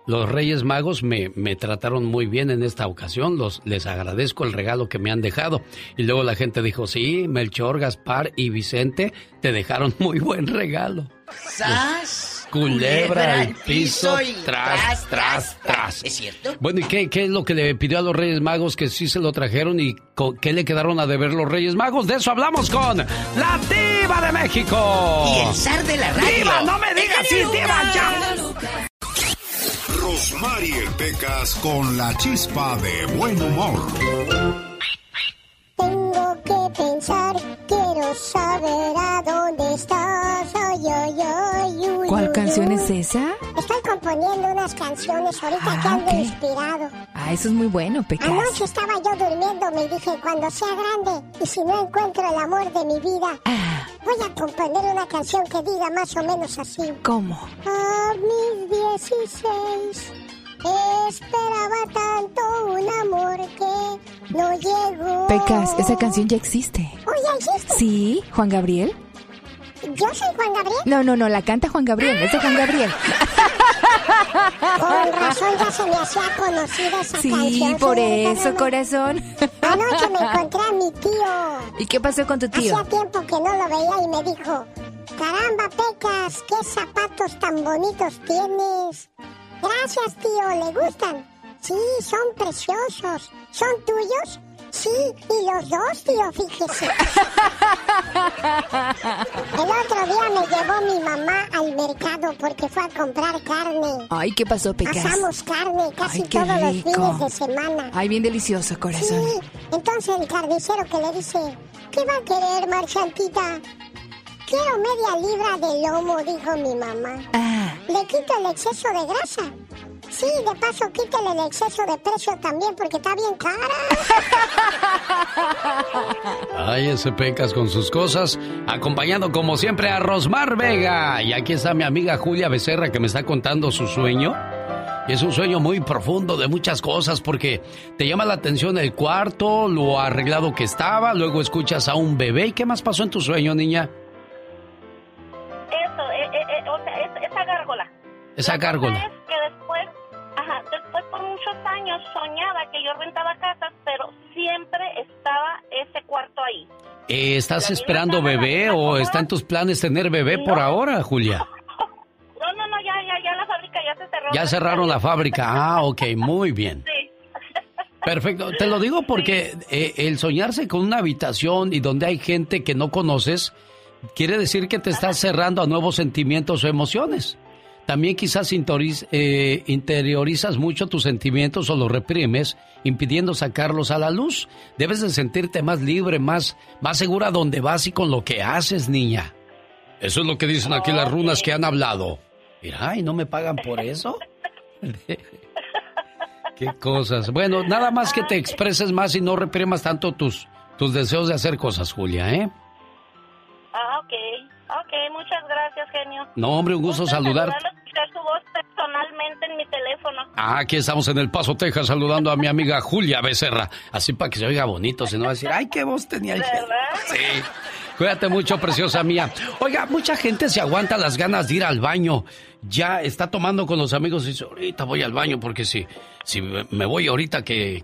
los Reyes Magos me, me trataron muy bien en esta ocasión, los, les agradezco el regalo que me han dejado. Y luego la gente dijo, sí, Melchor, Gaspar y Vicente te dejaron [LAUGHS] muy buen regalo. ¡Sas! Culebra al piso, tras, tras, tras. ¿Es cierto? Bueno, ¿y qué, qué es lo que le pidió a los Reyes Magos que sí se lo trajeron y qué le quedaron a deber los Reyes Magos? De eso hablamos con la Diva de México. Y el zar de la radio. ¡Diva, no me digas así, Diva! ¡Ya! Rosmarie Pecas con la chispa de buen humor. Tengo que pensar, quiero saber a canción es esa? Estoy componiendo unas canciones ahorita Ah, que ando ok. inspirado. Ah, eso es muy bueno, Pecas. Anoche estaba yo durmiendo, me dije, cuando sea grande y si no encuentro el amor de mi vida, Ah. voy a componer una canción que diga más o menos así. ¿Cómo? A mis 16 esperaba tanto un amor que no llegó. Pecas, esa canción ya existe. ¿Oh, ya existe? ¿Sí? ¿Juan Gabriel? ¿Yo soy Juan Gabriel? No, no, no, la canta Juan Gabriel, es de Juan Gabriel. [LAUGHS] Con razón ya se me hacía conocida esa Sí, canción. por señorita eso, corazón. Anoche me encontré a mi tío. ¿Y qué pasó con tu tío? Hacía tiempo que no lo veía y me dijo, caramba, Pecas, qué zapatos tan bonitos tienes. Gracias, tío, ¿le gustan? Sí, son preciosos. ¿Son tuyos? Sí, y los dos, tío, fíjese. El otro día me llevó mi mamá al mercado porque fue a comprar carne. Ay, ¿qué pasó, Pecas? Asamos carne casi Ay, todos los fines de semana. Ay, bien delicioso, corazón. Sí, entonces el carnicero que le dice, ¿qué va a querer, marchantita? Quiero media libra de lomo, dijo mi mamá. Ah. Le quito el exceso de grasa. Sí, de paso quítale el exceso de precio también porque está bien cara. [LAUGHS] Ay, ese Pecas con sus cosas, acompañando como siempre a Rosmar Vega. Y aquí está mi amiga Julia Becerra que me está contando su sueño. Y es un sueño muy profundo de muchas cosas porque te llama la atención el cuarto, lo arreglado que estaba, luego escuchas a un bebé. ¿Y qué más pasó en tu sueño, niña? Eso, eh, eh, eh, o sea, es- esa gárgola. Esa gárgola. Soñaba que yo rentaba casas, pero siempre estaba ese cuarto ahí. Eh, ¿Estás esperando bebé o está en tus planes tener bebé por ahora, Julia? [LAUGHS] No, no, no, ya, ya, ya la fábrica ya se cerró. Ya cerraron la fábrica. Ah, ok, muy bien. Sí. [LAUGHS] Perfecto. Te lo digo porque eh, el soñarse con una habitación y donde hay gente que no conoces, quiere decir que te estás cerrando a nuevos sentimientos o emociones. También quizás eh, interiorizas mucho tus sentimientos o los reprimes, impidiendo sacarlos a la luz. Debes de sentirte más libre, más, más segura donde vas y con lo que haces, niña. Eso es lo que dicen aquí las runas que han hablado. Mira, ¿y no me pagan por eso? [LAUGHS] Qué cosas. Bueno, nada más que te expreses más y no reprimas tanto tus, tus deseos de hacer cosas, Julia, ¿eh? Ah, ok. Ok, muchas gracias, genio. No, hombre, un gusto saludar. Saludarlo, escuchar su voz personalmente en mi teléfono. Ah, aquí estamos en El Paso, Texas, saludando a mi amiga [LAUGHS] Julia Becerra. Así para que se oiga bonito, si no va a decir, ay, qué voz tenía el [LAUGHS] genio". Sí. Cuídate mucho, preciosa mía. Oiga, mucha gente se aguanta las ganas de ir al baño. Ya está tomando con los amigos y dice, ahorita voy al baño porque si, si me voy ahorita que,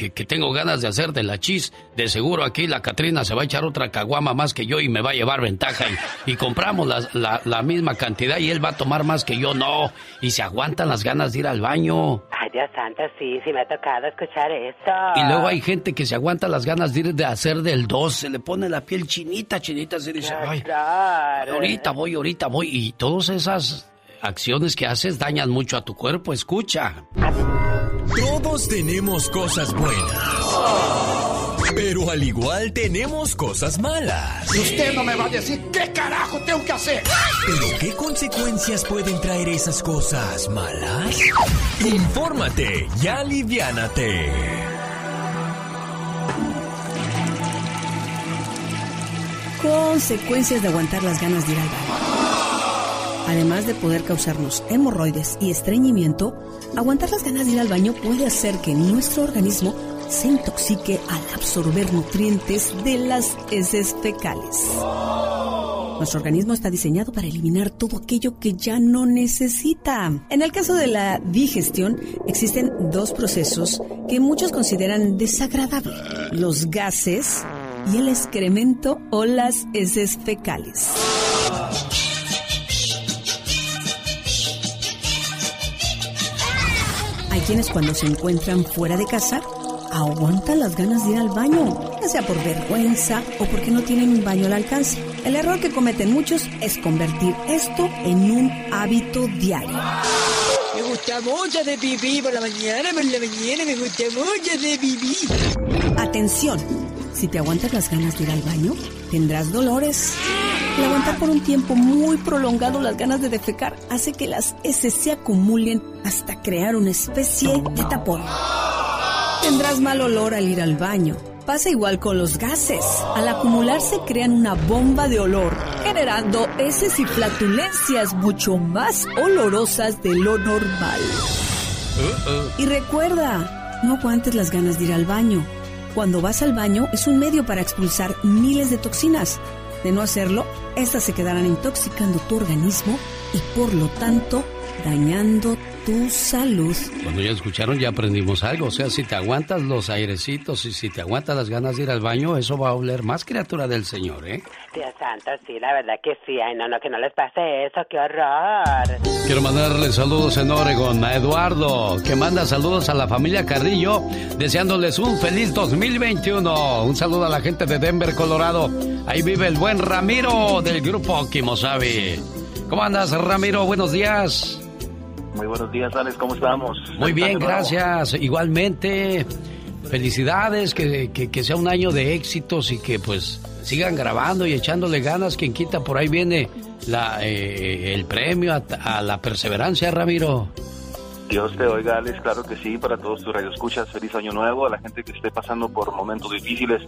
que, que tengo ganas de hacer de la chis, de seguro aquí la Catrina se va a echar otra caguama más que yo y me va a llevar ventaja y, y compramos la, la, la misma cantidad y él va a tomar más que yo, no. Y se aguantan las ganas de ir al baño. Ay, Dios santo, sí, sí me ha tocado escuchar eso. Y luego hay gente que se aguanta las ganas de ir de hacer del 2, se le pone la piel chinita, chinita, se dice, ay, ahorita voy, ahorita voy. Y todas esas acciones que haces dañan mucho a tu cuerpo, escucha. Todos tenemos cosas buenas. Pero al igual tenemos cosas malas. Usted no me va a decir qué carajo tengo que hacer. ¿Pero qué consecuencias pueden traer esas cosas malas? Infórmate y aliviánate. Consecuencias de aguantar las ganas de ir al baño. Además de poder causarnos hemorroides y estreñimiento, aguantar las ganas de ir al baño puede hacer que nuestro organismo se intoxique al absorber nutrientes de las heces fecales. Nuestro organismo está diseñado para eliminar todo aquello que ya no necesita. En el caso de la digestión, existen dos procesos que muchos consideran desagradables. Los gases y el excremento o las heces fecales. Hay quienes cuando se encuentran fuera de casa aguantan las ganas de ir al baño, ya sea por vergüenza o porque no tienen un baño al alcance. El error que cometen muchos es convertir esto en un hábito diario. Me gusta mucho de pipí por la mañana, por la mañana me gusta mucho de pipí. Atención, si te aguantas las ganas de ir al baño, tendrás dolores El aguantar por un tiempo muy prolongado las ganas de defecar hace que las heces se acumulen hasta crear una especie de tapón. Tendrás mal olor al ir al baño. Pasa igual con los gases. Al acumularse crean una bomba de olor, generando heces y flatulencias mucho más olorosas de lo normal. Y recuerda, no aguantes las ganas de ir al baño. Cuando vas al baño es un medio para expulsar miles de toxinas. De no hacerlo, estas se quedarán intoxicando tu organismo y por lo tanto dañando tu salud. Cuando ya escucharon, ya aprendimos algo. O sea, si te aguantas los airecitos y si te aguantas las ganas de ir al baño, eso va a oler más criatura del Señor, ¿eh? Dios santo, sí, la verdad que sí. Ay, no, no, que no les pase eso, qué horror. Quiero mandarle saludos en Oregon a Eduardo, que manda saludos a la familia Carrillo, deseándoles un feliz 2021. Un saludo a la gente de Denver, Colorado. Ahí vive el buen Ramiro del grupo Kimosabi. ¿Cómo andas, Ramiro? Buenos días. Muy buenos días, Alex, ¿cómo estamos? Muy bien, gracias. Igualmente, felicidades, que, que, que, sea un año de éxitos y que pues sigan grabando y echándole ganas. Quien quita, por ahí viene la, eh, el premio a, a, la perseverancia, Ramiro. Dios te oiga, Alex, claro que sí, para todos tus radioescuchas, feliz año nuevo, a la gente que esté pasando por momentos difíciles,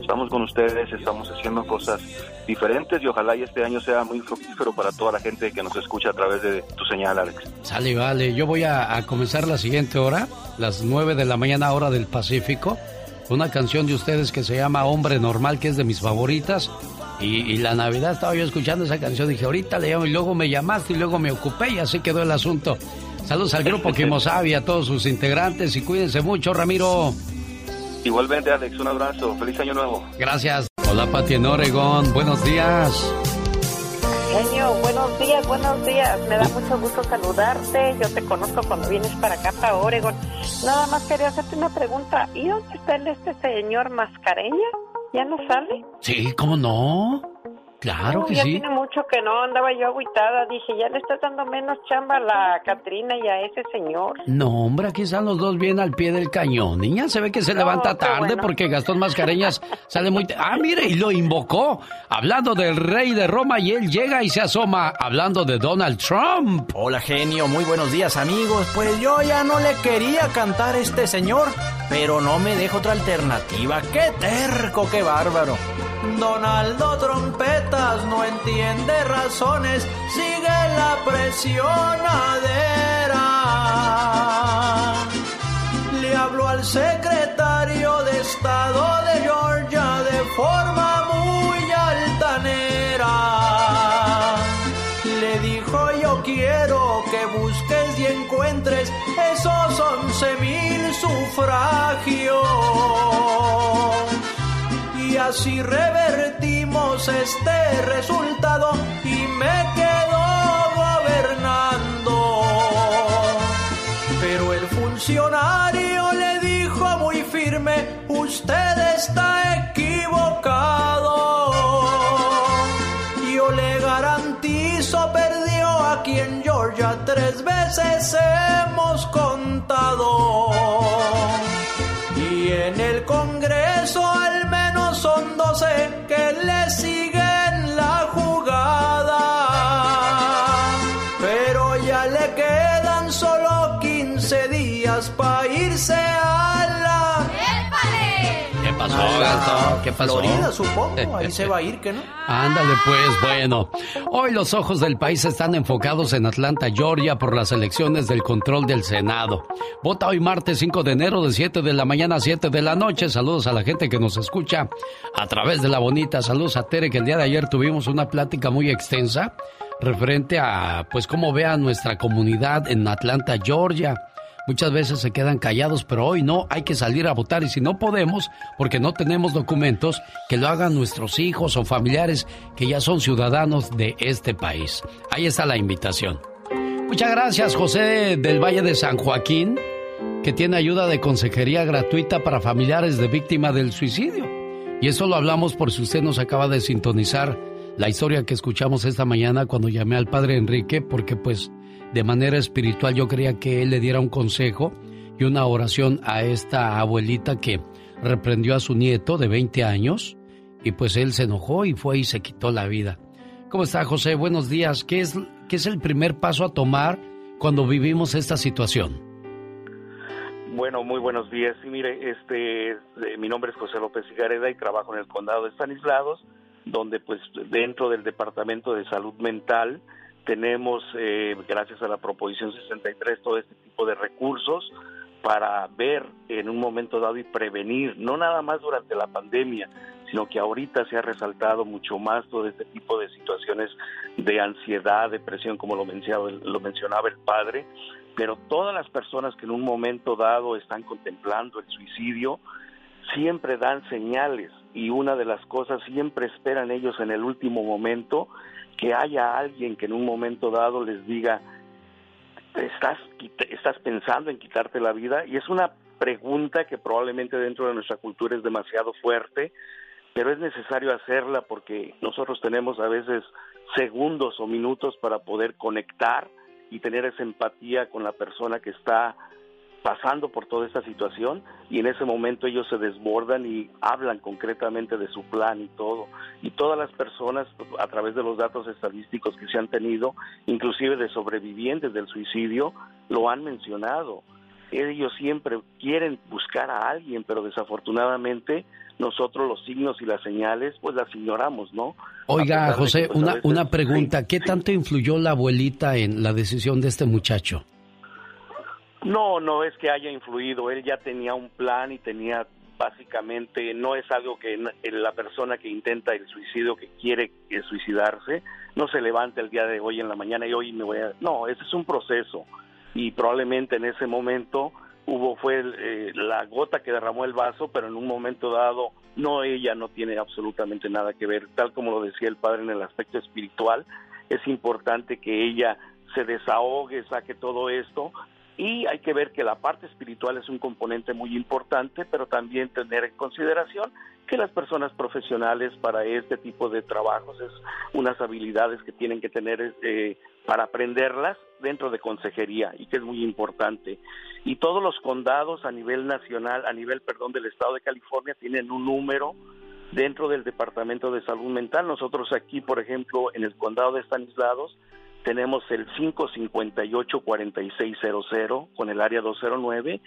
estamos con ustedes, estamos haciendo cosas diferentes y ojalá y este año sea muy fructífero para toda la gente que nos escucha a través de tu señal, Alex. Sale, vale, yo voy a, comenzar la siguiente hora, las 9 de la mañana hora del Pacífico, una canción de ustedes que se llama Hombre Normal, que es de mis favoritas. Y, y, la Navidad estaba yo escuchando esa canción, dije, ahorita le llamo y luego me llamaste y luego me ocupé y así quedó el asunto. Saludos al grupo Kimosabi, a todos sus integrantes y cuídense mucho, Ramiro. Igualmente, Alex, un abrazo. Feliz año nuevo. Gracias. Hola, Pati en Oregón. Buenos días. Genio, buenos días, buenos días. Me da mucho gusto saludarte. Yo te conozco cuando vienes para acá, para Oregón. Nada más quería hacerte una pregunta. ¿Y dónde está el, este señor Mascareña? ¿Ya no sale? Sí, ¿cómo no? Claro no, que ya sí. tiene mucho que no, andaba yo agüitada. Dije, ya le está dando menos chamba a la Catrina y a ese señor. No, hombre, aquí están los dos bien al pie del cañón. Niña, se ve que se No, levanta tarde bueno. porque Gastón Mascareñas [LAUGHS] sale muy... Ah, mire, y lo invocó, hablando del rey de Roma y él llega y se asoma, hablando de Donald Trump. Hola genio, muy buenos días amigos. Pues yo ya no le quería cantar a este señor, pero no me dejo otra alternativa. ¡Qué terco, qué bárbaro! Donaldo No entiende razones, sigue la presionadera. Le habló al secretario de Estado de Georgia de forma muy altanera. Le dijo yo quiero que busques y encuentres esos once mil sufragios. Así revertimos este resultado y me quedo gobernando. Pero el funcionario le dijo muy firme, usted está equivocado. Yo le garantizo, perdió aquí en Georgia tres veces hemos contado. Y en el Congreso son 12 que le pasó, Gastón? ¿Qué pasó? Florida, supongo. Ahí se va a ir, ¿que no? Ándale pues, bueno. Hoy los ojos del país están enfocados en Atlanta, Georgia, por las elecciones del control del Senado. Vota hoy martes 5 de enero de 7 de la mañana a 7 de la noche. Saludos a la gente que nos escucha a través de la bonita. Saludos a Tere, que el día de ayer tuvimos una plática muy extensa referente a, pues, cómo ve a nuestra comunidad en Atlanta, Georgia. Muchas veces se quedan callados, pero hoy no, hay que salir a votar y si no podemos, porque no tenemos documentos, que lo hagan nuestros hijos o familiares que ya son ciudadanos de este país. Ahí está la invitación. Muchas gracias, José del Valle de San Joaquín, que tiene ayuda de consejería gratuita para familiares de víctima del suicidio. Y eso lo hablamos por si usted nos acaba de sintonizar la historia que escuchamos esta mañana cuando llamé al padre Enrique, porque pues de manera espiritual yo quería que él le diera un consejo y una oración a esta abuelita que reprendió a su nieto de 20 años y pues él se enojó y fue y se quitó la vida. ¿Cómo está José? Buenos días. ¿Qué es, qué es el primer paso a tomar cuando vivimos esta situación? Bueno, muy buenos días. Sí, mire, este, mi nombre es José López Cigareda y trabajo en el condado de Stanislados, donde pues dentro del Departamento de Salud Mental tenemos, eh, gracias a la Proposición 63, todo este tipo de recursos para ver en un momento dado y prevenir, no nada más durante la pandemia, sino que ahorita se ha resaltado mucho más todo este tipo de situaciones de ansiedad, depresión, como lo lo mencionaba el padre, pero todas las personas que en un momento dado están contemplando el suicidio, siempre dan señales y una de las cosas siempre esperan ellos en el último momento que haya alguien que en un momento dado les diga, estás, estás pensando en quitarte la vida y es una pregunta que probablemente dentro de nuestra cultura es demasiado fuerte, pero es necesario hacerla porque nosotros tenemos a veces segundos o minutos para poder conectar y tener esa empatía con la persona que está pasando por toda esta situación y en ese momento ellos se desbordan y hablan concretamente de su plan y todo. Y todas las personas, a través de los datos estadísticos que se han tenido, inclusive de sobrevivientes del suicidio, lo han mencionado. Ellos siempre quieren buscar a alguien, pero desafortunadamente nosotros los signos y las señales pues las ignoramos, ¿no? Oiga, José, pues, una, una pregunta. ¿Qué tanto influyó la abuelita en la decisión de este muchacho? No, no es que haya influido, él ya tenía un plan y tenía básicamente, no es algo que la persona que intenta el suicidio, que quiere suicidarse, no se levanta el día de hoy en la mañana y hoy me voy a... No, ese es un proceso. Y probablemente en ese momento hubo fue eh, la gota que derramó el vaso, pero en un momento dado no ella no tiene absolutamente nada que ver, tal como lo decía el padre en el aspecto espiritual, es importante que ella se desahogue, saque todo esto, y hay que ver que la parte espiritual es un componente muy importante, pero también tener en consideración que las personas profesionales para este tipo de trabajos es unas habilidades que tienen que tener eh, para aprenderlas dentro de consejería y que es muy importante. Y todos los condados a nivel nacional, a nivel, perdón, del estado de California tienen un número dentro del Departamento de Salud Mental. Nosotros aquí, por ejemplo, en el condado de Estanislados, tenemos el 558-4600 con el área 209,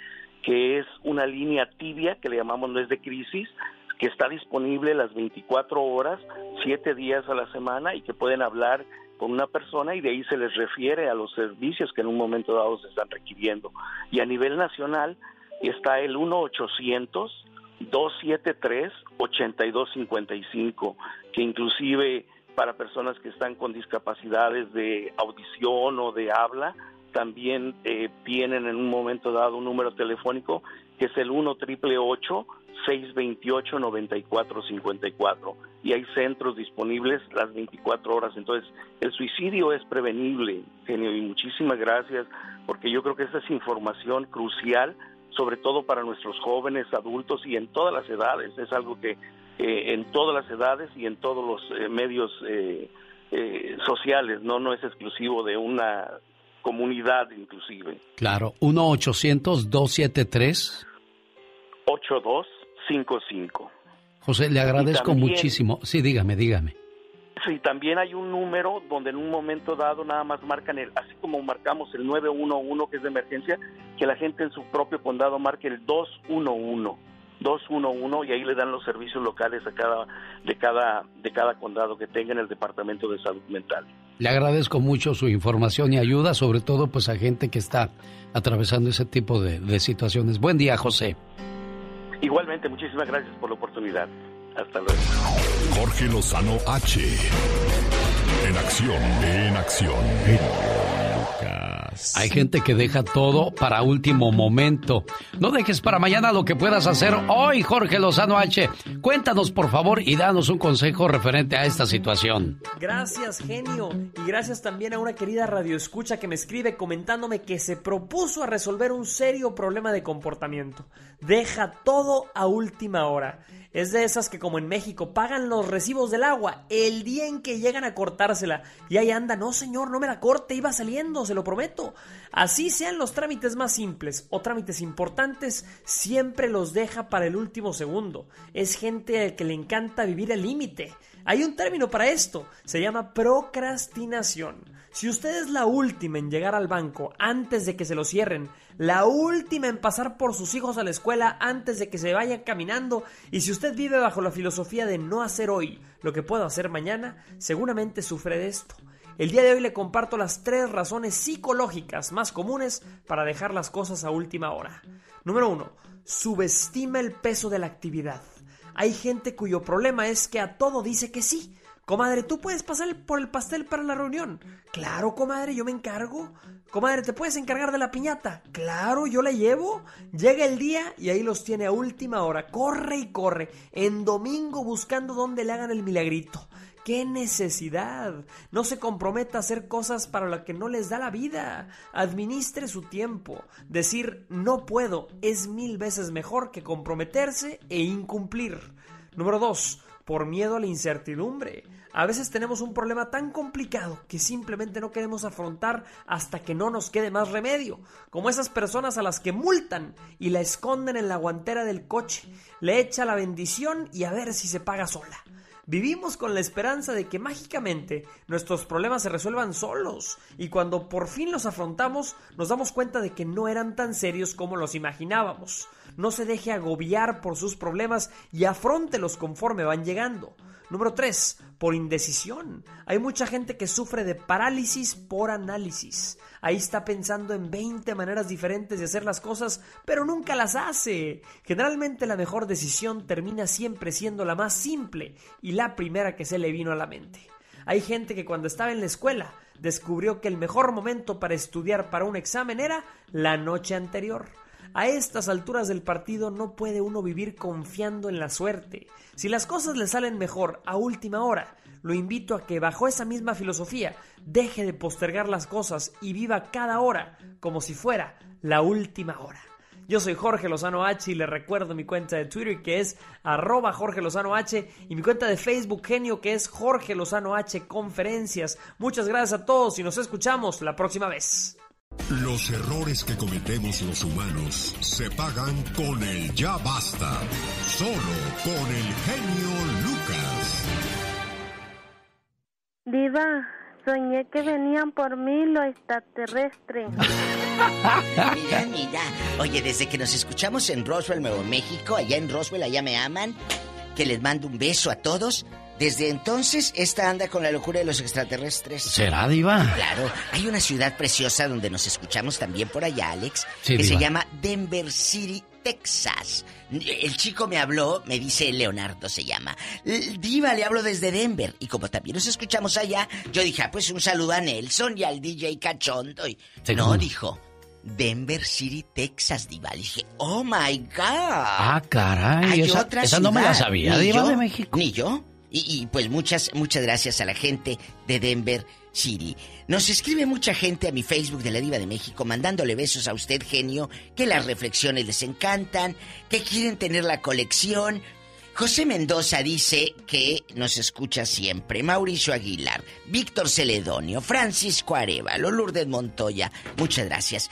que es una línea tibia que le llamamos no es de crisis, que está disponible las 24 horas, 7 días a la semana y que pueden hablar con una persona y de ahí se les refiere a los servicios que en un momento dado se están requiriendo. Y a nivel nacional está el 1-800-273-8255, que inclusive para personas que están con discapacidades de audición o de habla, también eh, tienen en un momento dado un número telefónico que es el 1 triple 628 9454 y hay centros disponibles las 24 horas. Entonces, el suicidio es prevenible, genio, y muchísimas gracias porque yo creo que esa es información crucial sobre todo para nuestros jóvenes, adultos y en todas las edades. Es algo que eh, en todas las edades y en todos los eh, medios eh, sociales, no no es exclusivo de una comunidad inclusive. Claro, 1-800-273. 8255. José, le agradezco muchísimo. Sí, dígame, dígame. Sí, también hay un número donde en un momento dado nada más marcan el, así como marcamos el 911 que es de emergencia, que la gente en su propio condado marque el 211. 211 y ahí le dan los servicios locales a cada de cada de cada condado que tenga en el departamento de salud mental. Le agradezco mucho su información y ayuda, sobre todo pues a gente que está atravesando ese tipo de, de situaciones. Buen día, José. Igualmente, muchísimas gracias por la oportunidad. Hasta luego. Jorge Lozano H. En acción, en acción. Hay gente que deja todo para último momento. No dejes para mañana lo que puedas hacer hoy, Jorge Lozano H. Cuéntanos, por favor, y danos un consejo referente a esta situación. Gracias, genio. Y gracias también a una querida radioescucha que me escribe comentándome que se propuso a resolver un serio problema de comportamiento. Deja todo a última hora. Es de esas que como en México pagan los recibos del agua el día en que llegan a cortársela y ahí anda, no señor, no me la corte, iba saliendo, se lo prometo. Así sean los trámites más simples o trámites importantes, siempre los deja para el último segundo. Es gente al que le encanta vivir al límite. Hay un término para esto, se llama procrastinación. Si usted es la última en llegar al banco antes de que se lo cierren, la última en pasar por sus hijos a la escuela antes de que se vayan caminando, y si usted vive bajo la filosofía de no hacer hoy lo que puedo hacer mañana, seguramente sufre de esto. El día de hoy le comparto las tres razones psicológicas más comunes para dejar las cosas a última hora. Número uno, subestima el peso de la actividad. Hay gente cuyo problema es que a todo dice que sí. Comadre, ¿tú puedes pasar por el pastel para la reunión? Claro, comadre, yo me encargo. Comadre, ¿te puedes encargar de la piñata? Claro, yo la llevo. Llega el día y ahí los tiene a última hora. Corre y corre. En domingo buscando dónde le hagan el milagrito. ¡Qué necesidad! No se comprometa a hacer cosas para las que no les da la vida. Administre su tiempo. Decir no puedo es mil veces mejor que comprometerse e incumplir. Número 2. Por miedo a la incertidumbre. A veces tenemos un problema tan complicado que simplemente no queremos afrontar hasta que no nos quede más remedio, como esas personas a las que multan y la esconden en la guantera del coche, le echa la bendición y a ver si se paga sola. Vivimos con la esperanza de que mágicamente nuestros problemas se resuelvan solos y cuando por fin los afrontamos nos damos cuenta de que no eran tan serios como los imaginábamos. No se deje agobiar por sus problemas y afróntelos conforme van llegando. Número 3. Por indecisión. Hay mucha gente que sufre de parálisis por análisis. Ahí está pensando en 20 maneras diferentes de hacer las cosas, pero nunca las hace. Generalmente la mejor decisión termina siempre siendo la más simple y la primera que se le vino a la mente. Hay gente que cuando estaba en la escuela descubrió que el mejor momento para estudiar para un examen era la noche anterior. A estas alturas del partido no puede uno vivir confiando en la suerte. Si las cosas le salen mejor a última hora, lo invito a que bajo esa misma filosofía deje de postergar las cosas y viva cada hora como si fuera la última hora. Yo soy Jorge Lozano H y le recuerdo mi cuenta de Twitter que es arroba Jorge Lozano H y mi cuenta de Facebook genio que es Jorge Lozano H Conferencias. Muchas gracias a todos y nos escuchamos la próxima vez. Los errores que cometemos los humanos se pagan con el ya basta. Solo con el genio Lucas. Diva, soñé que venían por mí los extraterrestres. [LAUGHS] mira, mira. Oye, desde que nos escuchamos en Roswell, Nuevo México, allá en Roswell, allá me aman, que les mando un beso a todos. Desde entonces, esta anda con la locura de los extraterrestres. ¿Será, Diva? Claro. Hay una ciudad preciosa donde nos escuchamos también por allá, Alex, Sí, que se llama Denver City, Texas. El chico me habló, me dice Leonardo se llama. Diva, le hablo desde Denver. Y como también nos escuchamos allá, yo dije, ah, pues un saludo a Nelson y al DJ Cachondo. Y... No, ¿cómo? dijo. Denver City, Texas, Diva. Le dije, oh my God. Ah, caray. Hay esa otra esa no me la sabía, Diva yo, de México. Ni yo. Y, pues muchas, muchas gracias a la gente de Denver City. Nos escribe mucha gente a mi Facebook de la Diva de México mandándole besos a usted, genio, que las reflexiones les encantan, que quieren tener la colección. José Mendoza dice que nos escucha siempre. Mauricio Aguilar, Víctor Celedonio, Francisco Arevalo, Lourdes Montoya. Muchas gracias.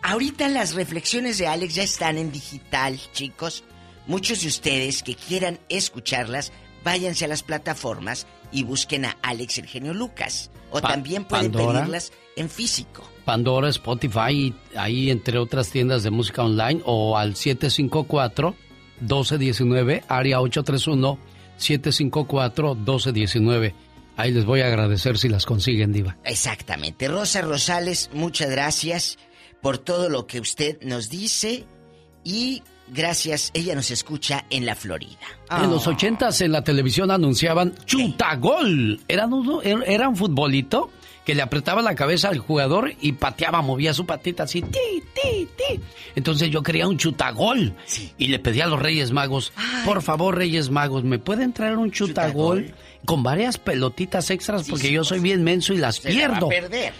Ahorita las reflexiones de Alex ya están en digital, chicos. Muchos de ustedes que quieran escucharlas, váyanse a las plataformas y busquen a Alex el genio Lucas. O Pa- también pueden Pandora. pedirlas en físico. Pandora, Spotify, ahí entre otras tiendas de música online o al 754-1219, área 831-754-1219. Ahí les voy a agradecer si las consiguen, Diva. Exactamente. Rosa Rosales, muchas gracias por todo lo que usted nos dice y gracias, ella nos escucha en la Florida. En los ochentas en la televisión anunciaban chutagol. Era un, era un futbolito que le apretaba la cabeza al jugador y pateaba, movía su patita así, ti, ti, ti. Entonces yo quería un chutagol y le pedí a los Reyes Magos, por favor Reyes Magos, ¿me pueden traer un chutagol, con varias pelotitas extras porque yo soy bien menso y las Se la va a pierdo? perder.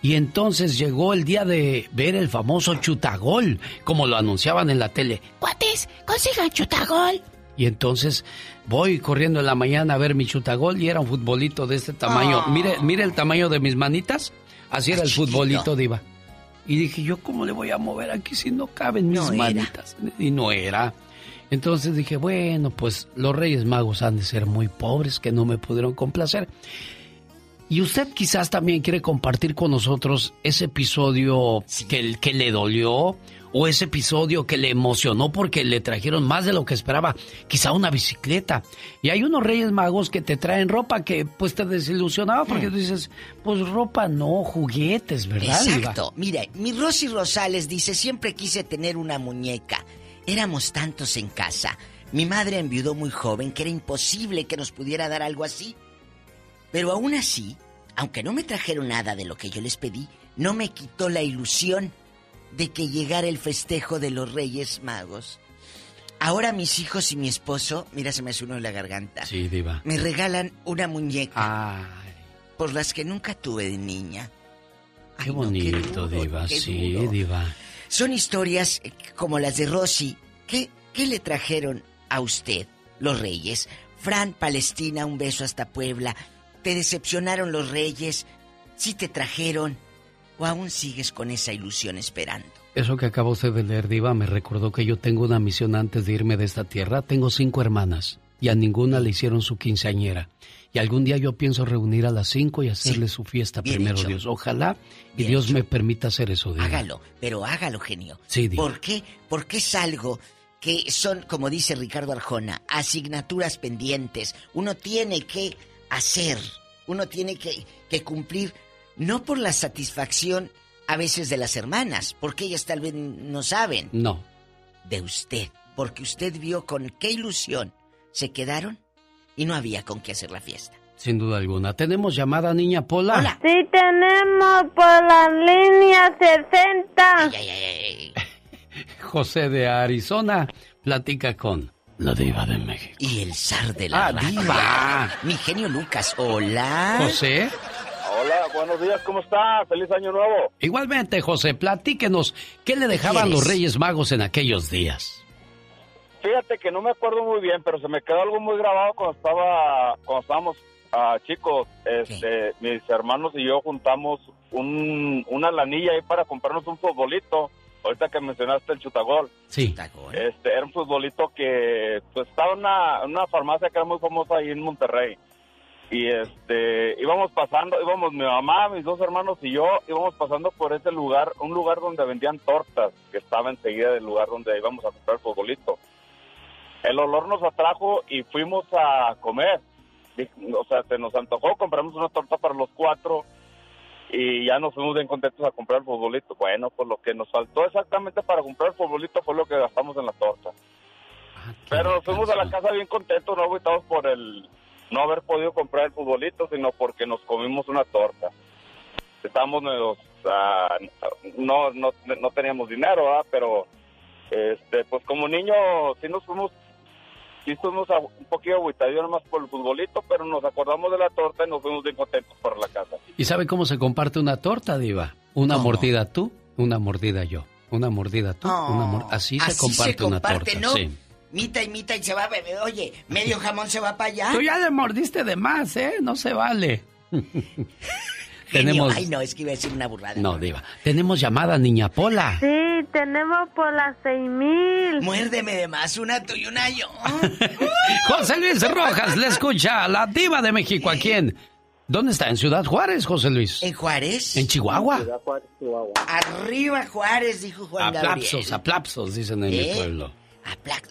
Y entonces llegó el día de ver el famoso chutagol, como lo anunciaban en la tele. Cuates, consigan chutagol. Y entonces voy corriendo en la mañana a ver mi chutagol y era un futbolito de este tamaño. Oh. Mire, mire el tamaño de mis manitas. Así era Ah, el chiquito. futbolito, Diva. Y dije, ¿yo cómo le voy a mover aquí si no caben mis No era. manitas? Y no era. Entonces dije, bueno, pues los Reyes Magos han de ser muy pobres que no me pudieron complacer. Y usted quizás también quiere compartir con nosotros ese episodio que, que le dolió o ese episodio que le emocionó porque le trajeron más de lo que esperaba, quizá una bicicleta. Y hay unos Reyes Magos que te traen ropa que pues te desilusionaba porque tú dices, pues ropa no, juguetes, ¿verdad? Exacto. Mire, mi Rosy Rosales dice, siempre quise tener una muñeca. Éramos tantos en casa. Mi madre enviudó muy joven que era imposible que nos pudiera dar algo así. Pero aún así, aunque no me trajeron nada de lo que yo les pedí, no me quitó la ilusión de que llegara el festejo de los Reyes Magos. Ahora mis hijos y mi esposo, mira, se me hace uno en la garganta, Sí, Diva. me regalan una muñeca Ay, por las que nunca tuve de niña. qué bonito, Diva. qué Sí, duro. Diva. Son historias eh, como las de Rosy. ¿Qué, ¿Qué le trajeron a usted, los reyes? Fran, Palestina, un beso hasta Puebla. ¿Te decepcionaron los reyes? ¿Sí te trajeron? ¿O aún sigues con esa ilusión esperando? Eso que usted de leer, Diva, me recordó que yo tengo una misión antes de irme de esta tierra. Tengo cinco hermanas y a ninguna le hicieron su quinceañera. Y algún día yo pienso reunir a las cinco y hacerle su fiesta primero, hecho. Dios. Ojalá y Bien Dios hecho. me permita hacer eso, Diva. Hágalo, pero hágalo, genio. Sí, Diva. ¿Por qué? Porque es algo que son, como dice Ricardo Arjona, asignaturas pendientes. Uno tiene que hacer, uno tiene que, que cumplir, no por la satisfacción a veces de las hermanas, porque ellas tal vez no saben, No. de usted, porque usted vio con qué ilusión se quedaron y no había con qué hacer la fiesta. Sin duda alguna. ¿Tenemos llamada, niña Pola? Sí tenemos por la línea 60. [LAUGHS] José de Arizona platica con la diva de México. Y el zar de la Ah, radio. diva. Mi genio Lucas, hola. José. Hola, buenos días, ¿cómo está? Feliz año nuevo. Igualmente, José, platíquenos, ¿qué le dejaban quieres? los Reyes Magos en aquellos días? Fíjate que no me acuerdo muy bien, pero se me quedó algo muy grabado cuando estaba, cuando estábamos ah, chicos. Este, mis hermanos y yo juntamos un, una lanilla ahí para comprarnos un futbolito. Ahorita que mencionaste el chutagol. Sí. Este, era un futbolito que pues, estaba en una, una farmacia que era muy famosa ahí en Monterrey. Y este, íbamos pasando, íbamos mi mamá, mis dos hermanos y yo, íbamos pasando por ese lugar, un lugar donde vendían tortas, que estaba enseguida del lugar donde íbamos a comprar el futbolito. El olor nos atrajo y fuimos a comer. O sea, se nos antojó, compramos una torta para los cuatro y ya nos fuimos bien contentos a comprar el futbolito. Bueno, pues lo que nos faltó exactamente para comprar el futbolito fue lo que gastamos en la torta. Pero nos fuimos a la casa bien contentos, no agüitados por el no haber podido comprar el futbolito, sino porque nos comimos una torta. Estábamos ah, no, no, no teníamos dinero, ¿verdad? pero este, pues como niño sí nos fuimos, sí a- un poquito agüitados nomás por el futbolito, pero nos acordamos de la torta y nos fuimos bien contentos para la casa. ¿Y sabe cómo se comparte una torta, diva? Una mordida tú, una mordida yo. Una mordida tú, una mor- Así, se Así comparte, se una comparte, torta, ¿no? sí. Mita y mita y se va a beber. Oye, medio jamón se va para allá. Tú ya le mordiste de más, ¿eh? No se vale. [LAUGHS] Tenemos... Ay, no, es que iba a decir una burrada. No, diva. Tenemos llamada, niña Pola. Sí, tenemos por las 6000. Muérdeme de más, una tú y una yo. [LAUGHS] José Luis Rojas le escucha a la diva de México. ¿A quién? ¿Dónde está? ¿En Ciudad Juárez, José Luis? ¿En Juárez? ¿En Chihuahua? Arriba Juárez, dijo Juan Gabriel. Aplapsos, aplapsos, dicen en mi ¿Eh? pueblo.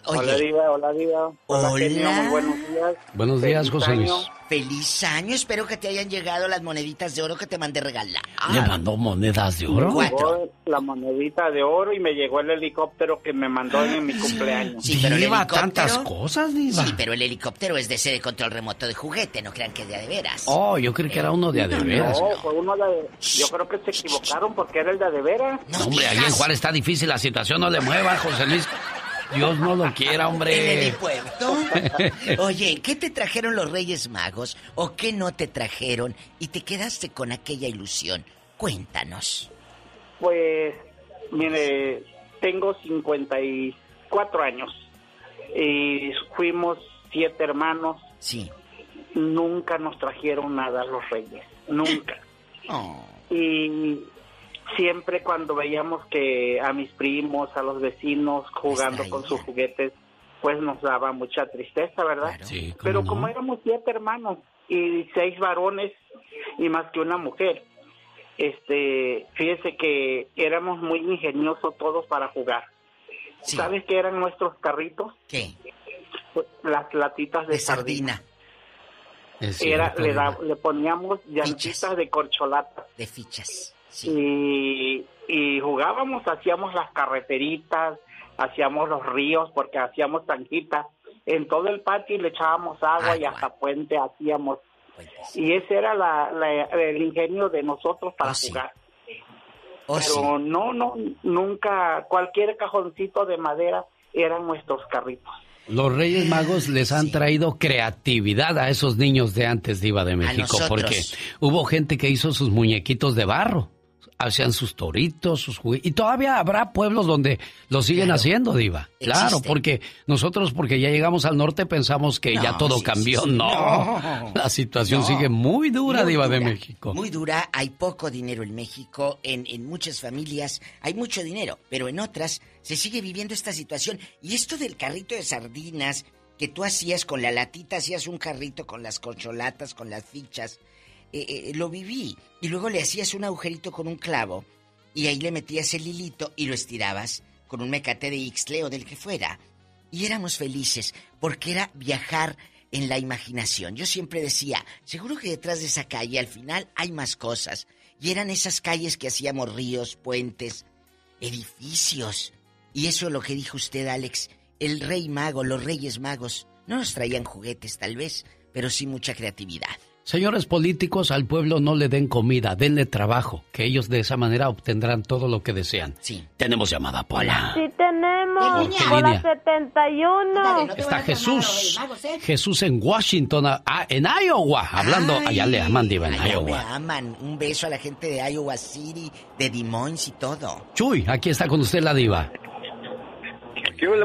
Oye. Hola, Diva, hola, Diva. Hola. genio, muy buenos días. Buenos días, Feliz José Luis. año. Feliz año, espero que te hayan llegado las moneditas de oro que te mandé regalar. ¿Le mandó monedas de oro? Me llegó la monedita de oro y me llegó el helicóptero que me mandó en mi cumpleaños. Sí, pero el Diva, helicóptero- tantas cosas, diva. Sí, pero el helicóptero es de ese de control remoto de juguete, no crean que es de veras. Oh, yo creí que era uno de veras. No, fue uno de... Yo creo que se equivocaron porque era el de de veras. No, hombre, ahí en Juárez está difícil la situación, no le mueva, José Luis. Dios no lo quiera, ¿El hombre. helipuerto? Oye, ¿qué te trajeron los Reyes Magos o qué no te trajeron y te quedaste con aquella ilusión? Cuéntanos. Pues, mire, tengo 54 años. y fuimos siete hermanos. Sí. Nunca nos trajeron nada los reyes, nunca. [LAUGHS] Y siempre cuando veíamos que a mis primos, a los vecinos jugando con sus juguetes, pues nos daba mucha tristeza, ¿verdad? Sí, ¿cómo Pero no? como éramos siete hermanos y seis varones y más que una mujer, este, fíjese que éramos muy ingeniosos todos para jugar. ¿Sabes qué eran nuestros carritos? ¿Qué? Las latitas de, De sardina. Era, le, da- le poníamos llantitas de corcholata. De fichas. Y, y jugábamos, hacíamos las carreteritas, hacíamos los ríos, porque hacíamos tanquitas. En todo el patio le echábamos agua y hasta puente hacíamos. Y ese era la, la- el ingenio de nosotros para jugar. Oh, Pero no, no, nunca, cualquier cajoncito de madera eran nuestros carritos. Los Reyes Magos les han traído creatividad a esos niños de antes, Diva de México, porque hubo gente que hizo sus muñequitos de barro, hacían sus toritos, sus juguetes, y todavía habrá pueblos donde lo siguen haciendo, Diva. Claro, porque nosotros, porque ya llegamos al norte, pensamos que ya todo sí, cambió. sí, sí. No. No. la situación No. sigue muy dura, Muy Diva de México. Muy dura, hay poco dinero en México, en, en muchas familias hay mucho dinero, pero en otras se sigue viviendo esta situación. Y esto del carrito de sardinas que tú hacías con la latita, hacías un carrito con las corcholatas, con las fichas, eh, eh, lo viví. Y luego le hacías un agujerito con un clavo y ahí le metías el hilito y lo estirabas con un mecate de Ixtle o del que fuera. Y éramos felices porque era viajar en la imaginación. Yo siempre decía, seguro que detrás de esa calle al final hay más cosas. Y eran esas calles que hacíamos ríos, puentes, edificios. Y eso es lo que dijo usted, Alex. El rey mago, los reyes magos, no nos traían juguetes tal vez, pero sí mucha creatividad. Señores políticos, al pueblo no le den comida, denle trabajo, que ellos de esa manera obtendrán todo lo que desean. Sí. Tenemos llamada, Pola. Sí tenemos. ¿Por qué Por la línea? 71. Está Jesús. Jesús en Washington, ah, en Iowa. Hablando, allá le aman, Diva, en Allá me Iowa. aman. Un beso a la gente de Iowa City, de Des Moines y todo. Chuy, aquí está con usted la Diva.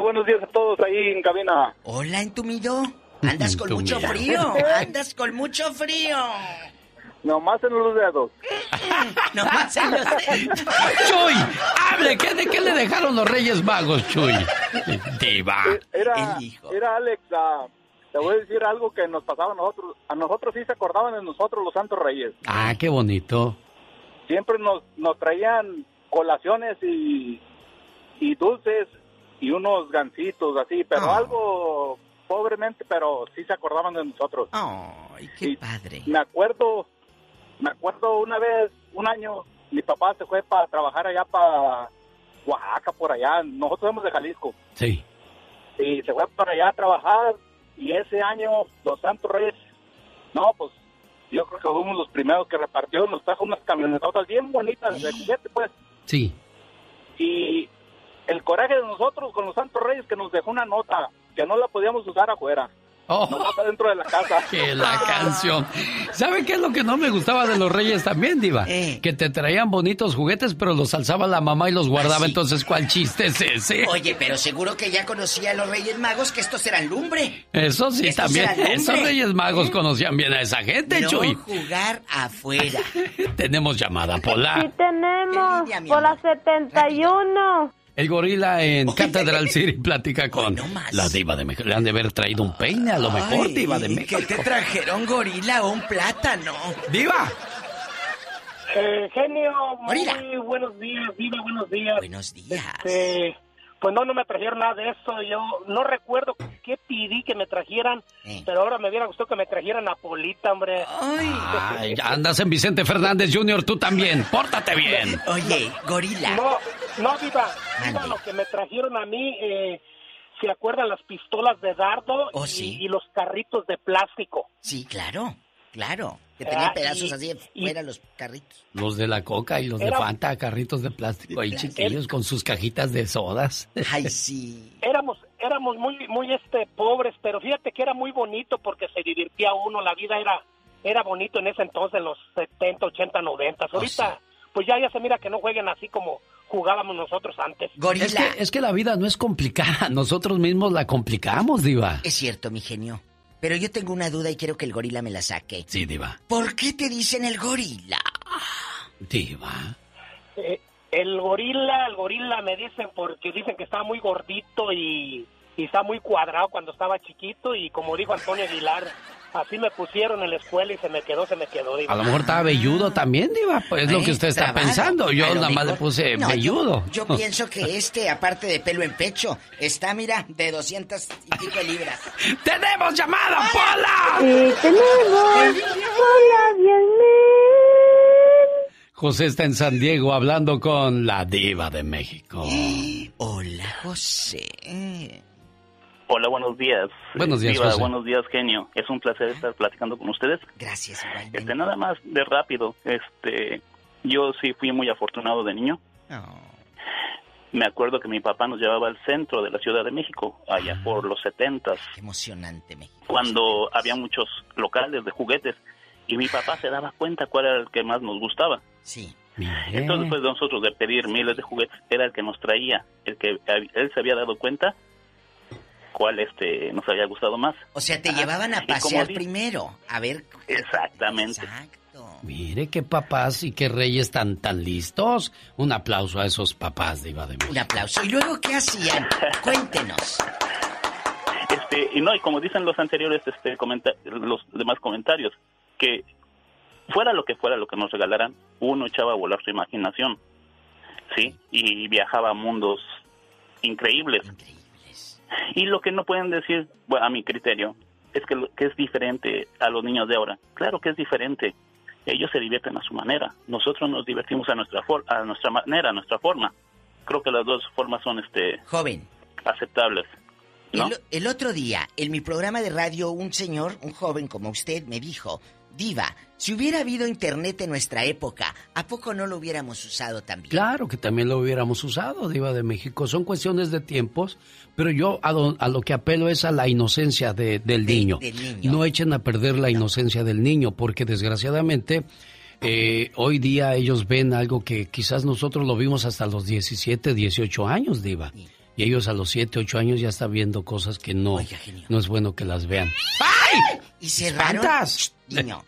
Buenos días a todos ahí en cabina. Hola, entumido. Andas con mucho frío. Andas con mucho frío. Nomás en los dedos. [LAUGHS] Nomás en los Chuy, hable, ¿qué, ¿de qué le dejaron los Reyes Magos, Chuy? Diva. Era, era Alex, ah, te voy a decir algo que nos pasaba a nosotros. A nosotros sí se acordaban de nosotros los Santos Reyes. Ah, qué bonito. Siempre nos, nos traían colaciones y, y dulces y unos gancitos así, pero Ah. algo pobremente, pero sí se acordaban de nosotros. Ay, qué padre. Me acuerdo, me acuerdo una vez, un año, mi papá se fue para trabajar allá para Oaxaca, por allá. Nosotros somos de Jalisco. Sí. Y se fue para allá a trabajar. Y ese año, los Santos Reyes, no, pues yo creo que fuimos los primeros que repartió. Nos trajo unas camionetotas bien bonitas de juguete, pues. Sí. Y el coraje de nosotros con los Santos Reyes que nos dejó una nota que no la podíamos usar afuera. Oh. Nomás adentro de la casa. [LAUGHS] Que la canción. ¿Sabe qué es lo que no me gustaba de los Reyes también, Diva? Que te traían bonitos juguetes, pero los alzaba la mamá y los guardaba. Entonces, ¿cuál chiste es ese? Oye, pero seguro que ya conocía a los Reyes Magos que estos eran lumbre. Eso sí, Estos también. Esos Reyes Magos conocían bien a esa gente, No Chuy. jugar afuera. [LAUGHS] Tenemos llamada, Pola. Sí tenemos. línea, mi Por la amor? 71. El gorila en Catedral City platica con la diva de México. Le han de haber traído un peine, a lo mejor, Ay, diva de México. ¿Qué te trajeron, gorila o un plátano? ¡Diva! Eh, genio, muy Gorila. buenos días, Diva, buenos días. Buenos días. Este, pues no, no me trajeron nada de eso. Yo no recuerdo qué pedí que me trajeran, pero ahora me hubiera gustado que me trajeran a Polita, hombre. Ay, andas en Vicente Fernández Jr., tú también. Pórtate bien. Oye, gorila. No, no, Diva, Mande. lo que me trajeron a mí, eh, ¿se acuerdan las pistolas de dardo Oh, y, sí. y los carritos de plástico? Sí, claro, claro. Que tenían Ah, pedazos y- así de y- fuera los carritos. Los de la coca y los de Fanta, carritos de plástico ahí chiquillos con sus cajitas de sodas. [LAUGHS] Ay, sí. Éramos, éramos muy, muy este pobres, pero fíjate que era muy bonito porque se divertía uno, la vida era, era bonito en ese entonces, en los 70, 80, 90. Ahorita, pues ya, ya se mira que no jueguen así como jugábamos nosotros antes. Es que, es que la vida no es complicada, [LAUGHS] nosotros mismos la complicamos, Diva. Es cierto, mi genio. Pero yo tengo una duda y quiero que el gorila me la saque. Sí, Diva. ¿Por qué te dicen el gorila? Diva. Eh, el gorila, el gorila me dicen porque dicen que estaba muy gordito y, y está muy cuadrado cuando estaba chiquito y como dijo Antonio Aguilar, así me pusieron en la escuela y se me quedó, se me quedó. Diva. A lo mejor estaba velludo también, Diva. Pues es lo que usted está pensando. Yo nada más le puse No, velludo. Yo, yo [LAUGHS] pienso que este, aparte de pelo en pecho, está, mira, de 200 y pico de libras. [LAUGHS] ¡Tenemos llamada, Pola! Sí, tenemos. Hola, bien. José está en San Diego hablando con la Diva de México. [GASPS] Hola, José. Hola, buenos días. Buenos días, buenos días, genio. Es un placer estar platicando con ustedes. Gracias, Este, nada más de rápido. Este, yo sí fui muy afortunado de niño. Me acuerdo que mi papá nos llevaba al centro de la Ciudad de México, allá por los setentas, Emocionante, México. cuando había muchos locales de juguetes y mi papá se daba cuenta cuál era el que más nos gustaba. Sí. Entonces, pues nosotros de pedir miles de juguetes, era el que nos traía, el que él se había dado cuenta cuál este nos había gustado más. O sea, te llevaban a [LAUGHS] pasear primero. A ver. Exactamente. Mire qué papás y qué reyes tan tan listos. Un aplauso a esos papás, Diva de México. Un aplauso. ¿Y luego qué hacían? [LAUGHS] Cuéntenos. Este, y no, y como dicen los anteriores, este, comenta- los demás comentarios, que fuera lo que fuera lo que nos regalaran, uno echaba a volar su imaginación, ¿sí? Y viajaba a mundos increíbles. Y lo que no pueden decir, bueno, a mi criterio, es que, que es diferente a los niños de ahora. Claro que es diferente. Ellos se divierten a su manera. Nosotros nos divertimos a nuestra, for- a nuestra manera, a nuestra forma. Creo que las dos formas son este Joven. aceptables. ¿no? El, el otro día, en mi programa de radio, un señor, un joven como usted, me dijo, Diva, si hubiera habido internet en nuestra época, ¿a poco no lo hubiéramos usado también? Claro que también lo hubiéramos usado, Diva de México. Son cuestiones de tiempos, pero yo a, do- a lo que apelo es a la inocencia de- del niño. del niño. No echen a perder la inocencia del niño, porque desgraciadamente eh, hoy día ellos ven algo que quizás nosotros lo vimos hasta los 17, 18 años, Diva. Y ellos a los 7, 8 años ya están viendo cosas que no, no es bueno que las vean. Y cerraron... ¡Espantas! Shh, Niño,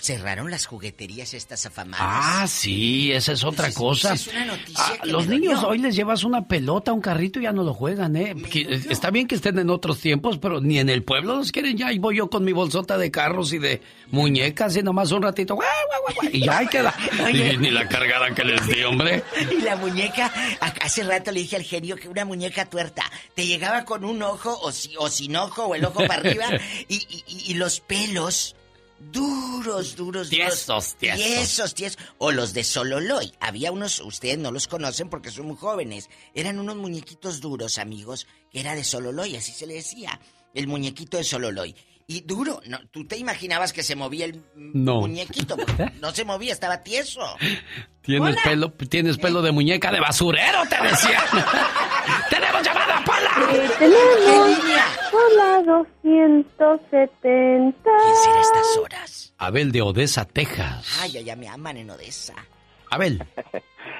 cerraron las jugueterías estas afamadas. Ah, sí, esa es otra Esa es- cosa. es una noticia Ah, que los niños hoy les llevas una pelota, un carrito y ya no lo juegan, ¿eh? Que- está bien que estén en otros tiempos, pero ni en el pueblo los quieren ya. Ahí voy yo con mi bolsota de carros y de muñecas y nomás un ratito, guau, guau, guau, guau, y ya ahí queda. [LAUGHS] Oye. Y ni la cargada que les di, hombre. [LAUGHS] Y la muñeca, hace rato le dije al genio que una muñeca tuerta te llegaba con un ojo o, si- o sin ojo o el ojo para arriba [LAUGHS] y, y- y- y los pelos duros, duros, Tiesos, duros. tiesos. Tiesos, tiesos. O los de Sololoy. Había unos, ustedes no los conocen porque son muy jóvenes. Eran unos muñequitos duros, amigos, que era de Sololoy, así se le decía. El muñequito de Sololoy. Y duro, no, tú te imaginabas que se movía el No. muñequito. [LAUGHS] No se movía, estaba tieso. Tienes Hola. pelo, tienes pelo de muñeca de basurero, te decía. [LAUGHS] ¡Tenemos llamada, Pola! Sí, tenemos. Hola, 270. ¿Quién será a estas horas? Abel de Odessa, Texas. Ay, allá me aman en Odessa. Abel. [LAUGHS]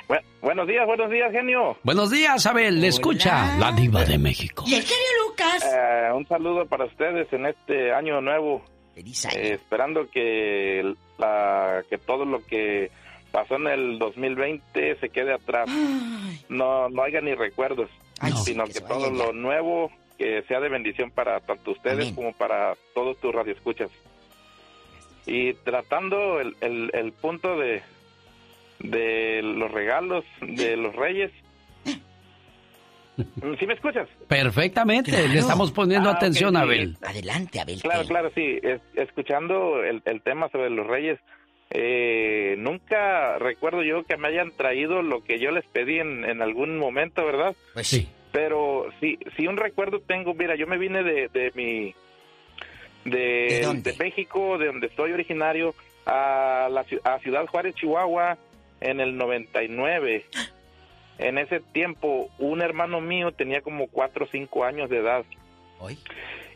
Bu- buenos días, buenos días, genio. Buenos días, Abel. Le escucha la diva de México. ¿Y el genio Lucas? Eh, un saludo para ustedes en este año nuevo. Eh, esperando que, la, que todo lo que pasó en el 2020 se quede atrás. No, no haya ni recuerdos, sino que, todo lo nuevo que sea de bendición para tanto ustedes como para todos tus radioescuchas. Y tratando el, el, el punto de, de los regalos de los reyes. ¿Sí me escuchas? Perfectamente, Claro. le estamos poniendo Ah, atención, sí. Abel. Adelante, Abel. Claro, claro, sí. Es- escuchando el, el tema sobre los reyes, eh, nunca recuerdo yo que me hayan traído lo que yo les pedí en, en algún momento, ¿verdad? Pues sí. Pero sí, sí un recuerdo tengo. Mira, yo me vine de, de mi... De, de México, de donde estoy originario, a, la, a Ciudad Juárez, Chihuahua, en el 99. En ese tiempo, un hermano mío tenía como 4 o 5 años de edad.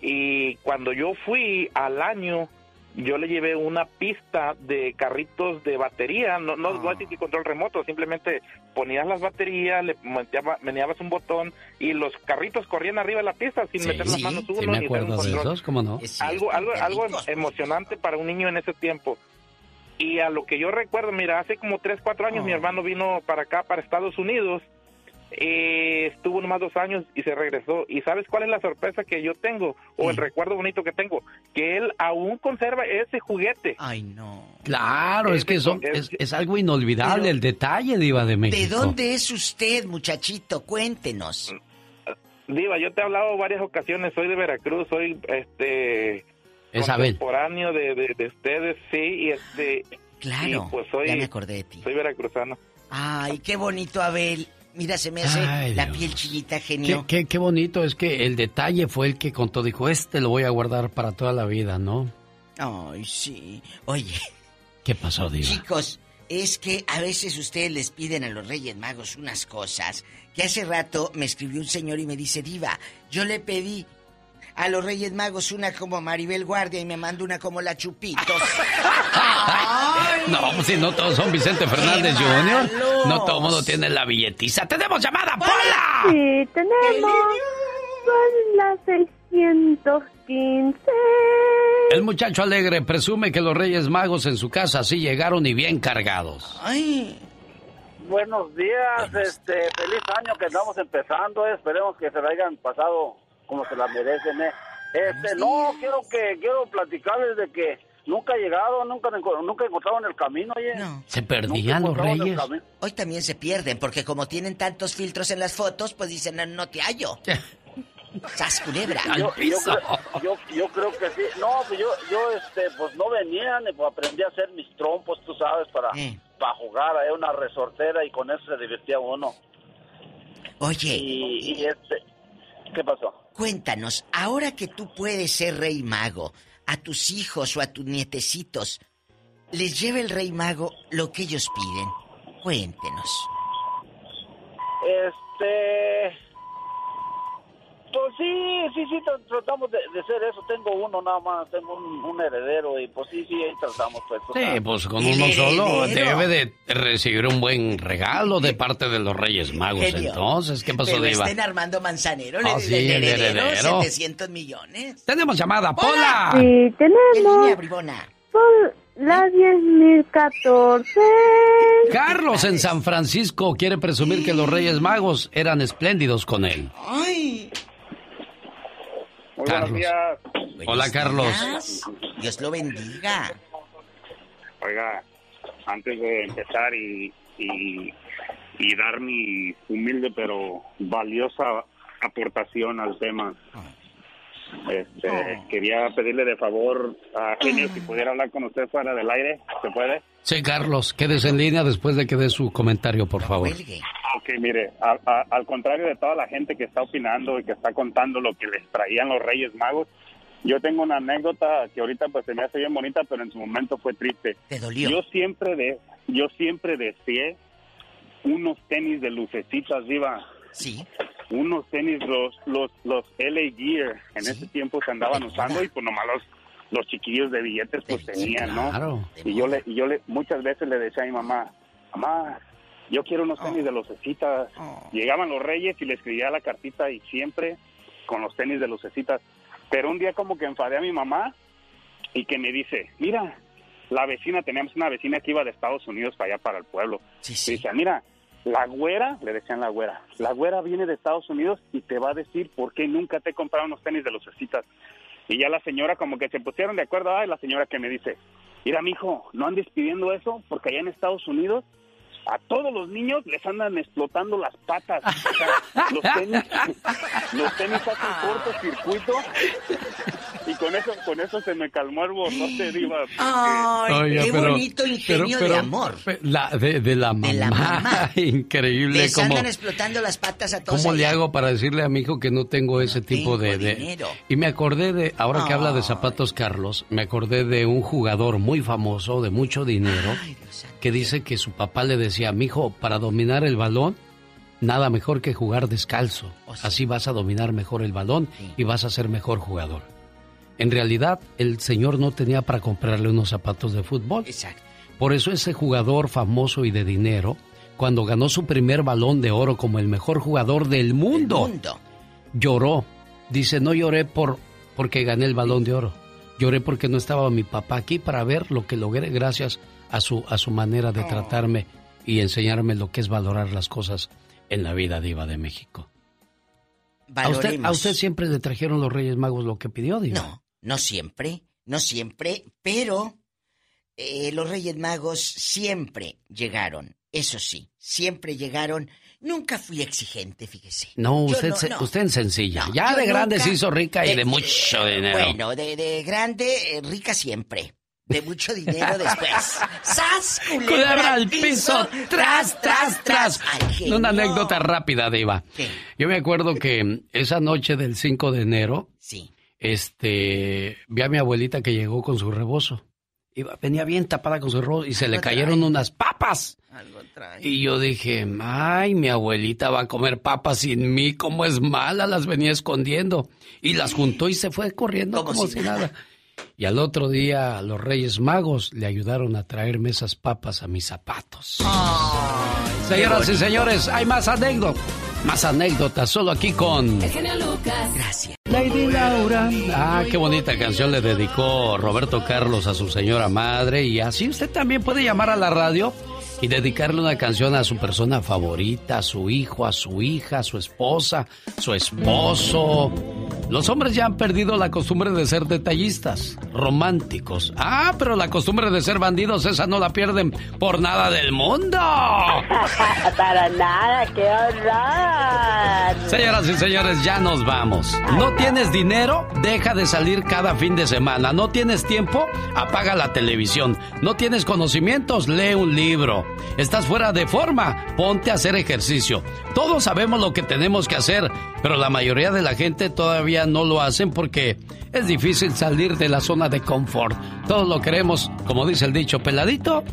Y cuando yo fui al año, yo le llevé una pista de carritos de batería, no, no, no Ah. control remoto, simplemente ponías las baterías, le meneaba- meneabas un botón y los carritos corrían arriba de la pista sin Sí, meter las sí, manos sí uno me ni hacer acuerdo un de control. esos, ¿cómo no? Algo, algo, algo emocionante para un niño en ese tiempo. Y a lo que yo recuerdo, mira, hace como 3, 4 años mi hermano vino para acá, para Estados Unidos, eh, estuvo nomás dos años y se regresó. ¿Y sabes cuál es la sorpresa que yo tengo? O el recuerdo bonito que tengo? Que él aún conserva ese juguete. Ay, no. Claro, es que son, es, es algo inolvidable el detalle, Diva de México. ¿De dónde es usted, muchachito? Cuéntenos. Diva, yo te he hablado varias ocasiones, soy de Veracruz, soy este Es Abel. contemporáneo de, de, de ustedes, sí, y este... Claro, y pues soy, ya me acordé de ti. Soy veracruzano. Ay, qué bonito, Abel. Mira, se me hace Ay, la Dios. piel chinita, Qué, genio. qué, qué bonito es que el detalle fue el que contó. Dijo, este lo voy a guardar para toda la vida, ¿no? Ay, sí. Oye, ¿Qué pasó, Diva? chicos, es que a veces ustedes les piden a los Reyes Magos unas cosas que hace rato me escribió un señor y me dice, Diva, yo le pedí a los Reyes Magos una como Maribel Guardia y me mandó una como la Chupitos. [LAUGHS] No, pues si no todos son Vicente Fernández ¡Qué Jr., no todo el mundo tiene la billetiza. ¡Tenemos llamada, Pola! Sí, tenemos. Son las 615. El muchacho alegre presume que los Reyes Magos en su casa sí llegaron y bien cargados. Ay. Buenos días, este, feliz año que estamos empezando, eh, esperemos que se la hayan pasado como se la merecen, eh. Este, no, quiero que, quiero platicarles de que nunca he llegado, nunca, nunca he encontrado en el camino, oye. Se perdían los Reyes. Hoy también se pierden porque como tienen tantos filtros en las fotos, pues dicen, no, no te hallo. [LAUGHS] ¡Sas, culebra! Yo, yo, creo, yo, yo creo que sí. No, pues yo, yo, este, pues no venían, pues aprendí a hacer mis trompos, tú sabes, para, para jugar, eh, una resortera y con eso se divertía uno. Oye. Y, y este, ¿qué pasó? Cuéntanos, ahora que tú puedes ser rey mago, a tus hijos o a tus nietecitos, ¿les lleva el rey mago lo que ellos piden? Cuéntenos. Este. Pues sí, sí, sí, tra- tratamos de, de ser eso. Tengo uno nada más, tengo un, un heredero y pues sí, sí, ahí tratamos. Pues. Sí, pues con uno solo debe de recibir un buen regalo de parte de los Reyes Magos. Genio. Entonces, ¿qué pasó, Pero Diva? estén Armando Manzanero, Ah, le, sí, le- el heredero, heredero. 700 millones. Tenemos llamada, Pola. Sí, ¿Qué línea, tenemos. bribona? Son las 10.014. Carlos en San Francisco quiere presumir que los Reyes Magos eran espléndidos con él. ¡Ay! Muy Carlos. buenos días. Hola, Carlos. Dios lo bendiga. Oiga, antes de empezar y, y, y dar mi humilde pero valiosa aportación al tema, este, quería pedirle de favor a Genio si pudiera hablar con usted fuera del aire, ¿se puede? Sí, Carlos, quédese en línea después de que dé su comentario, por favor. Ok, mire, a- a- al contrario de toda la gente que está opinando y que está contando lo que les traían los Reyes Magos, yo tengo una anécdota que ahorita pues se me hace bien bonita, pero en su momento fue triste. ¿Te dolió? Yo siempre de, yo siempre deseé unos tenis de lucecitas, Diva. Sí. Unos tenis, los, los, los LA Gear, en ese tiempo se andaban usando y pues nomás los, los chiquillos de billetes pues tenían, ¿no? claro. Y yo le, y yo le, muchas veces le decía a mi mamá, mamá, yo quiero unos tenis de lucecitas. Llegaban los reyes y le escribía la cartita y siempre con los tenis de lucecitas. Pero un día como que enfadé a mi mamá y que me dice, mira, la vecina, teníamos una vecina que iba de Estados Unidos para allá, para el pueblo. Y dice, mira, la güera, le decían la güera, la güera viene de Estados Unidos y te va a decir por qué nunca te he comprado unos tenis de lucecitas. Y ya la señora como que se pusieron de acuerdo, ay, la señora que me dice, mira, mijo, no andes pidiendo eso porque allá en Estados Unidos a todos los niños les andan explotando las patas. O sea, los tenis, [LAUGHS] los tenis hacen cortocircuito y con eso, con eso se me calmó el borrote, [GASPS] diva. porque- Oiga, qué pero- bonito ingenio pero- de amor. La, de, de la mamá. la mamá. [LAUGHS] Increíble Les cómo... andan explotando las patas a todos ¿Cómo le hago para decirle a mi hijo que no tengo ese tipo de, de- dinero. Y me acordé de, ahora que habla de zapatos Carlos, me acordé de un jugador muy famoso, de mucho dinero, que dice que su papá le decía, mi hijo, para dominar el balón, nada mejor que jugar descalzo. Así vas a dominar mejor el balón y vas a ser mejor jugador. En realidad, el señor no tenía para comprarle unos zapatos de fútbol. Exacto. Por eso ese jugador famoso y de dinero, cuando ganó su primer balón de oro como el mejor jugador del mundo, lloró. Dice, no lloré por porque gané el balón de oro. Lloré porque no estaba mi papá aquí para ver lo que logré gracias a su, a su manera de tratarme y enseñarme lo que es valorar las cosas en la vida diva de México. ¿A usted, ¿A usted, siempre le trajeron los Reyes Magos lo que pidió, diva? No, no siempre, no siempre, pero eh, los Reyes Magos siempre llegaron, eso sí, siempre llegaron. Nunca fui exigente, fíjese. No, usted, usted en sencilla. ya de grande se hizo rica y de, mucho dinero. Bueno, de, de grande, eh, rica siempre de mucho dinero después. [LAUGHS] ¡Sas! Culebra, al piso, tras, tras, tras. Una anécdota rápida, Diva. Yo me acuerdo que esa noche del 5 de enero, sí. Este, vi a mi abuelita que llegó con su rebozo. Iba, venía bien tapada con su rebozo y se le cayeron unas papas. Y yo dije, ay, mi abuelita va a comer papas sin mí, ¿cómo es mala? Las venía escondiendo. Y las juntó y se fue corriendo como, si nada. Y al otro día los Reyes Magos le ayudaron a traerme esas papas a mis zapatos. Señoras y señores, hay más anécdotas. Más anécdotas, solo aquí con... El genio Lucas. Gracias. Lady Laura. Ah, qué bonita canción le dedicó Roberto Carlos a su señora madre. Y así usted también puede llamar a la radio y dedicarle una canción a su persona favorita, a su hijo, a su hija, a su esposa, su esposo. Los hombres ya han perdido la costumbre de ser detallistas, románticos. Ah, pero la costumbre de ser bandidos, esa no la pierden por nada del mundo. [LAUGHS] Para nada, qué horror. Señoras y señores, ya nos vamos. ¿No tienes dinero? Deja de salir cada fin de semana. ¿No tienes tiempo? Apaga la televisión. ¿No tienes conocimientos? Lee un libro. ¿Estás fuera de forma? Ponte a hacer ejercicio. Todos sabemos lo que tenemos que hacer, pero la mayoría de la gente todavía no lo hacen porque es difícil salir de la zona de confort. Todos lo queremos, como dice el dicho, peladito.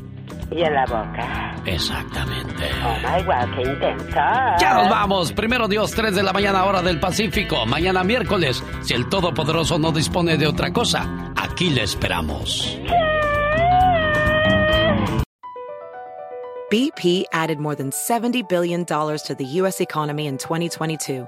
Y en la boca. Exactamente. Oh my God, qué intenso. Ya nos vamos. Primero Dios, 3 de la mañana, hora del Pacífico. Mañana miércoles, si el Todopoderoso no dispone de otra cosa, aquí le esperamos. BP added more than $70 billion to the U.S. economy in 2022